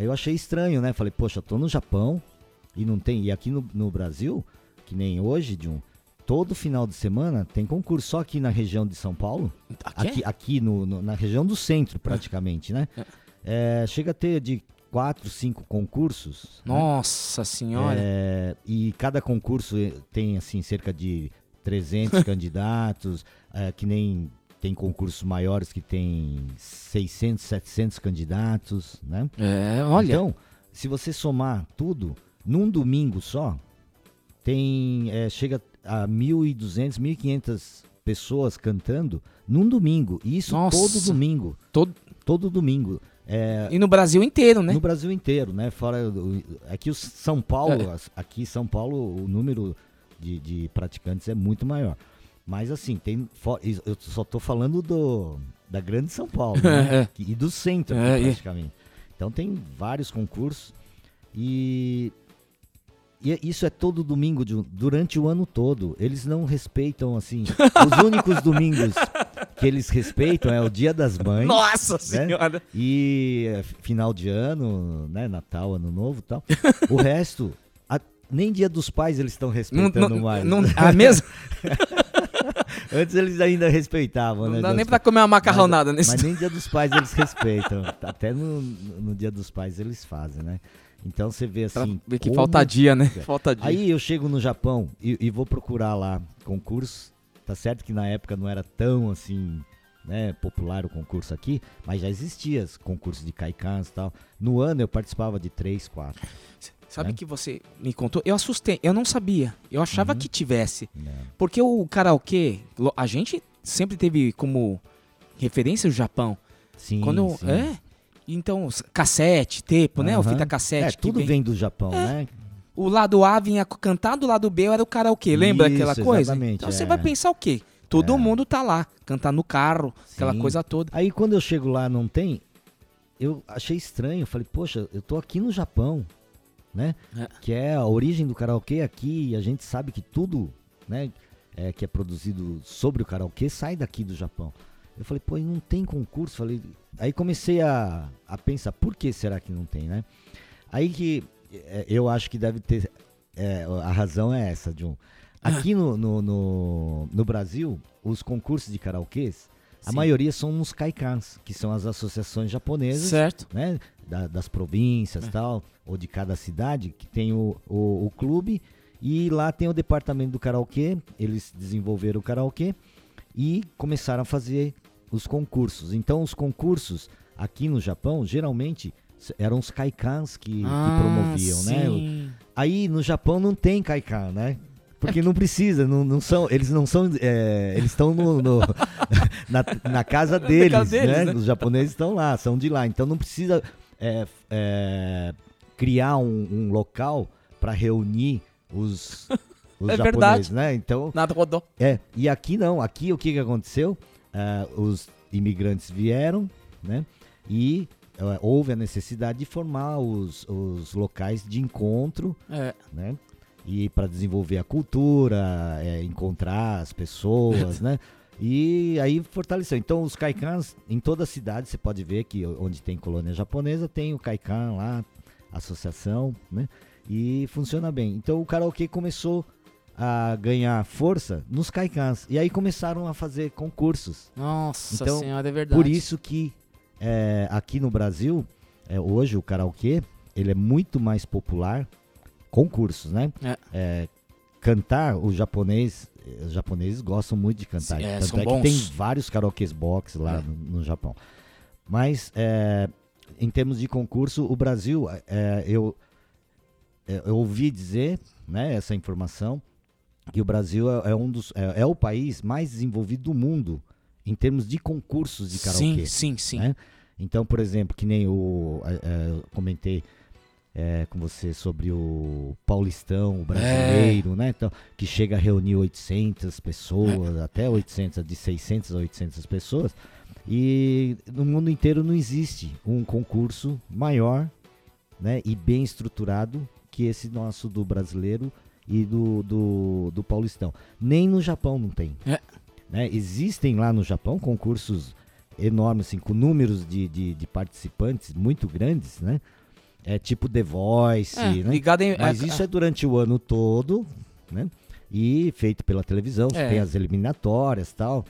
Aí eu achei estranho, né? Falei, poxa, eu tô no Japão e não tem. E aqui no, no Brasil, que nem hoje, de um. Todo final de semana tem concurso, só aqui na região de São Paulo. Aqui? Aqui, aqui no, no- na região do centro, praticamente, né? É, chega a ter de quatro, cinco concursos. né? Nossa senhora. É, e cada concurso eh, tem assim cerca de 300 candidatos, é, que nem tem concursos maiores que tem 600, 700 candidatos, né? É, olha. Então, se você somar tudo, num domingo só, tem é, chega a 1.200, 1.500 pessoas cantando num domingo. E isso Nossa. todo domingo. Todo, todo domingo. É, E no Brasil inteiro, né? no Brasil inteiro, né? Fora do- aqui o São Paulo, É. aqui em São Paulo o número de, de praticantes é muito maior. Mas assim, tem eu só tô falando do da Grande São Paulo né? É. Que- e do centro É, aqui, e- praticamente. Então tem vários concursos e e é- isso é todo domingo, de durante o ano todo. Eles não respeitam, assim. os únicos domingos que eles respeitam é o Dia das Mães. Nossa né? Senhora! E é, final de ano, né? Natal, Ano Novo e tal. O resto, a- nem Dia dos Pais eles estão respeitando não- mais. não- a mesma- Antes eles ainda respeitavam, Não né? dá nem pra comer uma macarronada mas, nesse Mas nem Dia dos Pais eles respeitam. Até no, no Dia dos Pais eles fazem, né? Então você vê Pra assim. ver que falta dia, né? Falta dia. Aí eu chego no Japão e, e vou procurar lá concurso. Tá certo que na época não era tão assim, né, popular o concurso aqui, mas já existia concurso de kaikans e tal. No ano eu participava de três, quatro. Sabe né? que você me contou? Eu assustei, eu não sabia. Eu Uhum. achava que tivesse. É. Porque o karaokê, a gente sempre teve como referência o Japão. Sim, Quando, sim. É? Então, cassete, tempo, né? O fita cassete. É, tudo vem do Japão, né? O lado A vinha cantar, do lado B era o karaokê. Lembra Isso, aquela coisa? exatamente, Então você é. vai pensar o quê? Todo mundo tá lá, cantar no carro, aquela Sim. coisa toda. Aí quando eu chego lá não tem, eu achei estranho. Falei, poxa, eu tô aqui no Japão, né? É. Que é a origem do karaokê aqui. E a gente sabe que tudo, né? É, que é produzido sobre o karaokê sai daqui do Japão. Eu falei, pô, não tem concurso? Falei, aí comecei a, a pensar, por que será que não tem, né? Aí que é, eu acho que deve ter. é, a razão é essa, John. Aqui no, no, no, no Brasil, os concursos de karaokês, a maioria são nos kaikans, que são as associações japonesas, Certo. né? da- das províncias tal, ou de cada cidade, que tem o, o, o clube, e lá tem o departamento do karaokê, eles desenvolveram o karaokê e começaram a fazer os concursos. Então, os concursos aqui no Japão, geralmente, eram os kaikans que, que Ah, promoviam, né? sim. Aí no Japão não tem kaikan, né? Porque não precisa, não, não são, eles não são, é, eles estão no, no- na, na casa deles, casa deles, né? né? Os japoneses estão lá, são de lá, então não precisa é, é, criar um, um local para reunir os, os É japoneses, verdade. né? Então Nada rodou. é, e aqui não, aqui o que, que aconteceu? Ah, os imigrantes vieram, né? E ah, houve a necessidade de formar os, os locais de encontro, É. né? E para desenvolver a cultura, é, encontrar as pessoas, né? E aí fortaleceu. Então os kaikans, em toda a cidade, você pode ver que onde tem colônia japonesa, tem o kaikan lá, associação, né? E funciona bem. Então o karaokê começou a ganhar força nos kaikans. E aí começaram a fazer concursos. Nossa então, senhora, é verdade. Por isso que é, aqui no Brasil, é, hoje o karaokê, ele é muito mais popular. Concursos, né? É. É, cantar, o japonês, os japoneses gostam muito de cantar. Sim, é, Tanto é que bons. tem vários karaokês box lá É. no, no Japão. Mas é, em termos de concurso, o Brasil, é, eu, eu ouvi dizer, né, essa informação, que o Brasil é, é um dos, é, é o país mais desenvolvido do mundo em termos de concursos de karaokê. Sim, sim, sim. né? Então, por exemplo, que nem é, eu comentei é, com você sobre o Paulistão, o brasileiro, né? Então, que chega a reunir 800 pessoas, até 800, de 600 a 800 pessoas. E no mundo inteiro não existe um concurso maior né, e bem estruturado que esse nosso do brasileiro e do, do, do Paulistão. Nem no Japão não tem. É. Né? Existem lá no Japão concursos enormes, assim, com números de, de, de participantes muito grandes, né? É tipo The Voice, É, né? ligado em- Mas é, isso é. durante o ano todo, né? E feito pela televisão, É. tem as eliminatórias tal.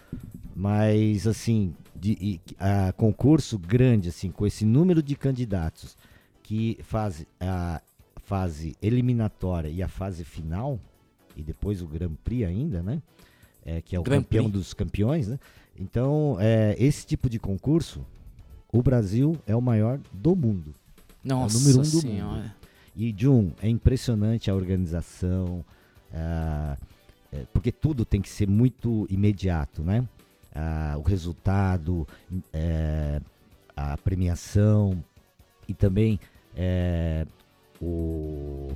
Mas, assim, de, e- a concurso grande, assim, com esse número de candidatos, que faz a fase eliminatória e a fase final, e depois o Grand Prix ainda, né? É, que é o Grand campeão Prix. dos campeões, né? Então, é, esse tipo de concurso, o Brasil é o maior do mundo. Nossa é o número um do Senhora. mundo. E, Jun, é impressionante a organização, ah, é, porque tudo tem que ser muito imediato, né? Ah, o resultado, é, a premiação e também é, o,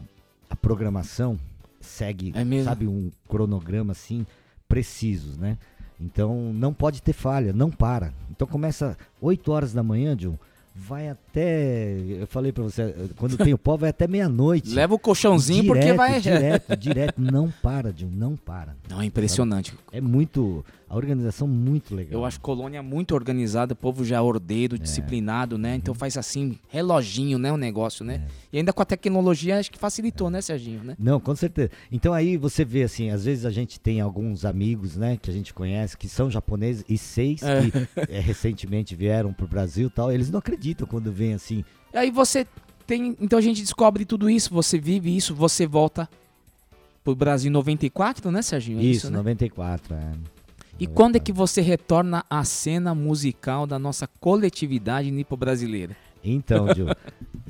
a programação segue, É mesmo? sabe, um cronograma assim preciso, né? Então não pode ter falha, não para. Então começa 8 horas da manhã, John, vai até, eu falei pra você, quando tem o pó vai até meia-noite. Leva o colchãozinho porque Direto, vai- direto, direto, não para, John, não para. Não, é impressionante. É muito, a organização muito legal. Eu acho Colônia muito organizada, povo já é ordeiro, disciplinado, né? Uhum. Então faz assim, reloginho, né? O negócio, né? E ainda com a tecnologia, acho que facilitou, né, Serginho, né? Não, com certeza. Então aí você vê assim, às vezes a gente tem alguns amigos, né, que a gente conhece, que são japoneses e seis É. que eh, recentemente vieram pro Brasil e tal, eles não acreditam quando assim. Aí você tem. Então a gente descobre tudo isso, você vive isso, você volta pro Brasil em 94, né, Serginho? É Isso, né? 94, é. E quando é que você retorna à cena musical da nossa coletividade nipo-brasileira? Então, Gil,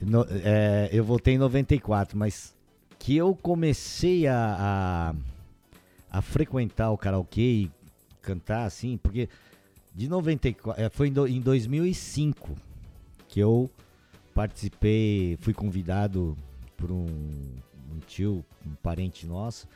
no- é, eu voltei em 94, mas que eu comecei a, a, a frequentar o karaokê e cantar assim, porque de 94, é, foi em 2005 que eu participei, fui convidado por um, um tio, um parente nosso,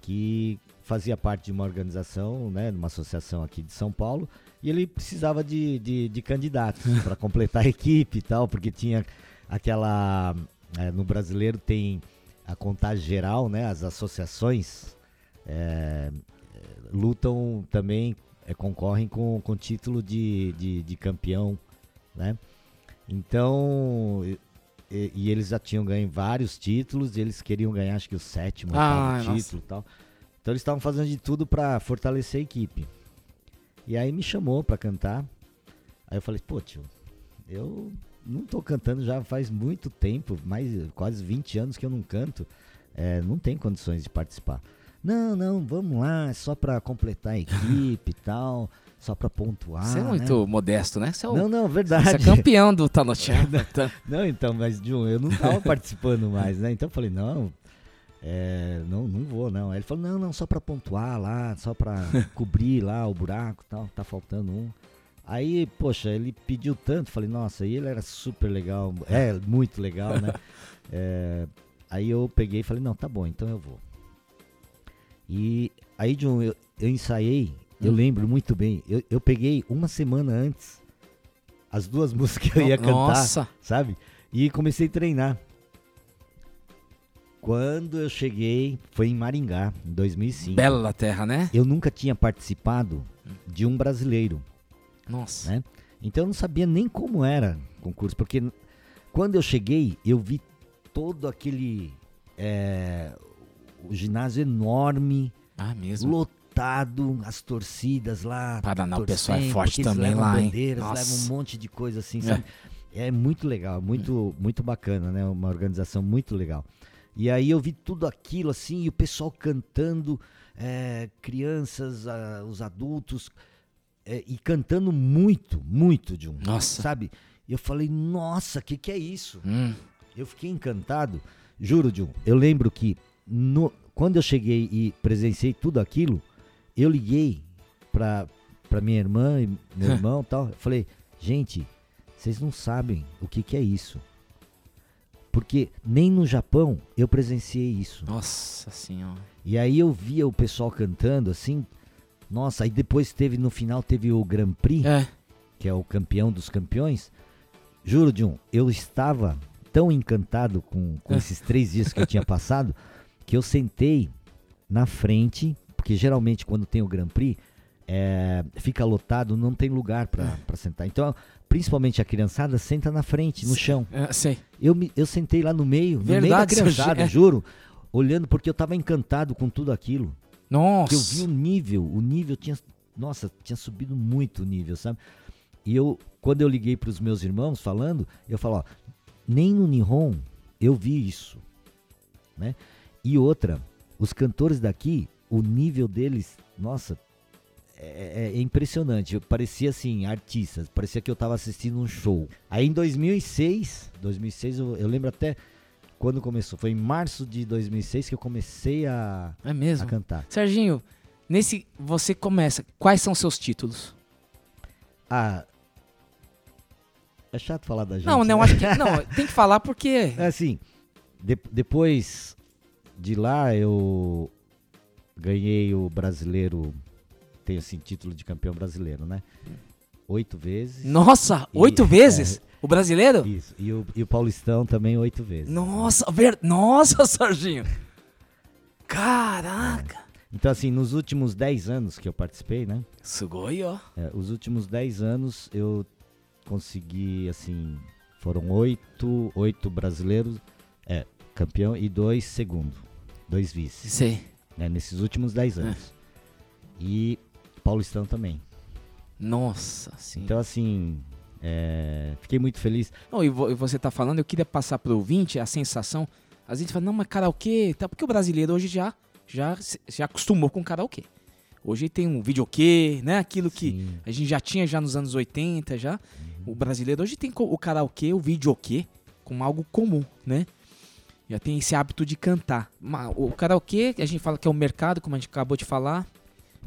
que fazia parte de uma organização, né, de uma associação aqui de São Paulo, e ele precisava de, de, de candidatos para completar a equipe e tal, porque tinha aquela. eh, no brasileiro tem a contagem geral, né? As associações eh, eh, lutam também, eh, concorrem com, com título de, de, de campeão, né? Então. E, e- eles já tinham ganho vários títulos, e eles queriam ganhar, acho que o sétimo, Ah, nossa. título e tal. Então eles estavam fazendo de tudo para fortalecer a equipe. E aí me chamou pra cantar. Aí eu falei, pô, tio, eu não tô cantando já faz muito tempo, mais quase 20 anos que eu não canto. É, não tem condições de participar. Não, não, vamos lá, é só pra completar a equipe e tal, só pra pontuar. Você é né? muito modesto, né? Você é o- Não, não, verdade. Você é campeão do Tanochan. Não, então, mas Jun, eu não tava participando mais, né? Então eu falei, não, é, não, não vou, não. Aí ele falou, não, não, só pra pontuar lá, só pra cobrir lá o buraco tal, tá faltando um. Aí, poxa, ele pediu tanto, falei, nossa, e ele era super legal, é, muito legal, né? É, aí eu peguei e falei, não, tá bom, então eu vou. E aí, John, eu, eu ensaiei, eu lembro muito bem, eu, eu peguei uma semana antes as duas músicas que eu ia cantar, nossa. sabe? E comecei a treinar. Quando eu cheguei, foi em Maringá, em 2005. Bela terra, né? Eu nunca tinha participado de um brasileiro. Nossa. Né? Então eu não sabia nem como era o concurso, porque quando eu cheguei, eu vi todo aquele. é, o ginásio enorme. Ah, mesmo? Lotado, as torcidas lá. Paraná, o pessoal é torcendo, forte também levam lá, hein? bandeiras, Nossa. levam um monte de coisa assim, É. sabe? É muito legal, muito, muito bacana, né? Uma organização muito legal. E aí eu vi tudo aquilo assim, e o pessoal cantando, é, crianças, ah, os adultos, é, e cantando muito, muito de um. Nossa. Sabe? E eu falei, nossa, o que, que é isso? Hum. Eu fiquei encantado. Juro, Jun, eu lembro que no- quando eu cheguei e presenciei tudo aquilo, eu liguei pra, pra minha irmã e meu irmão e tal. Eu falei, gente, vocês não sabem o que, que é isso. Porque nem no Japão eu presenciei isso. Nossa senhora. E aí eu via o pessoal cantando assim. Nossa, aí depois teve no final teve o Grand Prix, que é o campeão dos campeões. Juro, John, eu estava tão encantado com, com esses três dias que eu tinha passado que eu sentei na frente, porque geralmente quando tem o Grand Prix é, fica lotado, não tem lugar pra pra sentar. Então, principalmente a criançada senta na frente, no chão. É, sei. Eu, me, eu sentei lá no meio, no meio da Verdade, criançada, é. juro, olhando porque eu tava encantado com tudo aquilo. Nossa. Eu vi o nível, o nível tinha, nossa, tinha subido muito o nível, sabe? E eu, quando eu liguei pros meus irmãos falando, eu falo, ó, nem no Nihon eu vi isso, né? E outra, os cantores daqui, o nível deles, nossa, é, é impressionante. Eu parecia assim, artistas, parecia que eu tava assistindo um show. Aí em 2006, 2006 eu, eu lembro até quando começou, foi em março de 2006 que eu comecei a, É mesmo? a cantar. Serginho, nesse você começa. Quais são seus títulos? Ah, é chato falar da gente. não, não, né? acho que não, tem que falar porque É assim, de- depois de lá eu ganhei o brasileiro, tenho assim, título de campeão brasileiro, né? Oito vezes. Nossa, E- oito vezes? O brasileiro? Isso. E o, e o paulistão também oito vezes. Nossa, ver... Nossa, Serginho. Caraca. Então, assim, nos últimos 10 anos que eu participei, né? Sugoi, ó. É, os últimos 10 anos eu consegui, assim, foram oito, oito brasileiros, é, campeão e dois segundo, dois vices. Sei. Né, nesses últimos 10 anos. E Paulistão também. Nossa, sim. Então, assim, é, fiquei muito feliz. Não, e vo- você tá falando, eu queria passar pro ouvinte a sensação. Às vezes fala, não, mas karaokê, tá? Porque o brasileiro hoje já, já se acostumou com karaokê. Hoje tem um videokê, né? Aquilo que a gente já tinha já nos anos 80 já. O brasileiro hoje tem o karaokê, o videokê, como algo comum, né? Já tem esse hábito de cantar. O karaokê, a gente fala que é um mercado, como a gente acabou de falar,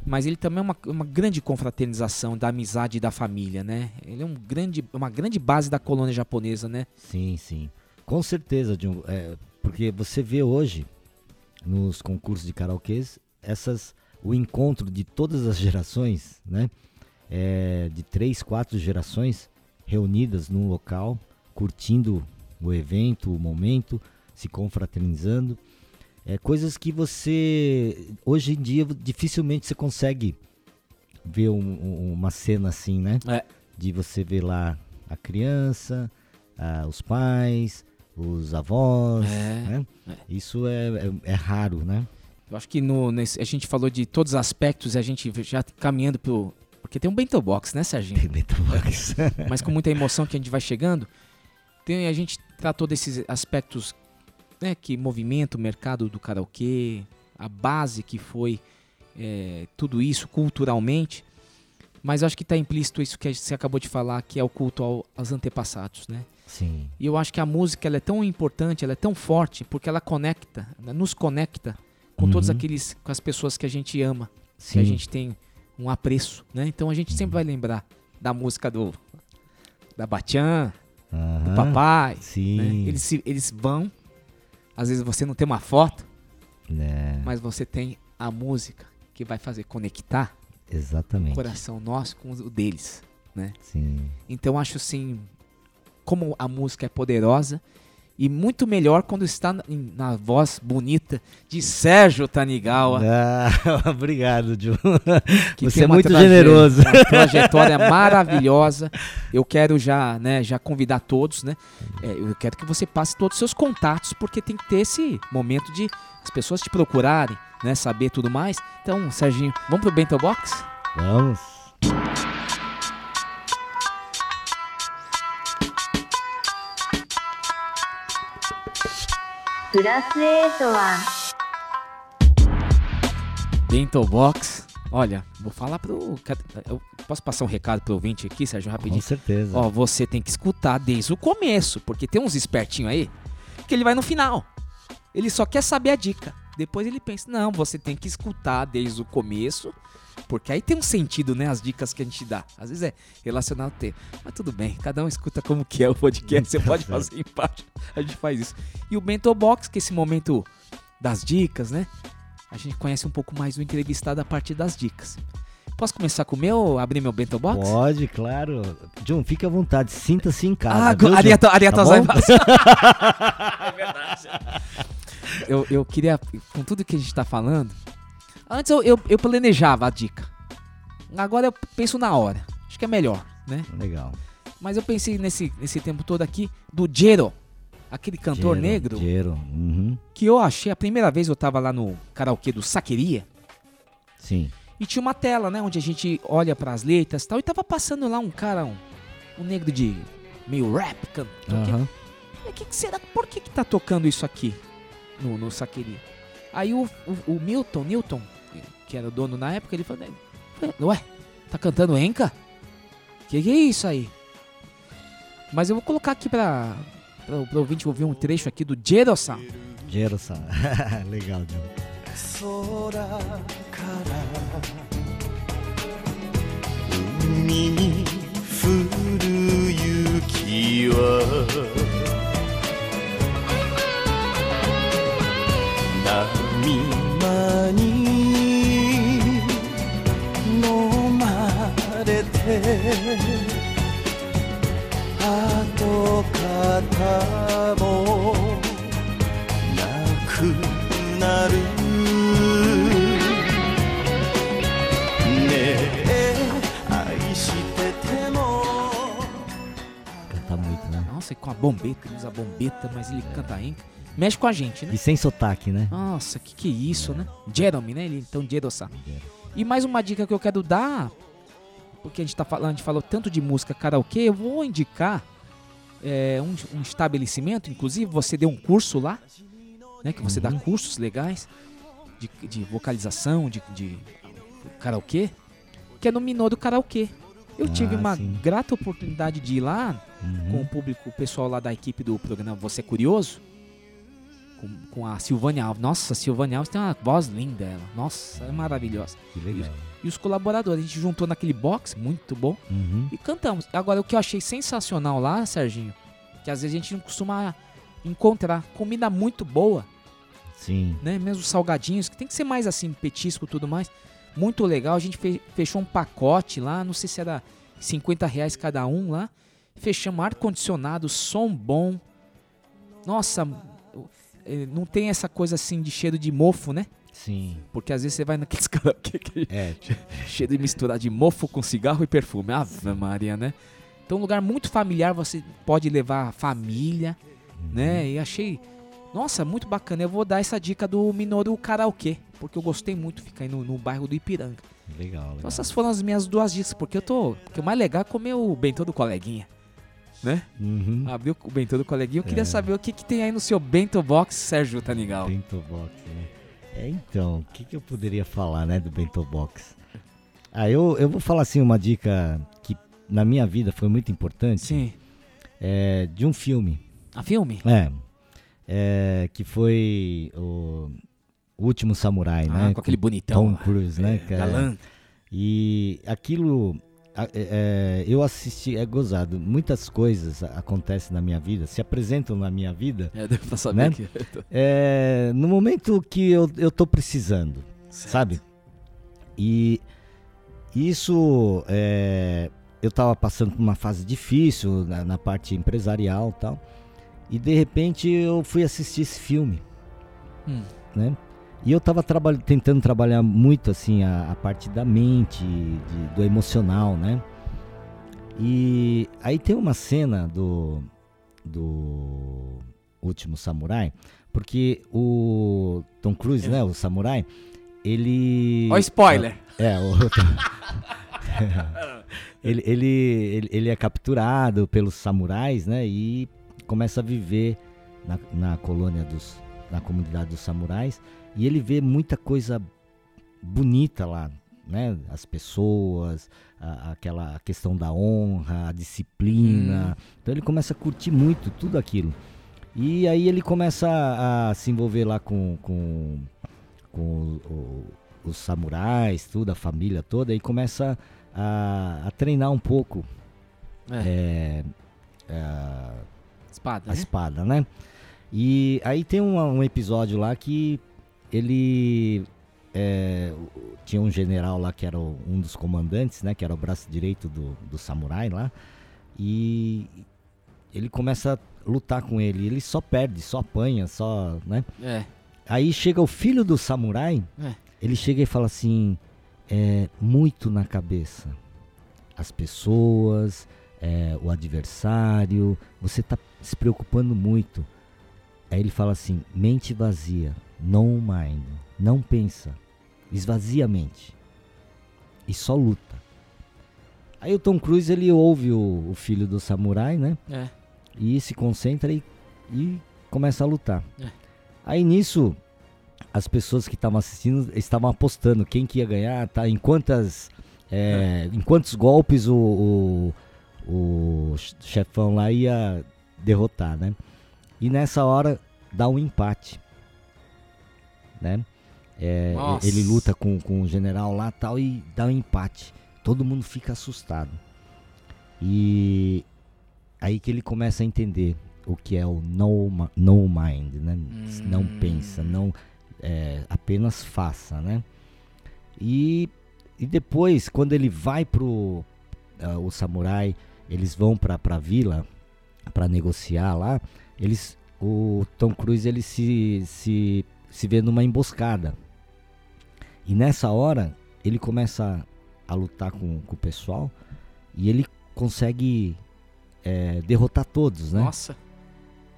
mas ele também é uma, uma grande confraternização da amizade e da família, né? Ele é um grande, uma grande base da colônia japonesa, né? Sim, sim. Com certeza, John. É, porque você vê hoje, nos concursos de karaokês, essas, o encontro de todas as gerações, né? É, de três, quatro gerações reunidas num local, curtindo o evento, o momento, se confraternizando. É, coisas que você, hoje em dia, dificilmente você consegue ver um- um- uma cena assim, né? É. De você ver lá a criança, ah, os pais, os avós, É, né? Isso é, é, é raro, né? Eu acho que no, nesse- a gente falou de todos os aspectos, a gente já caminhando pro. Porque tem um bento box, né, Serginho? Tem bento box. Mas com muita emoção que a gente vai chegando, tem, a gente tratou desses aspectos né, que movimenta o mercado do karaokê, a base que foi é, tudo isso culturalmente. Mas acho que está implícito isso que você acabou de falar, que é o culto ao- aos antepassados, né? Sim. E eu acho que a música ela é tão importante, ela é tão forte, porque ela conecta, ela nos conecta com todos Uhum. aqueles, com as pessoas que a gente ama, que Sim. a gente tem um apreço, né? Então a gente sempre vai lembrar da música do da Batian, do Aham. papai. Sim. né? Eles, eles vão, às vezes você não tem uma foto, Né? mas você tem a música que vai fazer conectar Exatamente. o coração nosso com o deles, né? Sim. Então acho assim, como a música é poderosa e muito melhor quando está na, na voz bonita de Sérgio Tanigawa. Ah, obrigado, Ju. que Você é muito traje- generoso. Uma trajetória maravilhosa. Eu quero já, né, já convidar todos, né? é, eu quero que você passe todos os seus contatos, porque tem que ter esse momento de as pessoas te procurarem, né? Saber tudo mais. Então, Serginho, vamos pro Bento Box? Vamos. プラス8は Bento Box. Olha, vou falar pro. Eu posso passar um recado pro ouvinte aqui, Sérgio, rapidinho? Com certeza. Ó, você tem que escutar desde o começo, porque tem uns espertinhos aí que ele vai no final. Ele só quer saber a dica. Depois ele pensa, não, você tem que escutar desde o começo, porque aí tem um sentido, né? As dicas que a gente dá. Às vezes é relacionado ao tema. Mas tudo bem, cada um escuta como que é o podcast. Você pode fazer embaixo. A gente faz isso. E o Bento Box, que é esse momento das dicas, né? A gente conhece um pouco mais do entrevistado a partir das dicas. Posso começar com o meu, abrir meu Bento Box? Pode, claro. John, fique à vontade, sinta-se em casa. Ah, viu, Tá gozaimasu. É verdade. Eu, eu queria, com tudo que a gente tá falando, antes eu, eu, eu planejava a dica. Agora eu penso na hora. Acho que é melhor, né? Legal. Mas eu pensei nesse, nesse tempo todo aqui do Jero, aquele cantor Jero, negro, Jero, uhum. que eu achei, a primeira vez eu tava lá no karaokê do Saqueria, Sim. e tinha uma tela, né, onde a gente olha pras letras e tal, e tava passando lá um cara, um, um negro de meio rap, cantando. Aham. E Mas que que será? Por que, que tá tocando isso aqui no, no Saqueria? Aí o, o, o Milton, Newton, que era o dono na época, ele falou: Ué, tá cantando Enca? Que que é isso aí? Mas eu vou colocar aqui pra, pra, pra ouvinte ouvir um trecho aqui do Jero-san. Jero-san. Legal, John. 空から海に降る雪は 跡形もなくなるねえ愛してても Canta muito, né? Nossa, e com a bombeta, ele usa a bombeta, mas ele canta Enca. Mexe com a gente, né? E sem sotaque, né? Nossa, que que é isso, né? Jeremy, né? Ele, então, Jero-san. E mais uma dica que eu quero dar, porque a gente tá falando, a gente falou tanto de música karaokê, eu vou indicar é, um, um estabelecimento, inclusive você deu um curso lá, né? Que você dá cursos legais de, de vocalização, de, de karaokê, que é no Minoro Karaokê. Eu tive Ah, uma sim. grata oportunidade de ir lá Uhum. com o público, o pessoal lá da equipe do programa Você é Curioso, com, com a Silvânia Alves. Nossa, a Silvânia Alves tem uma voz linda, ela. Nossa, é maravilhosa. Que legal. E os colaboradores, a gente juntou naquele box, muito bom, Uhum. e cantamos. Agora, o que eu achei sensacional lá, Serginho, que às vezes a gente não costuma encontrar comida muito boa, Sim. né? Mesmo os salgadinhos, que tem que ser mais assim, petisco e tudo mais. Muito legal. A gente fe- fechou um pacote lá, não sei se era 50 reais cada um lá. Fechamos ar-condicionado, som bom. Nossa, eh, não tem essa coisa assim de cheiro de mofo, né? Sim. Porque às vezes você vai naqueles karaokê que É. cheiro de misturar de mofo com cigarro e perfume. Ave Maria, né? Então, um lugar muito familiar, você pode levar a família, né? E achei, nossa, muito bacana. Eu vou dar essa dica do Minoru Karaokê, porque eu gostei muito de ficar aí no, no bairro do Ipiranga. Legal, legal. Então, essas foram as minhas duas dicas, porque eu tô. Porque o mais legal é comer o bentô do coleguinha. Né? Uhum. Abrir o bentô do coleguinha. Eu queria É. saber o que, que tem aí no seu bento box, Sérgio Tanigal. Bento Box, né? É, então, o que, que eu poderia falar, né, do Bento Box? Ah, eu, eu vou falar assim uma dica que na minha vida foi muito importante. Sim. É, de um filme. A filme? É. É, que foi o Último Samurai, Ah, né? com aquele bonitão Tom. Cruise, né? É- galã. E aquilo. É, é, eu assisti, é gozado. Muitas coisas acontecem na minha vida, se apresentam na minha vida. É, deu pra saber né? que- É, no momento que eu, eu tô precisando, sabe? E isso. é, eu tava passando por uma fase difícil na, na parte empresarial e tal. E de repente eu fui assistir esse filme Hum. né? E eu tava traba- tentando trabalhar muito assim a, a parte da mente, de- do emocional, né? E aí tem uma cena do do Último Samurai, porque o Tom Cruise, né, o samurai, ele Ó, spoiler. É, o ele, ele, ele, ele é capturado pelos samurais, né? E começa a viver na, na colônia dos. na comunidade dos samurais. E ele vê muita coisa bonita lá, né? As pessoas, a- aquela questão da honra, a disciplina. Então ele começa a curtir muito tudo aquilo. E aí ele começa a, a se envolver lá com, com, com o- o- os samurais, tudo, a família toda, e começa a, a treinar um pouco é, a, Espada, a né? espada, né? E aí tem um, um episódio lá que ele é, tinha um general lá que era o- um dos comandantes, né? Que era o braço direito do, do samurai lá. E ele começa a lutar com ele. Ele só perde, só apanha, só, né? É. Aí chega o filho do samurai, É. ele chega e fala assim, é muito na cabeça. As pessoas, é, o adversário, você tá se preocupando muito. Aí ele fala assim, mente vazia, no mind, não pensa, esvazia a mente e só luta. Aí o Tom Cruise ele ouve o, o filho do samurai, né? É. E se concentra e, e começa a lutar. É. Aí nisso, as pessoas que estavam assistindo estavam apostando quem que ia ganhar, tá? Em quantas, é, em quantos golpes o, o, o chefão lá ia derrotar, né? E nessa hora dá um empate, né? É, ele luta com, com o general lá tal e dá um empate. Todo mundo fica assustado. E aí que ele começa a entender o que é o no, no mind, né? Não pensa, não é, apenas faça, né? E, e depois, quando ele vai pro ah, o samurai, eles vão pra, pra vila para negociar lá, eles o Tom Cruise ele se, se, se vê numa emboscada. E nessa hora, ele começa a lutar com, com o pessoal e ele consegue é, derrotar todos, né? Nossa.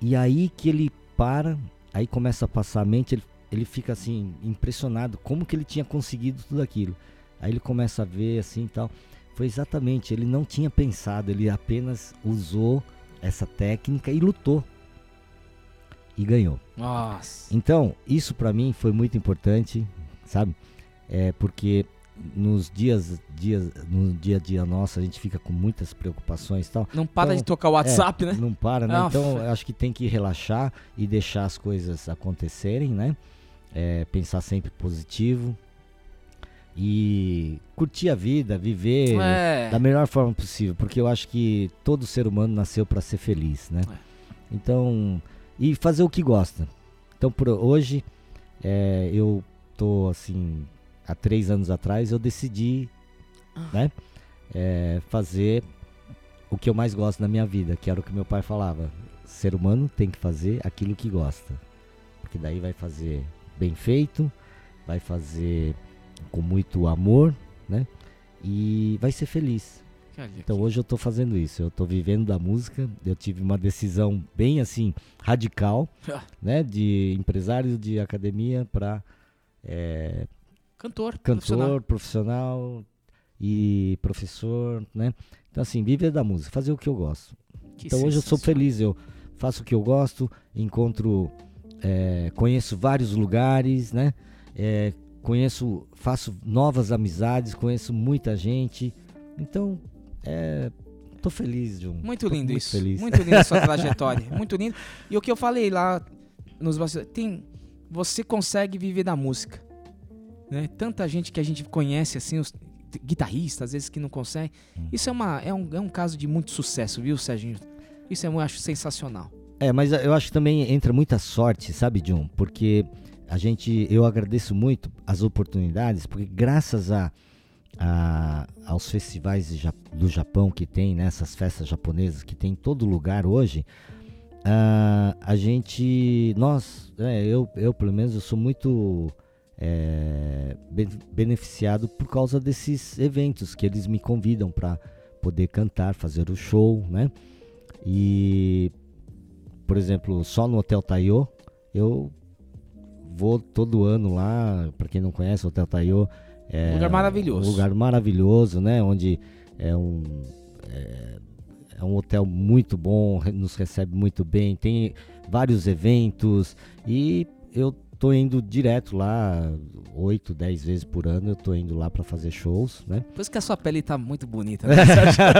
E aí que ele para, aí começa a passar a mente, ele, ele fica assim, impressionado como que ele tinha conseguido tudo aquilo. Aí ele começa a ver assim e tal. Foi exatamente, ele não tinha pensado, ele apenas usou essa técnica e lutou. E ganhou. Nossa. Então, isso pra mim foi muito importante, sabe? É porque nos dias, dias, no dia a dia nosso, a gente fica com muitas preocupações e tal. Não para de tocar o WhatsApp, é, né? Não para, né? Ah, então, acho que tem que relaxar e deixar as coisas acontecerem, né? É, pensar sempre positivo e curtir a vida, viver É. da melhor forma possível, porque eu acho que todo ser humano nasceu para ser feliz, né? É. Então, e fazer o que gosta. Então, por hoje, é, eu tô assim, há três anos atrás, eu decidi, Ah. né, é, fazer o que eu mais gosto na minha vida, que era o que meu pai falava. Ser humano tem que fazer aquilo que gosta, porque daí vai fazer bem feito, vai fazer com muito amor, né? E vai ser feliz. Então hoje eu tô fazendo isso, eu tô vivendo da música, eu tive uma decisão bem assim, radical, né? De empresário de academia para Cantor, cantor, profissional. profissional. e professor, né? Então assim, viver da música, fazer o que eu gosto. Que então hoje eu sou feliz, eu faço o que eu gosto, encontro, é, conheço vários lugares, né? É, conheço, faço novas amizades, conheço muita gente. Então, é, tô feliz, João. Muito lindo muito isso. Feliz. Muito lindo a sua trajetória. Muito lindo. E o que eu falei lá nos bastidores, tem você consegue viver da música. Né? Tanta gente que a gente conhece assim, os guitarristas, às vezes que não consegue. Hum. Isso é, uma, é, um, é um caso de muito sucesso, viu, Serginho? Isso é, eu acho sensacional. É, mas eu acho que também entra muita sorte, sabe, John? Porque a gente, eu agradeço muito as oportunidades, porque graças a, a- aos festivais do Japão que tem, né, essas festas japonesas que tem em todo lugar hoje, ah, a gente, nós, é, eu, eu pelo menos, eu sou muito é, ben- beneficiado por causa desses eventos que eles me convidam para poder cantar, fazer o show, né? E por exemplo, só no Hotel Taiyo, eu vou todo ano lá, para quem não conhece, o Hotel Taiyo é Lugar maravilhoso. Um lugar maravilhoso, né? Onde é um é, é um hotel muito bom, nos recebe muito bem, tem vários eventos e eu tô indo direto lá, 8, 10 vezes por ano, eu tô indo lá para fazer shows, né? Por isso que a sua pele tá muito bonita, né?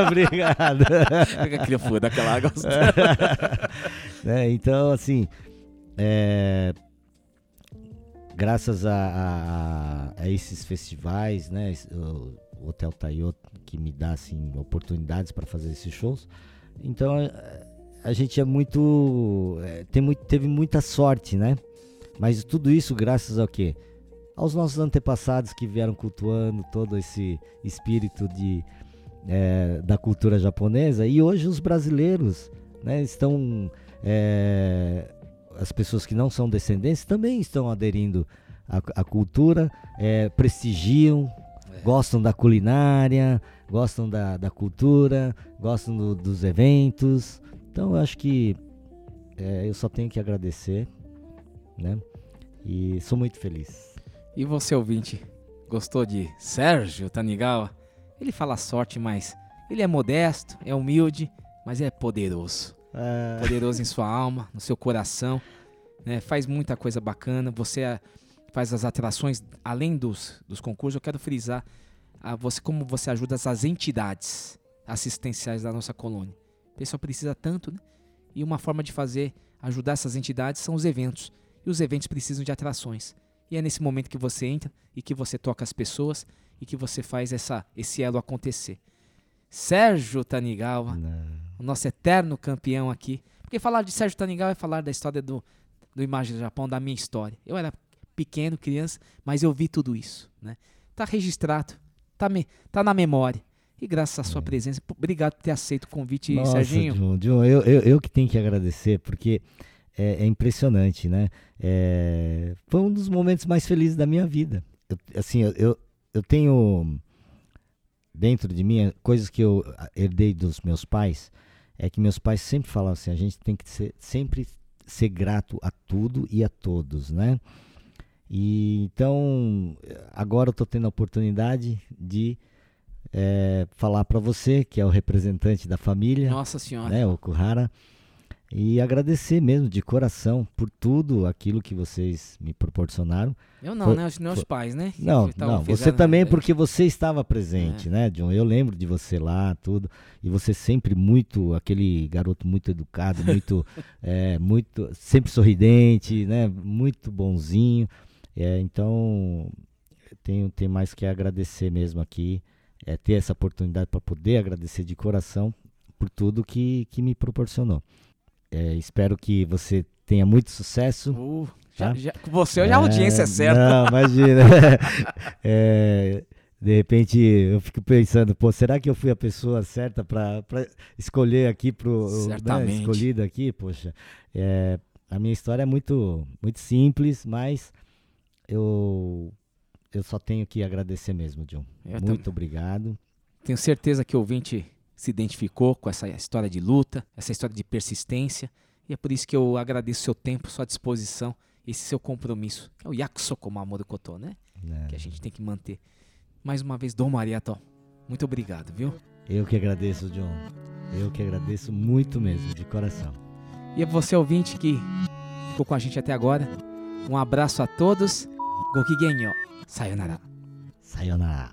Obrigado. Aquele fogo daquela água. né? Então, assim, é, graças a, a- a esses festivais, né, o Hotel Taiyo que me dá assim oportunidades para fazer esses shows, então é, a gente é muito, é, tem muito, teve muita sorte, né? Mas tudo isso graças ao quê? Aos nossos antepassados que vieram cultuando todo esse espírito de é, da cultura japonesa e hoje os brasileiros né, estão é, as pessoas que não são descendentes também estão aderindo à, à cultura é, prestigiam gostam da culinária gostam da, da cultura gostam do- dos eventos então eu acho que é, eu só tenho que agradecer né e sou muito feliz E você, ouvinte, gostou de Sérgio Tanigawa? Ele fala sorte, mas ele é modesto, é humilde, mas é poderoso. Ah. poderoso em sua alma, no seu coração. Né? Faz muita coisa bacana. Você ah, faz as atrações, além dos, dos concursos, eu quero frisar a você como você ajuda as entidades assistenciais da nossa colônia. O pessoal precisa tanto, né? E uma forma de fazer, ajudar essas entidades são os eventos. E os eventos precisam de atrações. E é nesse momento que você entra e que você toca as pessoas e que você faz essa, esse elo acontecer. Sérgio Tanigawa, o nosso eterno campeão aqui. Porque falar de Sérgio Tanigawa é falar da história do, do Imagem do Japão, da minha história. Eu era pequeno, criança, mas eu vi tudo isso. Né? Tá registrado, tá, me, tá na memória. E graças à sua presença, p- obrigado por ter aceito o convite, É. Nossa, Serginho. John, John, eu, eu, eu que tenho que agradecer, porque é, é impressionante, né? É, foi um dos momentos mais felizes da minha vida. Eu- assim, eu, eu, eu tenho dentro de mim coisas que eu herdei dos meus pais, é que meus pais sempre falavam assim, a gente tem que ser, sempre ser grato a tudo e a todos, né? E então, agora eu estou tendo a oportunidade de eh, falar para você, que é o representante da família. Nossa Senhora. Né, o Kuhara. E agradecer mesmo de coração por tudo aquilo que vocês me proporcionaram. Eu não, Foi- né? Os meus foi- pais, né? Não, não, você também é. porque você estava presente, né, John? Eu lembro de você lá, tudo. E você sempre muito, aquele garoto muito educado, muito, é, muito, sempre sorridente, né? Muito bonzinho. É, então, tenho, tenho mais que agradecer mesmo aqui, é, ter essa oportunidade para poder agradecer de coração por tudo que, que me proporcionou. É, espero que você tenha muito sucesso. Uh, já- tá? já- com você hoje a audiência é certa. Não, imagina. É, de repente eu fico pensando, pô, será que eu fui a pessoa certa para escolher aqui pro né, Certamente. escolhido aqui, poxa. É, a minha história é muito muito simples, mas eu eu só tenho que agradecer mesmo, John. Eu muito tam- obrigado. Tenho certeza que o ouvinte se identificou com essa história de luta, essa história de persistência. E é por isso que eu agradeço seu tempo, sua disposição, esse seu compromisso. É o Yakusoko Mamoru Koto, né? É. Que a gente tem que manter. Mais uma vez, Dom Mariato, muito obrigado, viu? Eu que agradeço, John. Eu que agradeço muito mesmo, de coração. E a você, ouvinte, que ficou com a gente até agora, um abraço a todos. Gokigenyo. Sayonara. Sayonara.